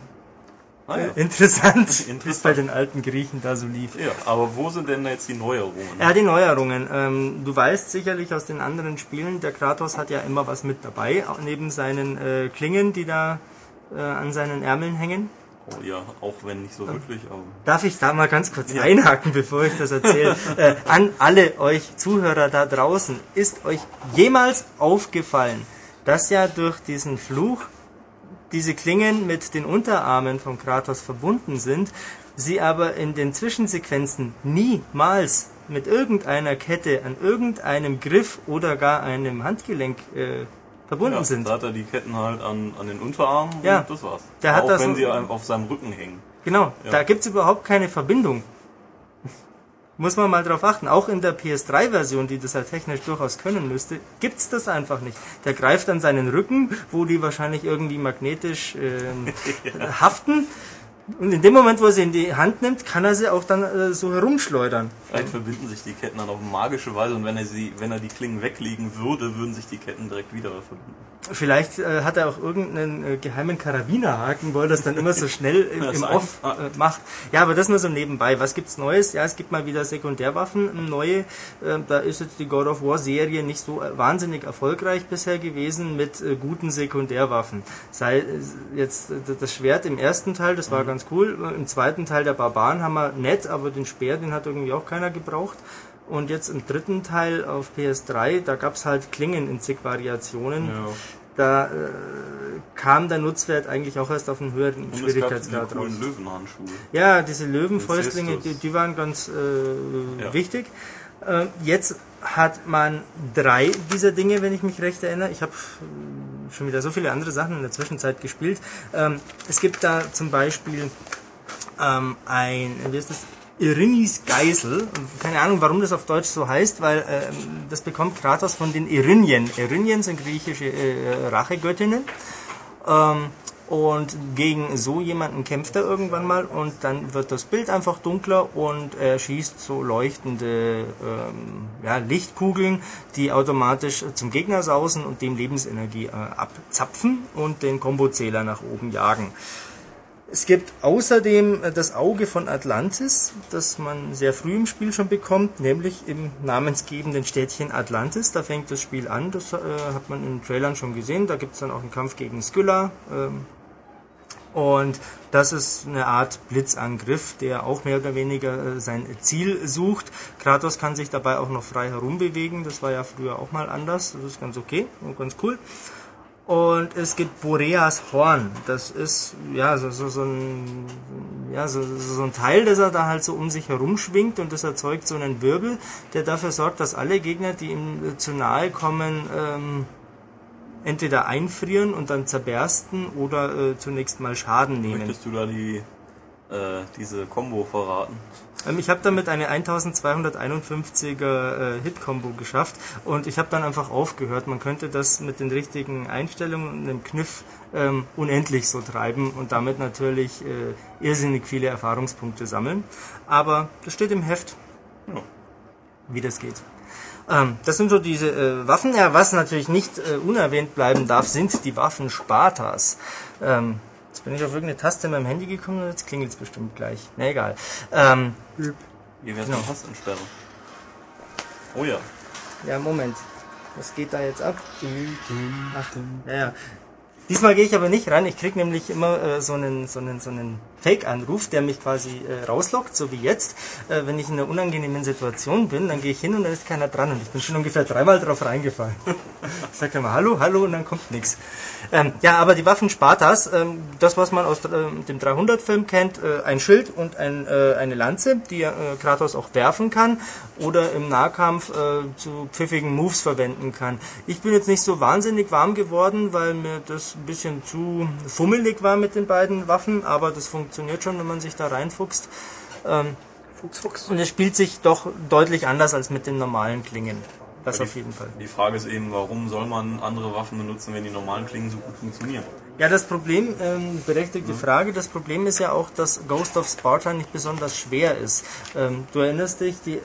Ah, ja. Interessant, wie es Interessant. bei den alten Griechen da so lief. ja, aber wo sind denn jetzt die Neuerungen? Ja, die Neuerungen. Ähm, du weißt sicherlich aus den anderen Spielen, der Kratos hat ja immer was mit dabei, neben seinen äh, Klingen, die da äh, an seinen Ärmeln hängen. Oh, ja, auch wenn nicht so wirklich, aber... Darf ich da mal ganz kurz einhaken, bevor ich das erzähle? äh, an alle euch Zuhörer da draußen, ist euch jemals aufgefallen, dass ja durch diesen Fluch diese Klingen mit den Unterarmen von Kratos verbunden sind, sie aber in den Zwischensequenzen niemals mit irgendeiner Kette an irgendeinem Griff oder gar einem Handgelenk äh, verbunden Ja, sind. da hat er die Ketten halt an, an den Unterarmen Ja. und das war's. Der hat auch das wenn so- sie auf seinem Rücken hängen. Genau, Ja. da gibt's überhaupt keine Verbindung. Muss man mal drauf achten. Auch in der PS3-Version, die das ja technisch durchaus können müsste, gibt's das einfach nicht. Der greift an seinen Rücken, wo die wahrscheinlich irgendwie magnetisch ähm, haften. Und in dem Moment, wo er sie in die Hand nimmt, kann er sie auch dann äh, so herumschleudern. Vielleicht verbinden sich die Ketten dann auf magische Weise und wenn er sie, wenn er die Klingen weglegen würde, würden sich die Ketten direkt wieder verbinden. Vielleicht äh, hat er auch irgendeinen äh, geheimen Karabinerhaken, weil er das dann immer so schnell im, im Off äh, macht. Ja, aber das nur so nebenbei. Was gibt's Neues? Ja, es gibt mal wieder Sekundärwaffen, neue. Äh, da ist jetzt die God of War Serie nicht so äh, wahnsinnig erfolgreich bisher gewesen mit äh, guten Sekundärwaffen. Sei äh, jetzt das Schwert im ersten Teil, das war ganz cool. Im zweiten Teil der Barbarenhammer nett, aber den Speer, den hat irgendwie auch keiner gebraucht. Und jetzt im dritten Teil auf PS3, da gab's halt Klingen in zig Variationen. Ja. Da äh, kam der Nutzwert eigentlich auch erst auf einen höheren Und es gab diese Schwierigkeitsgrad raus. Löwenhandschuhe. Ja, diese Löwenfäustlinge, die, die waren ganz äh, Ja. wichtig. Äh, jetzt hat man drei dieser Dinge, wenn ich mich recht erinnere. Ich habe schon wieder so viele andere Sachen in der Zwischenzeit gespielt. Ähm, es gibt da zum Beispiel ähm, ein, wie ist das? Irinis Geisel. Und Keine Ahnung, warum das auf Deutsch so heißt, weil ähm, das bekommt Kratos von den Irinien. Irinien sind griechische äh, Rachegöttinnen. Ähm, und gegen so jemanden kämpft er irgendwann mal und dann wird das Bild einfach dunkler und er schießt so leuchtende ähm, ja, Lichtkugeln, die automatisch zum Gegner sausen und dem Lebensenergie äh, abzapfen und den Kombozähler nach oben jagen. Es gibt außerdem äh, das Auge von Atlantis, das man sehr früh im Spiel schon bekommt, nämlich im namensgebenden Städtchen Atlantis. Da fängt das Spiel an, das äh, hat man in den Trailern schon gesehen. Da gibt es dann auch einen Kampf gegen Skylla. Ähm, Und das ist eine Art Blitzangriff, der auch mehr oder weniger äh, sein Ziel sucht. Kratos kann sich dabei auch noch frei herumbewegen. Das war ja früher auch mal anders. Das ist ganz okay und ganz cool. Und es gibt Boreas Horn. Das ist ja so, so, so, ein, ja, so, so ein Teil, das er da halt so um sich herum schwingt und das erzeugt so einen Wirbel, der dafür sorgt, dass alle Gegner, die ihm äh, zu nahe kommen, ähm, entweder einfrieren und dann zerbersten oder äh, zunächst mal Schaden nehmen. Möchtest du da die, äh, diese Combo verraten? Ähm, ich habe damit eine 1251er äh, Hit-Combo geschafft und ich habe dann einfach aufgehört. Man könnte das mit den richtigen Einstellungen und einem Kniff ähm, unendlich so treiben und damit natürlich äh, irrsinnig viele Erfahrungspunkte sammeln. Aber das steht im Heft, Ja. wie das geht. Ähm, das sind so diese äh, Waffen. Ja, was natürlich nicht äh, unerwähnt bleiben darf, sind die Waffen Spartas. Ähm, jetzt bin ich auf irgendeine Taste in meinem Handy gekommen und jetzt klingelt es bestimmt gleich. Na egal. Ähm, Hier wär's Genau. eine Tastentsperre. Oh ja. Ja, Moment. Was geht da jetzt ab? Ach, ja, ja. Diesmal gehe ich aber nicht ran. Ich krieg nämlich immer äh, so einen, so einen, so einen Fake-Anruf, der mich quasi äh, rauslockt, so wie jetzt. Äh, wenn ich in einer unangenehmen Situation bin, dann gehe ich hin und dann ist keiner dran. Und ich bin schon ungefähr dreimal drauf reingefallen. ich sage immer Hallo, Hallo und dann kommt nichts. Ähm, ja, aber die Waffen Spartas, ähm, das was man aus ähm, dem 300-Film kennt, äh, ein Schild und ein, äh, eine Lanze, die äh, Kratos auch werfen kann oder im Nahkampf äh, zu pfiffigen Moves verwenden kann. Ich bin jetzt nicht so wahnsinnig warm geworden, weil mir das ein bisschen zu fummelig war mit den beiden Waffen, aber das funktioniert schon, wenn man sich da reinfuchst. Ähm, Fuchs, Fuchs. und es spielt sich doch deutlich anders als mit den normalen Klingen. Das Aber auf jeden Fall. Die Frage ist eben, warum soll man andere Waffen benutzen, wenn die normalen Klingen so gut funktionieren? Ja, das Problem, ähm, berechtigte Frage, das Problem ist ja auch, dass Ghost of Sparta nicht besonders schwer ist. Ähm, du erinnerst dich, die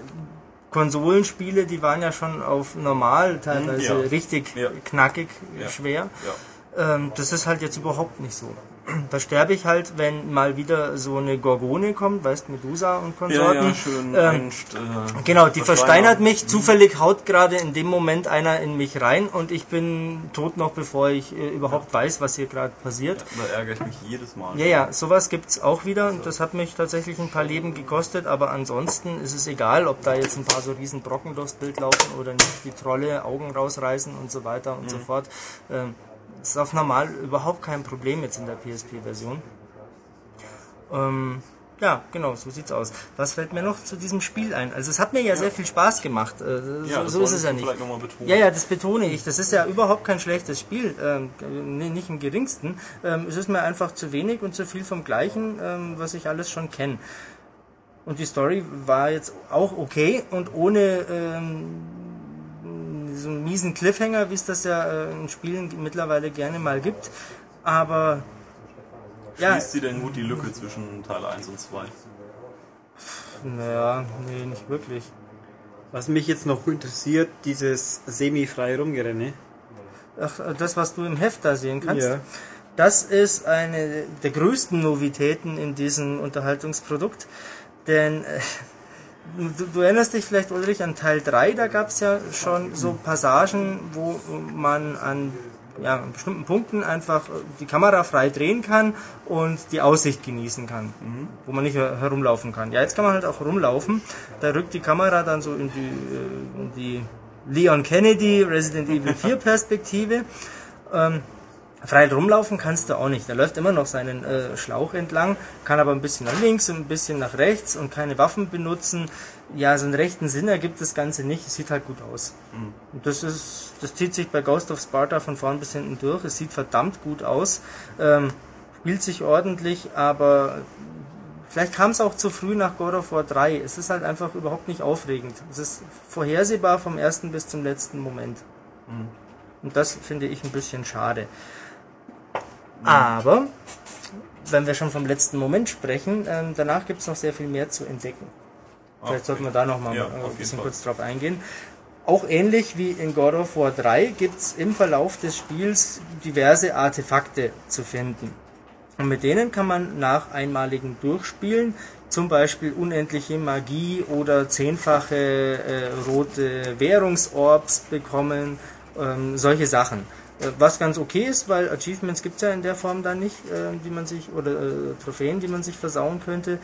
Konsolenspiele, die waren ja schon auf normal teilweise ja. richtig Ja. knackig Ja. schwer. Ja. Ähm, das ist halt jetzt überhaupt nicht so. Da sterbe ich halt, wenn mal wieder so eine Gorgone kommt, weißt Medusa und Ja, Konsorten. ja, schön Ähm, äh, Genau, die versteinert mich. Mhm. Zufällig haut gerade in dem Moment einer in mich rein und ich bin tot noch, bevor ich äh, überhaupt weiß, was hier gerade passiert. Da ärgere ich mich jedes Mal. Ja, ja, sowas gibt's auch wieder und das hat mich tatsächlich ein paar Leben gekostet, aber ansonsten ist es egal, ob da jetzt ein paar so riesen Brocken durchs Bild laufen oder nicht, die Trolle Augen rausreißen und so weiter und so fort. Ähm, ist auf normal überhaupt kein Problem jetzt in der PSP-Version. Ähm, ja, genau, so sieht's aus. Was fällt mir noch zu diesem Spiel ein? Also es hat mir ja, sehr viel Spaß gemacht. Äh, so Ja, das so ist es ja nicht. Ja, ja, das betone ich. Das ist ja überhaupt kein schlechtes Spiel. Ähm, nicht im geringsten. Ähm, es ist mir einfach zu wenig und zu viel vom Gleichen, ähm, was ich alles schon kenne. Und die Story war jetzt auch okay und ohne ähm, so einen miesen Cliffhanger, wie es das ja äh, in Spielen mittlerweile gerne mal gibt. Aber ja, Schließt sie denn gut die Lücke zwischen Teil 1 und 2? naja, nee, nicht wirklich. Was mich jetzt noch interessiert, dieses semi-freie Rumgerenne. Ach, das, was du im Heft da sehen kannst. Ja. Das ist eine der größten Novitäten in diesem Unterhaltungsprodukt. Denn äh, du, du erinnerst dich vielleicht, Ulrich, an Teil 3, da gab es ja schon so Passagen, wo man an, ja, an bestimmten Punkten einfach die Kamera frei drehen kann und die Aussicht genießen kann, wo man nicht her- herumlaufen kann. Ja, jetzt kann man halt auch rumlaufen. Da rückt die Kamera dann so in die, äh, in die Leon Kennedy Resident Evil 4 Perspektive. Ähm, frei rumlaufen kannst du auch nicht. Der läuft immer noch seinen äh, Schlauch entlang, kann aber ein bisschen nach links und ein bisschen nach rechts und keine Waffen benutzen. Ja, so einen rechten Sinn ergibt das Ganze nicht. Es sieht halt gut aus. Und das ist, das zieht sich bei Ghost of Sparta von vorn bis hinten durch. Es sieht verdammt gut aus. Ähm, spielt sich ordentlich, aber vielleicht kam es auch zu früh nach God of War 3. Es ist halt einfach überhaupt nicht aufregend. Es ist vorhersehbar vom ersten bis zum letzten Moment. Und das finde ich ein bisschen schade. Aber, wenn wir schon vom letzten Moment sprechen, ähm, danach gibt es noch sehr viel mehr zu entdecken. Vielleicht sollten wir da noch mal Ja, ein bisschen kurz drauf eingehen. Auch ähnlich wie in God of War 3 gibt es im Verlauf des Spiels diverse Artefakte zu finden. Und mit denen kann man nach einmaligen Durchspielen zum Beispiel unendliche Magie oder zehnfache äh, rote Währungsorbs bekommen, ähm, solche Sachen. Was ganz okay ist, weil Achievements gibt's ja in der Form da nicht, äh, die man sich, oder äh, Trophäen, die man sich versauen könnte.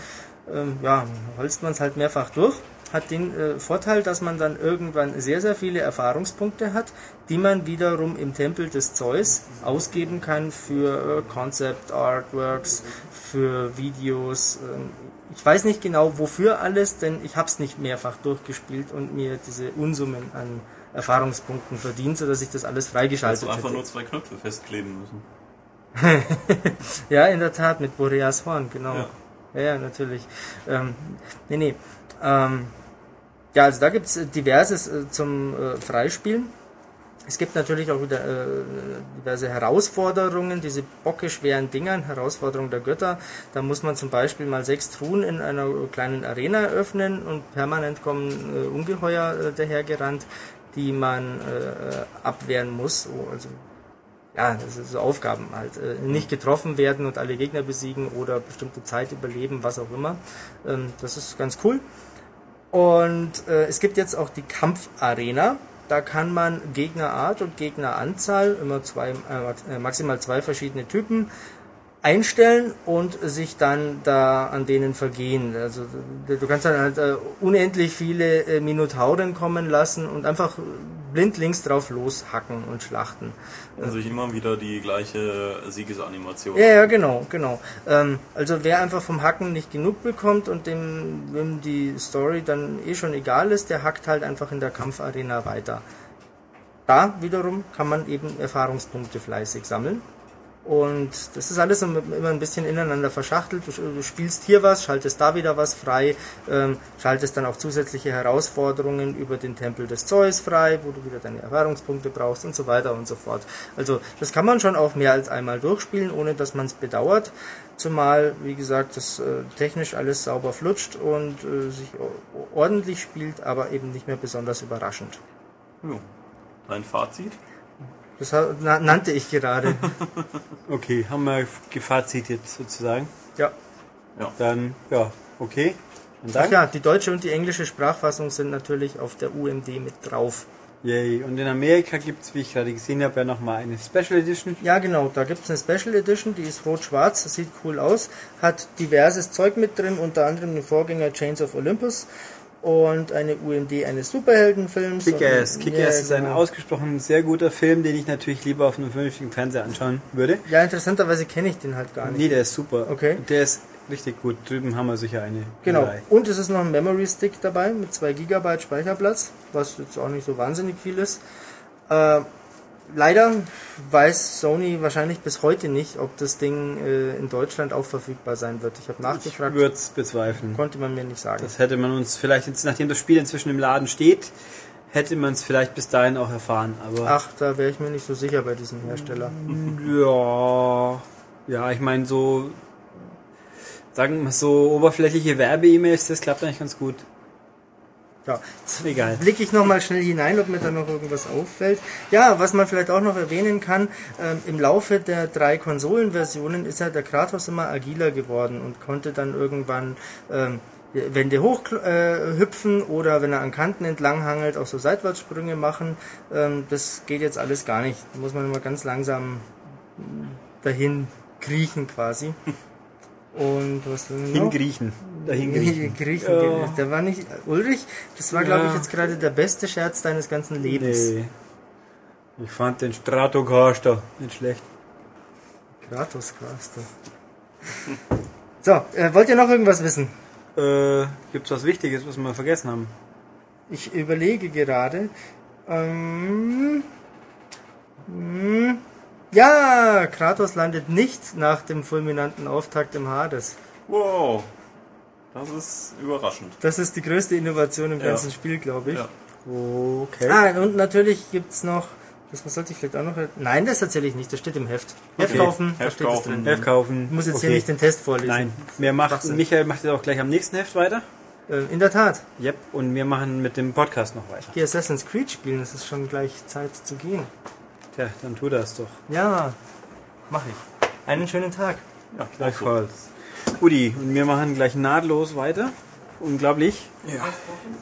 Ähm, ja, holst man es halt mehrfach durch. Hat den äh, Vorteil, dass man dann irgendwann sehr, sehr viele Erfahrungspunkte hat, die man wiederum im Tempel des Zeus ausgeben kann für äh, Concept Artworks, für Videos. ähm, ich weiß nicht genau wofür alles, denn ich habe es nicht mehrfach durchgespielt und mir diese Unsummen an Erfahrungspunkten verdient, sodass ich das alles Hast freigeschaltet du einfach hätte. nur zwei Knöpfe festkleben müssen. Ja, in der Tat, mit Boreas Horn, genau. Ja. Ja, ja, natürlich. Ähm, nee, nee. Ähm, ja, also da gibt's äh, diverses äh, zum äh, Freispielen. Es gibt natürlich auch wieder äh, diverse Herausforderungen, diese bockeschweren Dingern, Herausforderung der Götter. Da muss man zum Beispiel mal sechs Truhen in einer kleinen Arena öffnen und permanent kommen äh, Ungeheuer äh, dahergerannt, die man äh, abwehren muss. Oh, also ja, das ist so Aufgaben halt. Äh, nicht getroffen werden und alle Gegner besiegen oder bestimmte Zeit überleben, was auch immer. Ähm, das ist ganz cool. Und äh, es gibt jetzt auch die Kampfarena. Da kann man Gegnerart und Gegneranzahl, immer zwei, äh, äh, maximal zwei verschiedene Typen, einstellen und sich dann da an denen vergehen. Also du kannst dann halt äh, unendlich viele äh, Minotauren kommen lassen und einfach blindlings drauf loshacken und schlachten. Und sich immer wieder die gleiche Siegesanimation. Ja, ja, genau, genau. Ähm, also wer einfach vom Hacken nicht genug bekommt und dem, dem die Story dann eh schon egal ist, der hackt halt einfach in der Kampfarena weiter. Da wiederum kann man eben Erfahrungspunkte fleißig sammeln. Und das ist alles immer ein bisschen ineinander verschachtelt. Du, spielst hier was, schaltest da wieder was frei, ähm, schaltest dann auch zusätzliche Herausforderungen über den Tempel des Zeus frei, wo du wieder deine Erfahrungspunkte brauchst und so weiter und so fort. Also das kann man schon auch mehr als einmal durchspielen, ohne dass man es bedauert. Zumal, wie gesagt, das äh, technisch alles sauber flutscht und äh, sich ordentlich spielt, aber eben nicht mehr besonders überraschend. Jo. Dein Fazit? Das nannte ich gerade. Okay, haben wir gefazit jetzt sozusagen. ja. Dann, ja, okay. Und Ach dann? ja, die deutsche und die englische Sprachfassung sind natürlich auf der UMD mit drauf. Yay. Und in Amerika gibt's, wie ich gerade gesehen habe, ja nochmal eine Special Edition. Ja, genau, da gibt's eine Special Edition, die ist rot-schwarz, sieht cool aus, hat diverses Zeug mit drin, unter anderem den Vorgänger Chains of Olympus und eine UMD eines Superheldenfilms. Kick-Ass. Kick-Ass ja, ist ein genau. ausgesprochen sehr guter Film, den ich natürlich lieber auf einem vernünftigen Fernseher anschauen würde. Ja, interessanterweise kenne ich den halt gar nicht. Nee, der ist super. Okay. Der ist richtig gut. Drüben haben wir sicher eine. Genau. Blu-ray. Und es ist noch ein Memory Stick dabei mit 2 GB Speicherplatz, was jetzt auch nicht so wahnsinnig viel ist. Äh, leider weiß Sony wahrscheinlich bis heute nicht, ob das Ding äh, in Deutschland auch verfügbar sein wird. Ich habe Ich nachgefragt, würde es bezweifeln. konnte man mir nicht sagen. Das hätte man uns vielleicht jetzt, nachdem das Spiel inzwischen im Laden steht, hätte man es vielleicht bis dahin auch erfahren. Aber Ach, da wäre ich mir nicht so sicher bei diesem Hersteller. ja, ja, ich meine so, sagen wir so oberflächliche Werbe-E-Mails, das klappt eigentlich ganz gut. Ja, Egal. blicke ich nochmal schnell hinein, ob mir da noch irgendwas auffällt. Ja, was man vielleicht auch noch erwähnen kann, ähm, im Laufe der drei Konsolenversionen ist ja der Kratos immer agiler geworden und konnte dann irgendwann ähm, Wände hochhüpfen äh, oder wenn er an Kanten entlang hangelt, auch so Seitwärtssprünge machen. Ähm, das geht jetzt alles gar nicht. Da muss man immer ganz langsam dahin kriechen quasi. Und was noch? Hingriechen. Dahin griechen. Griechen. Ja. Der war nicht. Ulrich, das war, glaube ich, Ja. jetzt gerade der beste Scherz deines ganzen Lebens. Nee. Ich fand den Stratocaster nicht schlecht. Kratos Caster. So, äh, wollt ihr noch irgendwas wissen? Äh, gibt's was Wichtiges, was wir vergessen haben? Ich überlege gerade. Ähm, hm, ja, Kratos landet nicht nach dem fulminanten Auftakt im Hades. Wow. Das ist überraschend. Das ist die größte Innovation im Ja. ganzen Spiel, glaube ich. Ja. Okay. Ah, und natürlich gibt's noch, das sollte ich vielleicht auch noch, nein, das erzähle ich nicht, das steht im Heft. Heft Okay. kaufen, da Heft steht es kaufen. drin. Heft kaufen. Ich muss jetzt okay. hier nicht den Test vorlesen. Nein, wir machen, Schwachsinn. Michael macht jetzt auch gleich am nächsten Heft weiter. Äh, in der Tat, Yep, und wir machen mit dem Podcast noch weiter. die Assassin's Creed spielen, es ist schon gleich Zeit zu gehen. Tja, dann tu das doch. Ja, mache ich. Einen schönen Tag. Ja, Gleichfalls. Udi, und wir machen gleich nahtlos weiter. unglaublich.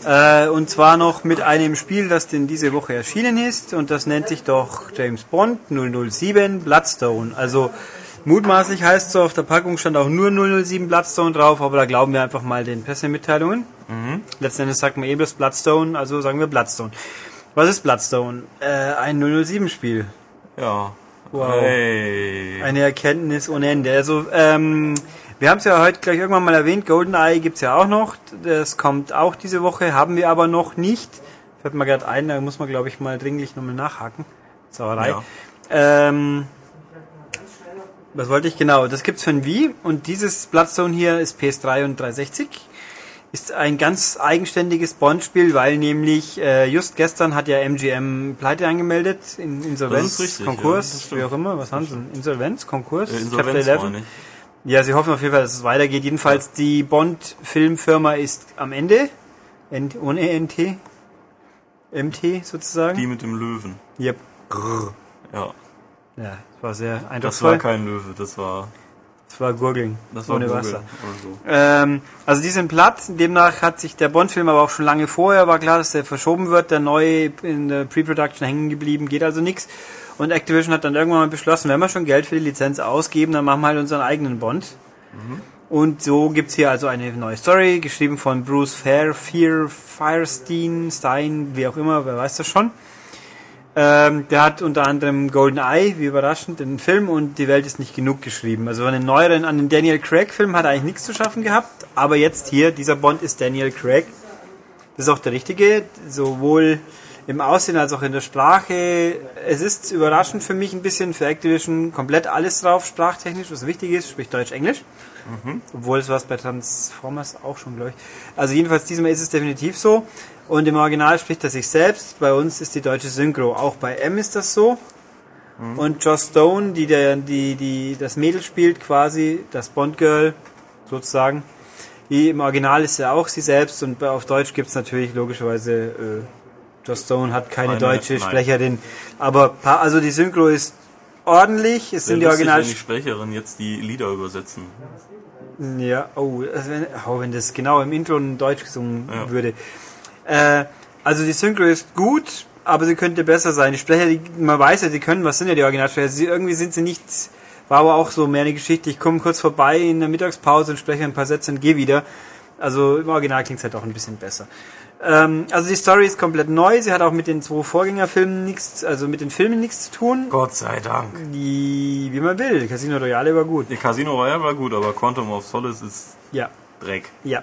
Äh, und zwar noch mit einem Spiel, das denn diese Woche erschienen ist und das nennt sich doch James Bond 007 Bloodstone. Also mutmaßlich heißt so, auf der Packung stand auch nur 007 Bloodstone drauf, aber da glauben wir einfach mal den Pressemitteilungen. Letzten Endes sagt man eben das Bloodstone, also sagen wir Bloodstone. Was ist Bloodstone? Äh, ein 007 Spiel. Ja. Wow. Hey. Eine Erkenntnis ohne Ende. Also, ähm, wir haben es ja heute gleich irgendwann mal erwähnt, GoldenEye gibt's ja auch noch. Das kommt auch diese Woche, haben wir aber noch nicht. Fällt mir gerade ein, da muss man, glaube ich, mal dringlich nochmal nachhaken. Sauerei. Ja. Ähm, was wollte ich genau? Das gibt's für ein Wii und dieses Bloodstone hier ist PS3 und 360. Ist ein ganz eigenständiges Bond-Spiel, weil nämlich äh, just gestern hat ja MGM Pleite angemeldet, in Insolvenz, richtig, ja, Konkurs, stimmt. wie auch immer. Was haben sie? denn? Insolvenz, Konkurs, Äh, Chapter Insolvenz 11? Ja, sie hoffen auf jeden Fall, dass es weitergeht. Jedenfalls die Bond-Filmfirma ist am Ende, N ohne NT, MT sozusagen. Die mit dem Löwen. Yep. Ja. Ja, das war sehr Das war eindrucksvoll. kein Löwe, das war, Das war Gurgeln, das war ohne Google Wasser. so. Ähm, also die sind platt, demnach hat sich der Bond-Film aber auch schon lange vorher, war klar, dass der verschoben wird, der neue in der Pre-Production hängen geblieben, geht also nichts. Und Activision hat dann irgendwann mal beschlossen, wenn wir schon Geld für die Lizenz ausgeben, dann machen wir halt unseren eigenen Bond. Und so gibt's hier also eine neue Story, geschrieben von Bruce Fair, Fear, Firestein, Stein, wie auch immer, wer weiß das schon. Ähm, der hat unter anderem Golden Eye, wie überraschend, den Film und Die Welt ist nicht genug geschrieben. Also an den neueren, an den Daniel Craig-Film hat er eigentlich nichts zu schaffen gehabt, aber jetzt hier, dieser Bond ist Daniel Craig. Das ist auch der richtige, sowohl im Aussehen als auch in der Sprache. Es ist überraschend für mich ein bisschen für Activision komplett alles drauf, sprachtechnisch, was wichtig ist, sprich Deutsch-Englisch. Obwohl es was bei Transformers auch schon, glaube ich. Also jedenfalls diesmal ist es definitiv so. Und im Original spricht er sich selbst. Bei uns ist die deutsche Synchro. Auch bei M ist das so. Und Joss Stone, die, der, die, die das Mädel spielt, quasi, das Bond-Girl, sozusagen. Die im Original ist ja auch sie selbst und auf Deutsch gibt's natürlich logischerweise, äh, Joss Stone hat keine Eine- deutsche nein. Sprecherin. Aber also die Synchro ist ordentlich. Es sind die Original wenn die Sprecherin jetzt die Lieder übersetzen. ja, oh, also wenn, oh, wenn das genau im Intro in Deutsch gesungen Ja. würde. Äh, also die Synchro ist gut, aber sie könnte besser sein. Die Sprecher, die, man weiß ja, die können, was sind ja die Originalsprecher? Sie, irgendwie sind sie nicht, war aber auch so mehr eine Geschichte. Ich komme kurz vorbei in der Mittagspause und spreche ein paar Sätze und gehe wieder. Also im Original klingt es halt auch ein bisschen besser. Ähm, also die Story ist komplett neu. Sie hat auch mit den zwei Vorgängerfilmen nichts, also mit den Filmen nichts zu tun. Gott sei Dank. Die, wie man will. Casino Royale war gut. Der Casino Royale war gut, aber Quantum of Solace ist Ja. Dreck. Ja.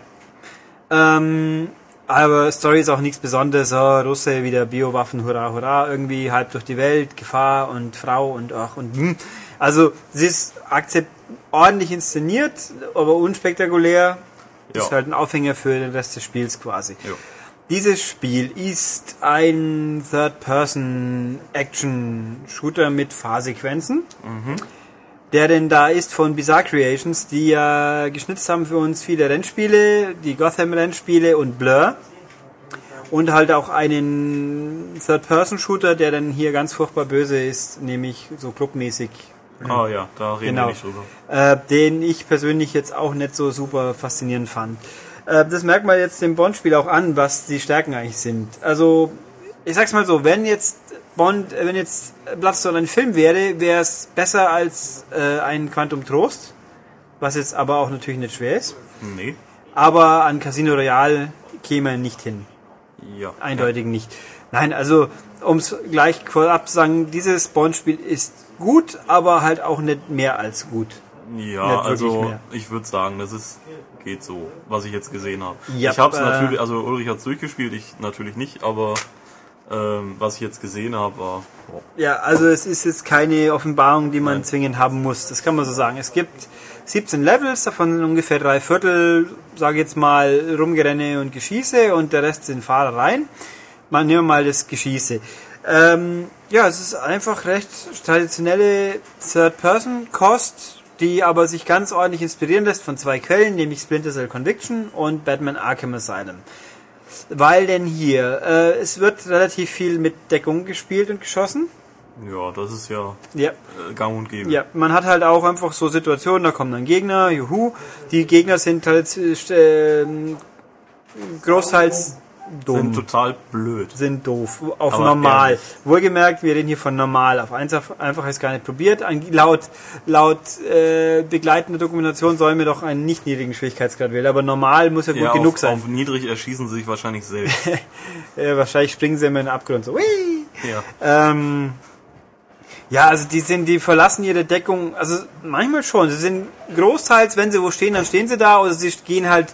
Ähm, aber Story ist auch nichts Besonderes. Oh, Russe, wieder Biowaffen, hurra, hurra, irgendwie halb durch die Welt, Gefahr und Frau und ach und hm. Also, sie ist akzept ordentlich inszeniert, aber unspektakulär. Ja. Ist halt ein Aufhänger für den Rest des Spiels quasi. Ja. Dieses Spiel ist ein Third-Person-Action-Shooter mit Fahrsequenzen. Der denn da ist von Bizarre Creations, die ja geschnitzt haben für uns viele Rennspiele, die Gotham-Rennspiele und Blur. Und halt auch einen Third-Person-Shooter, der dann hier ganz furchtbar böse ist, nämlich so clubmäßig Ah ja, da reden Genau. wir nicht drüber. äh, den ich persönlich jetzt auch nicht so super faszinierend fand. Äh, das merkt man jetzt dem Bond-Spiel auch an, was die Stärken eigentlich sind. Also, ich sag's mal so, wenn jetzt Bond, äh, wenn jetzt Bloodstone ein Film wäre, wäre es besser als äh, ein Quantum Trost, was jetzt aber auch natürlich nicht schwer ist. Nee. Aber an Casino Royale käme er nicht hin. Ja. Eindeutig nicht. Nein, also um es gleich vorab zu sagen, dieses Bond-Spiel ist gut, aber halt auch nicht mehr als gut. Ja, also ich würde sagen, das ist geht so, was ich jetzt gesehen habe. Ja, ich habe es äh, natürlich, also Ulrich hat's durchgespielt, ich natürlich nicht, aber ähm, was ich jetzt gesehen habe, war oh, Ja, also es ist jetzt keine Offenbarung, die man zwingend haben muss. Das kann man so sagen. Es gibt 17 Levels, davon sind ungefähr drei Viertel, sage jetzt mal, Rumgerenne und Geschieße und der Rest sind Fahrereien. Man nehmen wir mal das Geschieße. Ähm, ja, es ist einfach recht traditionelle Third-Person-Kost, die aber sich ganz ordentlich inspirieren lässt von zwei Quellen, nämlich Splinter Cell Conviction und Batman Arkham Asylum. Weil denn hier, äh, es wird relativ viel mit Deckung gespielt und geschossen. ja, das ist ja Ja, äh, gang und gäbe. ja, man hat halt auch einfach so Situationen, da kommen dann Gegner, juhu. Die Gegner sind halt, äh, großteils dumm. Sind total blöd. sind doof. Auf Aber normal. ehrlich. Wohlgemerkt, wir reden hier von normal. Auf einfach, einfach ist gar nicht probiert. An, laut laut äh, begleitender Dokumentation sollen wir doch einen nicht niedrigen Schwierigkeitsgrad wählen. Aber normal muss ja gut Ja, genug auf, sein. auf niedrig erschießen sie sich wahrscheinlich selbst. Äh, wahrscheinlich springen sie immer in den Abgrund so. Hui! ja. Ähm, ja, also die sind, die verlassen ihre Deckung, also manchmal schon. Sie sind großteils, wenn sie wo stehen, dann stehen sie da, oder sie gehen halt,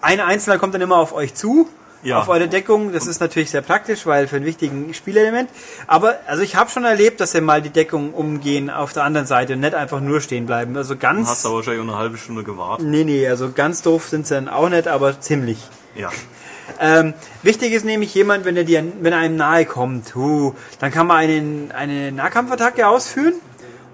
ein Einzelner kommt dann immer auf euch zu, Ja. auf eure Deckung. Das ist natürlich sehr praktisch, weil für einen wichtigen Spielelement. Aber also ich habe schon erlebt, dass sie mal die Deckung umgehen auf der anderen Seite und nicht einfach nur stehen bleiben. Also ganz. Hast aber wahrscheinlich auch eine halbe Stunde gewartet. Nee, nee, also ganz doof sind sie dann auch nicht, aber ziemlich. Ja. Ähm, wichtig ist nämlich jemand, wenn er dir, wenn er einem nahe kommt, huh, dann kann man einen, eine Nahkampfattacke ausführen.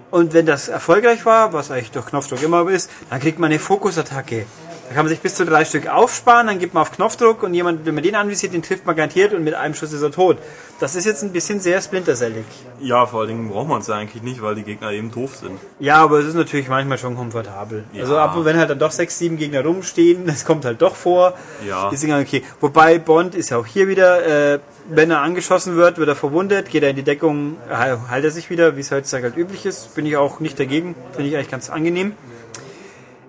Und wenn das erfolgreich war, was eigentlich durch Knopfdruck immer ist, dann kriegt man eine Fokusattacke. Da kann man sich bis zu drei Stück aufsparen, dann gibt man auf Knopfdruck und jemand, wenn man den anvisiert, den trifft man garantiert und mit einem Schuss ist er tot. Das ist jetzt ein bisschen sehr splintersellig. Ja, vor allen Dingen braucht man es ja eigentlich nicht, weil die Gegner eben doof sind. Ja, aber es ist natürlich manchmal schon komfortabel. Ja. Also ab und wenn halt dann doch sechs, sieben Gegner rumstehen, das kommt halt doch vor. Ja. Ist okay. Wobei Bond ist ja auch hier wieder, äh, wenn er angeschossen wird, wird er verwundet, geht er in die Deckung, äh, heilt er sich wieder, wie es heutzutage halt üblich ist. Bin ich auch nicht dagegen, finde ich eigentlich ganz angenehm.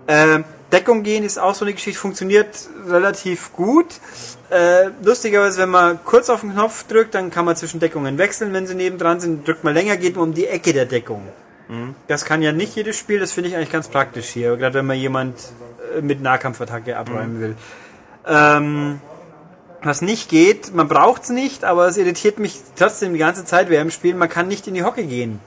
Äh, Deckung gehen ist auch so eine Geschichte, funktioniert relativ gut. Äh, lustigerweise, wenn man kurz auf den Knopf drückt, dann kann man zwischen Deckungen wechseln, wenn sie nebendran sind. Drückt man länger, geht man um die Ecke der Deckung. Das kann ja nicht jedes Spiel, das finde ich eigentlich ganz praktisch hier, gerade wenn man jemand äh, mit Nahkampfattacke abräumen will. Ähm, was nicht geht, man braucht es nicht, aber es irritiert mich trotzdem die ganze Zeit während dem Spielen, man kann nicht in die Hocke gehen.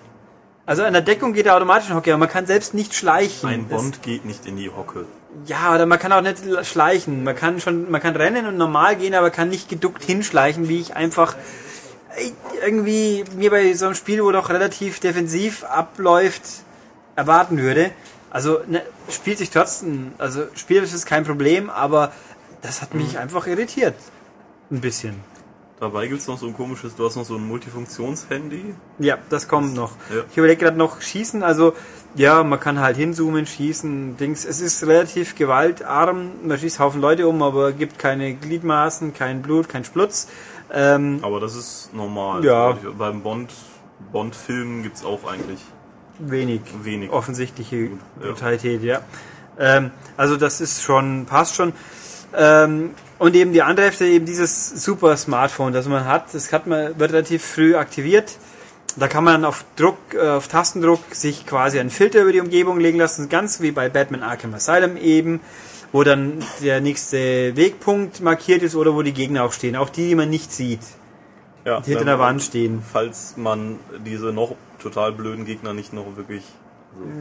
Also an der Deckung geht er automatisch in die Hocke, aber man kann selbst nicht schleichen. Ein Bond geht nicht in die Hocke. ja, oder man kann auch nicht schleichen. Man kann schon, man kann rennen und normal gehen, aber kann nicht geduckt hinschleichen, wie ich einfach äh, irgendwie mir bei so einem Spiel, wo doch relativ defensiv abläuft, erwarten würde. Also ne, spielt sich trotzdem, also spielerisch ist kein Problem, aber das hat mich einfach irritiert. Ein bisschen. Dabei gibt's noch so ein komisches, du hast noch so ein Multifunktions-Handy. Ja, das kommt noch. Ja. Ich überlege gerade noch schießen, also ja, man kann halt hinzoomen, schießen, Dings. Es ist relativ gewaltarm, man schießt Haufen Leute um, aber gibt keine Gliedmaßen, kein Blut, kein Splutz. Ähm, Aber das ist normal. Ja. Beim Bond, Bond-Filmen gibt's auch eigentlich wenig. wenig. Offensichtliche ja. Brutalität, ja. Ähm, also das ist schon, passt schon. Ähm, und eben die andere Hälfte, eben dieses super Smartphone, das man hat, das hat man, wird relativ früh aktiviert. Da kann man auf Druck, äh, auf Tastendruck sich quasi einen Filter über die Umgebung legen lassen, ganz wie bei Batman Arkham Asylum eben, wo dann der nächste Wegpunkt markiert ist oder wo die Gegner auch stehen, auch die, die man nicht sieht, Ja, die hinter der Wand stehen. Falls man diese noch total blöden Gegner nicht noch wirklich.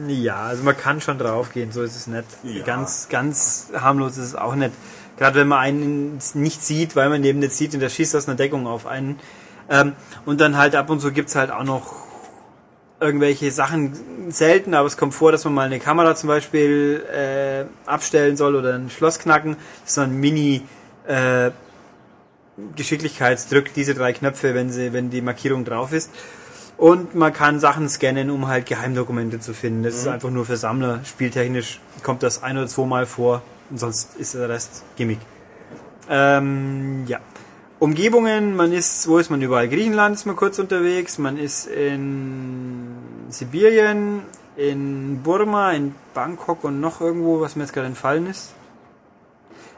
Ja, also man kann schon draufgehen, so ist es nicht. Ja. Ganz, ganz harmlos ist es auch nicht. Gerade wenn man einen nicht sieht, weil man eben nicht sieht und der schießt aus einer Deckung auf einen. Ähm, und dann halt ab und zu gibt's halt auch noch irgendwelche Sachen selten, aber es kommt vor, dass man mal eine Kamera zum Beispiel äh, abstellen soll oder ein Schloss knacken. Das ist so ein Mini äh, Geschicklichkeitsdrück, diese drei Knöpfe, wenn sie, wenn die Markierung drauf ist. Und man kann Sachen scannen, um halt Geheimdokumente zu finden. Das ist einfach nur für Sammler. Spieltechnisch kommt das ein oder zweimal vor. Und sonst ist der Rest Gimmick. Ähm, ja. Umgebungen, man ist, wo ist man überall? Griechenland ist man kurz unterwegs, man ist in Sibirien, in Burma, in Bangkok und noch irgendwo, was mir jetzt gerade entfallen ist.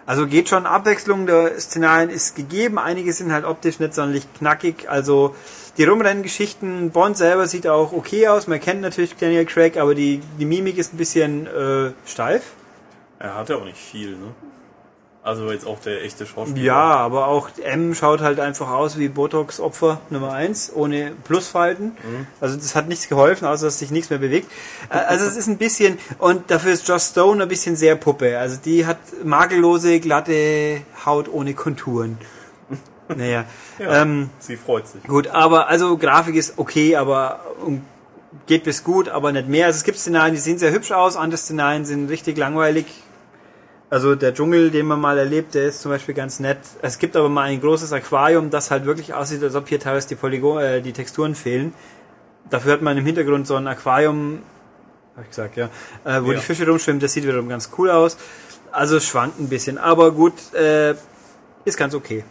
Also geht schon, Abwechslung der Szenarien ist gegeben, einige sind halt optisch nicht sonderlich knackig, also die Rumrenngeschichten, Bond selber sieht auch okay aus, man kennt natürlich Daniel Craig, aber die, die Mimik ist ein bisschen äh, steif. Er hat ja auch nicht viel, ne? Also jetzt auch der echte Schauspieler. Ja, aber auch M schaut halt einfach aus wie Botox-Opfer Nummer 1, ohne Plusfalten. Also das hat nichts geholfen, außer dass sich nichts mehr bewegt. Äh, Also es ist ein bisschen, und dafür ist Joss Stone ein bisschen sehr Puppe. Also die hat makellose, glatte Haut ohne Konturen. Naja. Ja, Ähm, sie freut sich. Gut, aber also Grafik ist okay, aber um, geht bis gut, aber nicht mehr. Also es gibt Szenarien, die sehen sehr hübsch aus, andere Szenarien sind richtig langweilig. Also der Dschungel, den man mal erlebt, der ist zum Beispiel ganz nett. Es gibt aber mal ein großes Aquarium, das halt wirklich aussieht, als ob hier teilweise die Polygon, äh, die Texturen fehlen. Dafür hat man im Hintergrund so ein Aquarium, hab ich gesagt, ja, äh, wo Ja. die Fische rumschwimmen, das sieht wiederum ganz cool aus. Also es schwankt ein bisschen, aber gut, äh, ist ganz okay.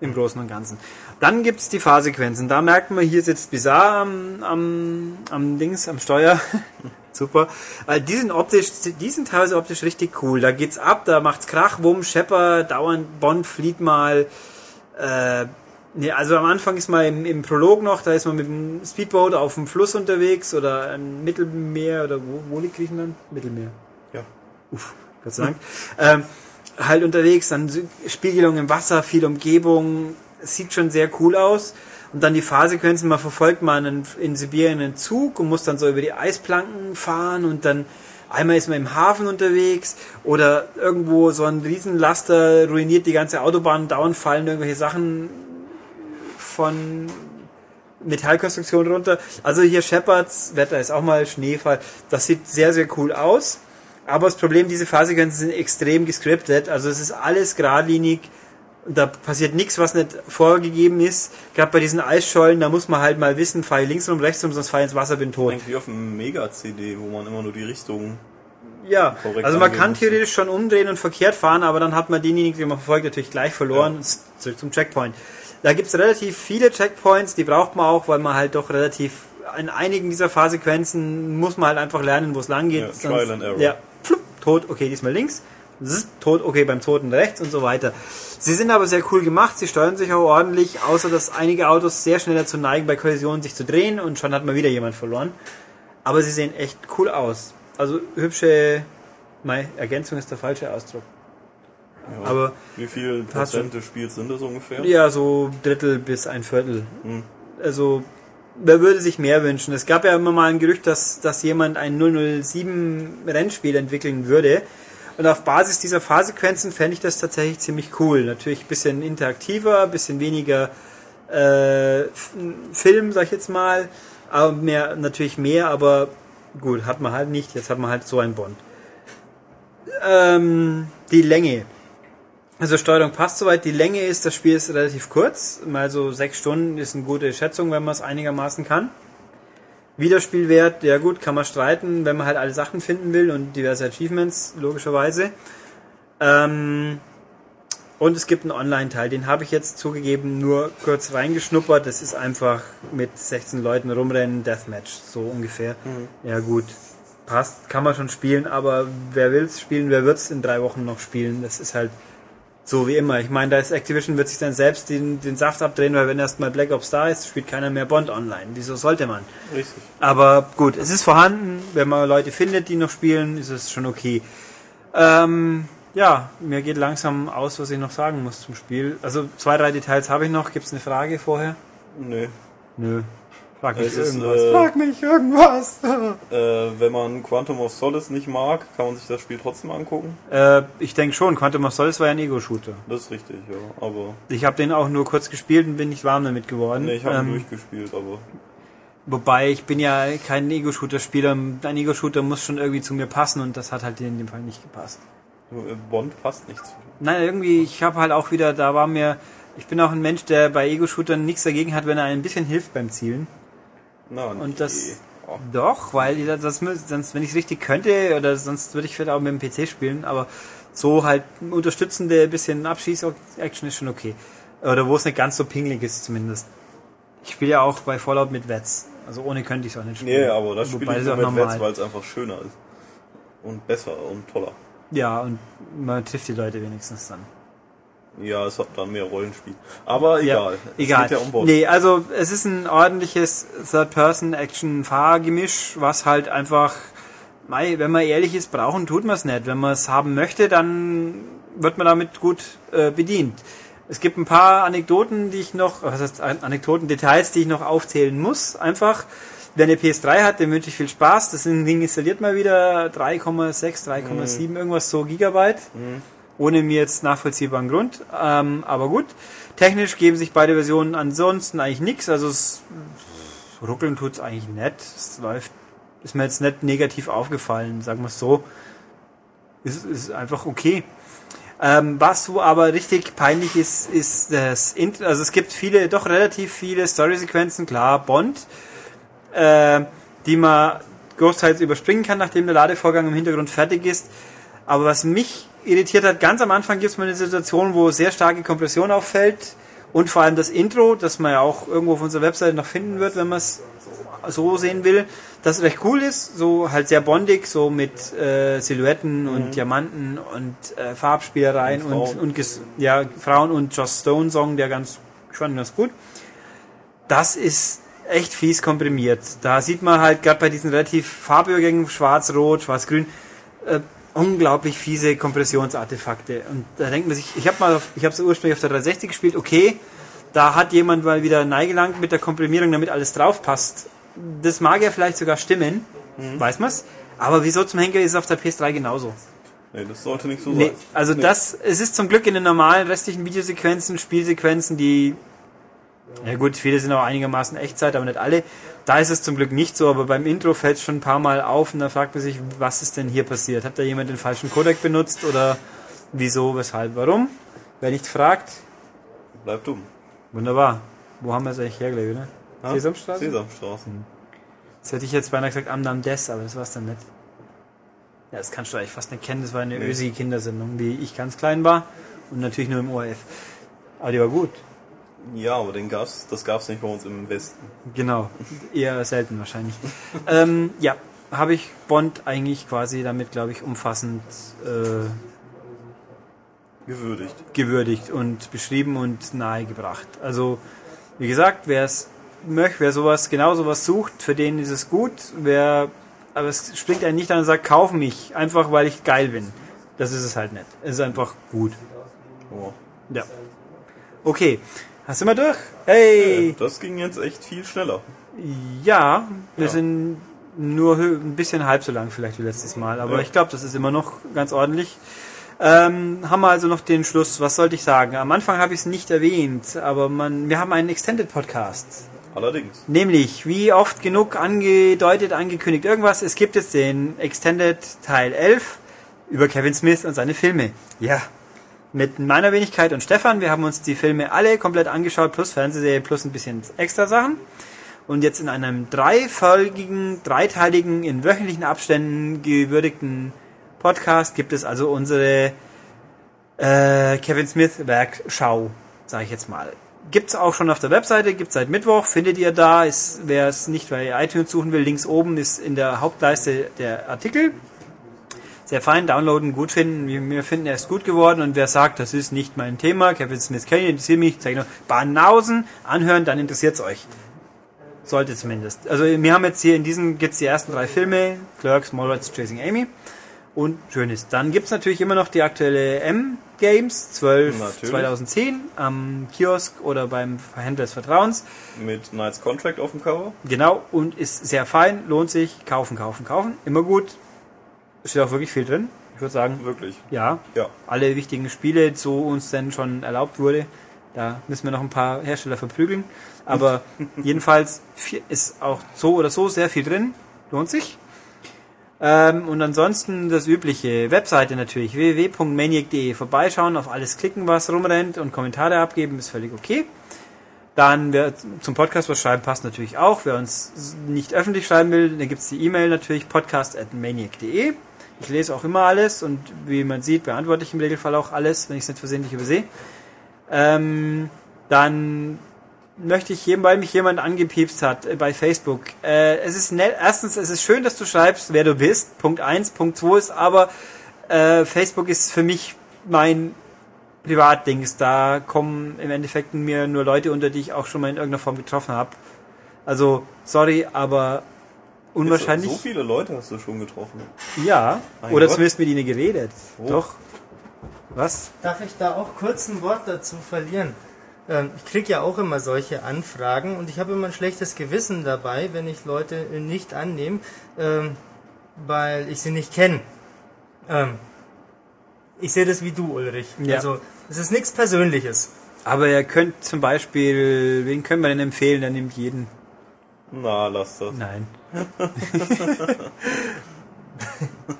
Im Großen und Ganzen. Dann gibt's die Fahrsequenzen. Da merkt man, hier sitzt Bizarre am, am, am Dings, am Steuer. Super. Weil die sind optisch, die sind teilweise optisch richtig cool. Da geht's ab, da macht's Krach, Wumm, Schepper, dauernd Bond flieht mal. Äh, nee, also am Anfang ist man im, im Prolog noch, da ist man mit dem Speedboat auf dem Fluss unterwegs oder im Mittelmeer oder wo, wo liegt Griechenland? Mittelmeer. Ja. Uff, Gott sei Dank. ähm, halt unterwegs, dann Spiegelung im Wasser, viel Umgebung, sieht schon sehr cool aus. Und dann die Fahrsequenzen, man verfolgt mal einen, in Sibirien einen Zug und muss dann so über die Eisplanken fahren und dann einmal ist man im Hafen unterwegs oder irgendwo so ein Riesenlaster ruiniert die ganze Autobahn dauernd fallen irgendwelche Sachen von Metallkonstruktion runter. Also hier Shepards, Wetter ist auch mal Schneefall. Das sieht sehr, sehr cool aus. Aber das Problem, diese Fahrsequenzen sind extrem gescriptet. Also es ist alles geradlinig. Da passiert nichts, was nicht vorgegeben ist. Gerade bei diesen Eisschollen, da muss man halt mal wissen, fahre ich links rum, rechts rum, sonst fahre ich ins Wasser, bin tot. Eigentlich wie auf einem Mega-CD, wo man immer nur die Richtung. Ja, also man kann muss. theoretisch schon umdrehen und verkehrt fahren, aber dann hat man denjenigen, den man verfolgt, natürlich gleich verloren. Ja. Zurück zum Checkpoint. Da gibt's relativ viele Checkpoints, die braucht man auch, weil man halt doch relativ in einigen dieser Fahrsequenzen muss man halt einfach lernen, wo es lang geht. Ja, Trial and Error. Ja, flupp, tot, okay, diesmal links. Zzz, tot, okay, beim Toten rechts und so weiter. Sie sind aber sehr cool gemacht, sie steuern sich auch ordentlich, außer dass einige Autos sehr schnell dazu neigen, bei Kollisionen sich zu drehen und schon hat man wieder jemand verloren. Aber sie sehen echt cool aus. Also hübsche, mei, Ergänzung ist der falsche Ausdruck. Ja. Aber Wie viel Prozent des Spiels sind das ungefähr? ja, so Drittel bis ein Viertel. Hm. Also, wer würde sich mehr wünschen? Es gab ja immer mal ein Gerücht, dass, dass jemand ein 007 Rennspiel entwickeln würde. Und auf Basis dieser Fahrsequenzen fände ich das tatsächlich ziemlich cool. Natürlich ein bisschen interaktiver, ein bisschen weniger äh, Film, sag ich jetzt mal. Aber mehr, natürlich mehr, aber gut, hat man halt nicht. Jetzt hat man halt so ein Bond. Ähm, die Länge. Also Steuerung passt soweit. Die Länge ist, das Spiel ist relativ kurz. Mal so sechs Stunden ist eine gute Schätzung, wenn man es einigermaßen kann. Wiederspielwert, ja gut, kann man streiten, wenn man halt alle Sachen finden will und diverse Achievements, logischerweise. Ähm, und es gibt einen Online-Teil, den habe ich jetzt zugegeben nur kurz reingeschnuppert. Das ist einfach mit 16 Leuten rumrennen, Deathmatch, so ungefähr. Ja gut, passt, kann man schon spielen, aber wer will's spielen, wer wird's in drei Wochen noch spielen? Das ist halt so wie immer. Ich meine, da ist Activision wird sich dann selbst den, den Saft abdrehen, weil wenn erstmal Black Ops da ist, spielt keiner mehr Bond online. Wieso sollte man? Richtig. Aber gut, es ist vorhanden. Wenn man Leute findet, die noch spielen, ist es schon okay. Ähm, ja, mir geht langsam aus, was ich noch sagen muss zum Spiel. Also zwei, drei Details habe ich noch. Gibt es eine Frage vorher? Nee. Nö. Frag mich ist, irgendwas. äh, Frag mich irgendwas. Äh, wenn man Quantum of Solace nicht mag, kann man sich das Spiel trotzdem angucken. äh, ich denke schon, Quantum of Solace war ja ein Ego-Shooter. Das ist richtig, ja. Aber Ich habe den auch nur kurz gespielt und bin nicht warm damit geworden. nee, ich habe Ähm, ihn durchgespielt, aber Wobei, ich bin ja kein Ego-Shooter-Spieler. Ein Ego-Shooter muss schon irgendwie zu mir passen und das hat halt in dem Fall nicht gepasst. äh, Bond passt nicht zu. Nein, irgendwie, ich habe halt auch wieder, da war mir, ich bin auch ein Mensch, der bei Ego-Shootern nichts dagegen hat, wenn er ein bisschen hilft beim Zielen. Na, Und das-. Oh, Doch, weil das, sonst, wenn ich es richtig könnte, oder sonst würde ich vielleicht auch mit dem PC spielen, aber so halt unterstützende bisschen Abschieß-Action ist schon okay. Oder wo es nicht ganz so pingelig ist zumindest. Ich spiele ja auch bei Fallout mit Wets. Also ohne könnte ich es auch nicht spielen. Nee, aber das spiele ich nur auch mit normal. Wets, weil es einfach schöner ist. Und besser und toller. Ja, und man trifft die Leute wenigstens dann. Ja, es hat dann mehr Rollenspiel. Aber egal. Es egal. ja um nee, also es ist ein ordentliches Third-Person-Action-Fahrgemisch, was halt einfach, mei, wenn man ehrlich ist, brauchen tut man es nicht. Wenn man es haben möchte, dann wird man damit gut äh, bedient. Es gibt ein paar Anekdoten, die ich noch, was heißt An- Anekdoten, Details, die ich noch aufzählen muss. Einfach, wer eine PS3 hat, dem wünsche ich viel Spaß. Das Ding installiert mal wieder 3,6, 3,7 irgendwas so Gigabyte ohne mir jetzt nachvollziehbaren Grund. Ähm, aber gut. Technisch geben sich beide Versionen ansonsten eigentlich nichts. Also es ruckeln tut's eigentlich nett. Es läuft, ist mir jetzt nicht negativ aufgefallen, sagen wir es so. Ist, ist einfach okay. Ähm, was so aber richtig peinlich ist, ist das Int also es gibt viele, doch relativ viele Story-Sequenzen, klar, Bond, äh, die man großteils überspringen kann, nachdem der Ladevorgang im Hintergrund fertig ist. Aber was mich irritiert hat, ganz am Anfang gibt es mal eine Situation, wo sehr starke Kompression auffällt und vor allem das Intro, das man ja auch irgendwo auf unserer Webseite noch finden wird, wenn man es so sehen will, das recht cool ist, so halt sehr bondig, so mit äh, Silhouetten und Diamanten und äh, Farbspielereien Und und, Frauen. und, ja, Frauen und Joss Stone Song, der ganz, ich fand ganz gut. Das ist echt fies komprimiert. Da sieht man halt gerade bei diesen relativ Farbübergängen, schwarz-rot, schwarz-grün, äh, unglaublich fiese Kompressionsartefakte. Und da denkt man sich, ich habe mal, auf- ich habe es ursprünglich auf der 360 gespielt, okay, da hat jemand mal wieder neigelangt mit der Komprimierung, damit alles drauf passt. Das mag ja vielleicht sogar stimmen, weiß man's. Aber wieso zum Henker ist es auf der PS3 genauso? Nee, das sollte nicht so Nee, sein. also Nee. das, es ist zum Glück in den normalen restlichen Videosequenzen, Spielsequenzen, die, ja gut, viele sind auch einigermaßen Echtzeit, aber nicht alle. Da ist es zum Glück nicht so, aber beim Intro fällt es schon ein paar Mal auf und da fragt man sich, was ist denn hier passiert? Hat da jemand den falschen Codec benutzt oder wieso, weshalb, warum? Wer nicht fragt, Bleib dumm. wunderbar. Wo haben wir es eigentlich hergelegt, ne? Ha? Sesamstraße? Sesamstraße. Das hätte ich jetzt beinahe gesagt am Nam Des, aber das war's dann nicht. Ja, das kannst du eigentlich fast nicht kennen. Das war eine Nee. Ösi-Kindersendung, wie ich ganz klein war. Und natürlich nur im ORF. Aber die war gut. Ja, aber den gab's, das gab's nicht bei uns im Westen. Genau. Eher selten wahrscheinlich. ähm, ja, habe ich Bond eigentlich quasi damit, glaube ich, umfassend äh, Gewürdigt. gewürdigt und beschrieben und nahegebracht. Also, wie gesagt, wer es möchte, wer sowas, genau sowas sucht, für den ist es gut. Wer, aber es springt einen nicht an und sagt, kauf mich, einfach weil ich geil bin. Das ist es halt nicht. Es ist einfach gut. Oh. Ja. Okay. Hast du mal durch? Hey! Das ging jetzt echt viel schneller. Ja, wir Ja. sind nur ein bisschen halb so lang vielleicht wie letztes Mal, aber Ja. ich glaube, das ist immer noch ganz ordentlich. Ähm, haben wir also noch den Schluss, was sollte ich sagen? Am Anfang habe ich es nicht erwähnt, aber man, wir haben einen Extended Podcast. Allerdings. Nämlich, wie oft genug angedeutet, angekündigt, irgendwas. Es gibt jetzt den Extended Teil 11 über Kevin Smith und seine Filme. Ja. Mit meiner Wenigkeit und Stefan. Wir haben uns die Filme alle komplett angeschaut, plus Fernsehserie, plus ein bisschen extra Sachen. Und jetzt in einem dreifolgigen, dreiteiligen, in wöchentlichen Abständen gewürdigten Podcast gibt es also unsere äh, Kevin Smith Werkschau, sage ich jetzt mal. Gibt's auch schon auf der Webseite, gibt's seit Mittwoch, findet ihr da. Wer es nicht bei iTunes suchen will, links oben ist in der Hauptleiste der Artikel. Sehr fein, downloaden, gut finden. Wir, finden, er ist gut geworden und wer sagt, das ist nicht mein Thema, Kevin Smith ich, interessiert mich, zeige ich noch, Banausen anhören, dann interessiert's euch. Sollte zumindest. Also wir haben jetzt hier in diesem gibt's die ersten drei Filme, Clerks, Mallrats, Chasing Amy und schön ist. Dann gibt's natürlich immer noch die aktuelle M-Games 12 Natürlich. 2010 am Kiosk oder beim Händler des Vertrauens. Mit Knights Contract auf dem Cover. Genau, und ist sehr fein, lohnt sich, kaufen, kaufen, kaufen. Immer gut. Steht auch wirklich viel drin. Ich würde sagen, Wirklich. ja, Ja. alle wichtigen Spiele, so uns denn schon erlaubt wurde. Da müssen wir noch ein paar Hersteller verprügeln. Aber jedenfalls ist auch so oder so sehr viel drin. Lohnt sich. Ähm, und ansonsten das übliche. Webseite natürlich. www.maniac.de. Vorbeischauen, auf alles klicken, was rumrennt und Kommentare abgeben, ist völlig okay. Dann, wer zum Podcast was schreiben, passt natürlich auch. Wer uns nicht öffentlich schreiben will, dann gibt's die E-Mail natürlich, podcast.maniac.de. Ich lese auch immer alles und wie man sieht, beantworte ich im Regelfall auch alles, wenn ich es nicht versehentlich übersehe. Ähm, dann möchte ich jedem, weil mich jemand angepiepst hat äh, bei Facebook. Äh, es ist nett, erstens, es ist schön, dass du schreibst, wer du bist. Punkt eins, Punkt zwei ist aber, äh, Facebook ist für mich mein Privatdings. Da kommen im Endeffekt mir nur Leute unter, die ich auch schon mal in irgendeiner Form getroffen habe. Also, sorry, aber unwahrscheinlich. So viele Leute hast du schon getroffen. Ja, Mein oder Gott. zumindest mit ihnen geredet. Oh. Doch. Was? Darf ich da auch kurz ein Wort dazu verlieren? Ähm, ich kriege ja auch immer solche Anfragen und ich habe immer ein schlechtes Gewissen dabei, wenn ich Leute nicht annehme, ähm, weil ich sie nicht kenne. Ähm, ich sehe das wie du, Ulrich. Ja. Also es ist nichts Persönliches. Aber ihr könnt zum Beispiel, wen können wir denn empfehlen? Der nimmt jeden. Na, lass das. Nein.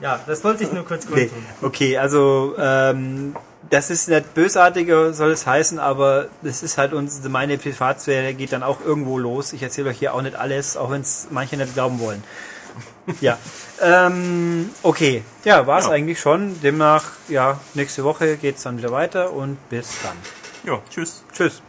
Ja, das wollte ich nur kurz Nee. kundtun. Okay, also ähm, das ist nicht bösartiger, soll es heißen, aber das ist halt uns, meine Privatsphäre geht dann auch irgendwo los. Ich erzähle euch hier auch nicht alles, auch wenn es manche nicht glauben wollen. Ja. Ähm, okay. Ja, war es Ja. eigentlich schon. Demnach, ja, nächste Woche geht's dann wieder weiter und bis dann. Ja, tschüss. Tschüss.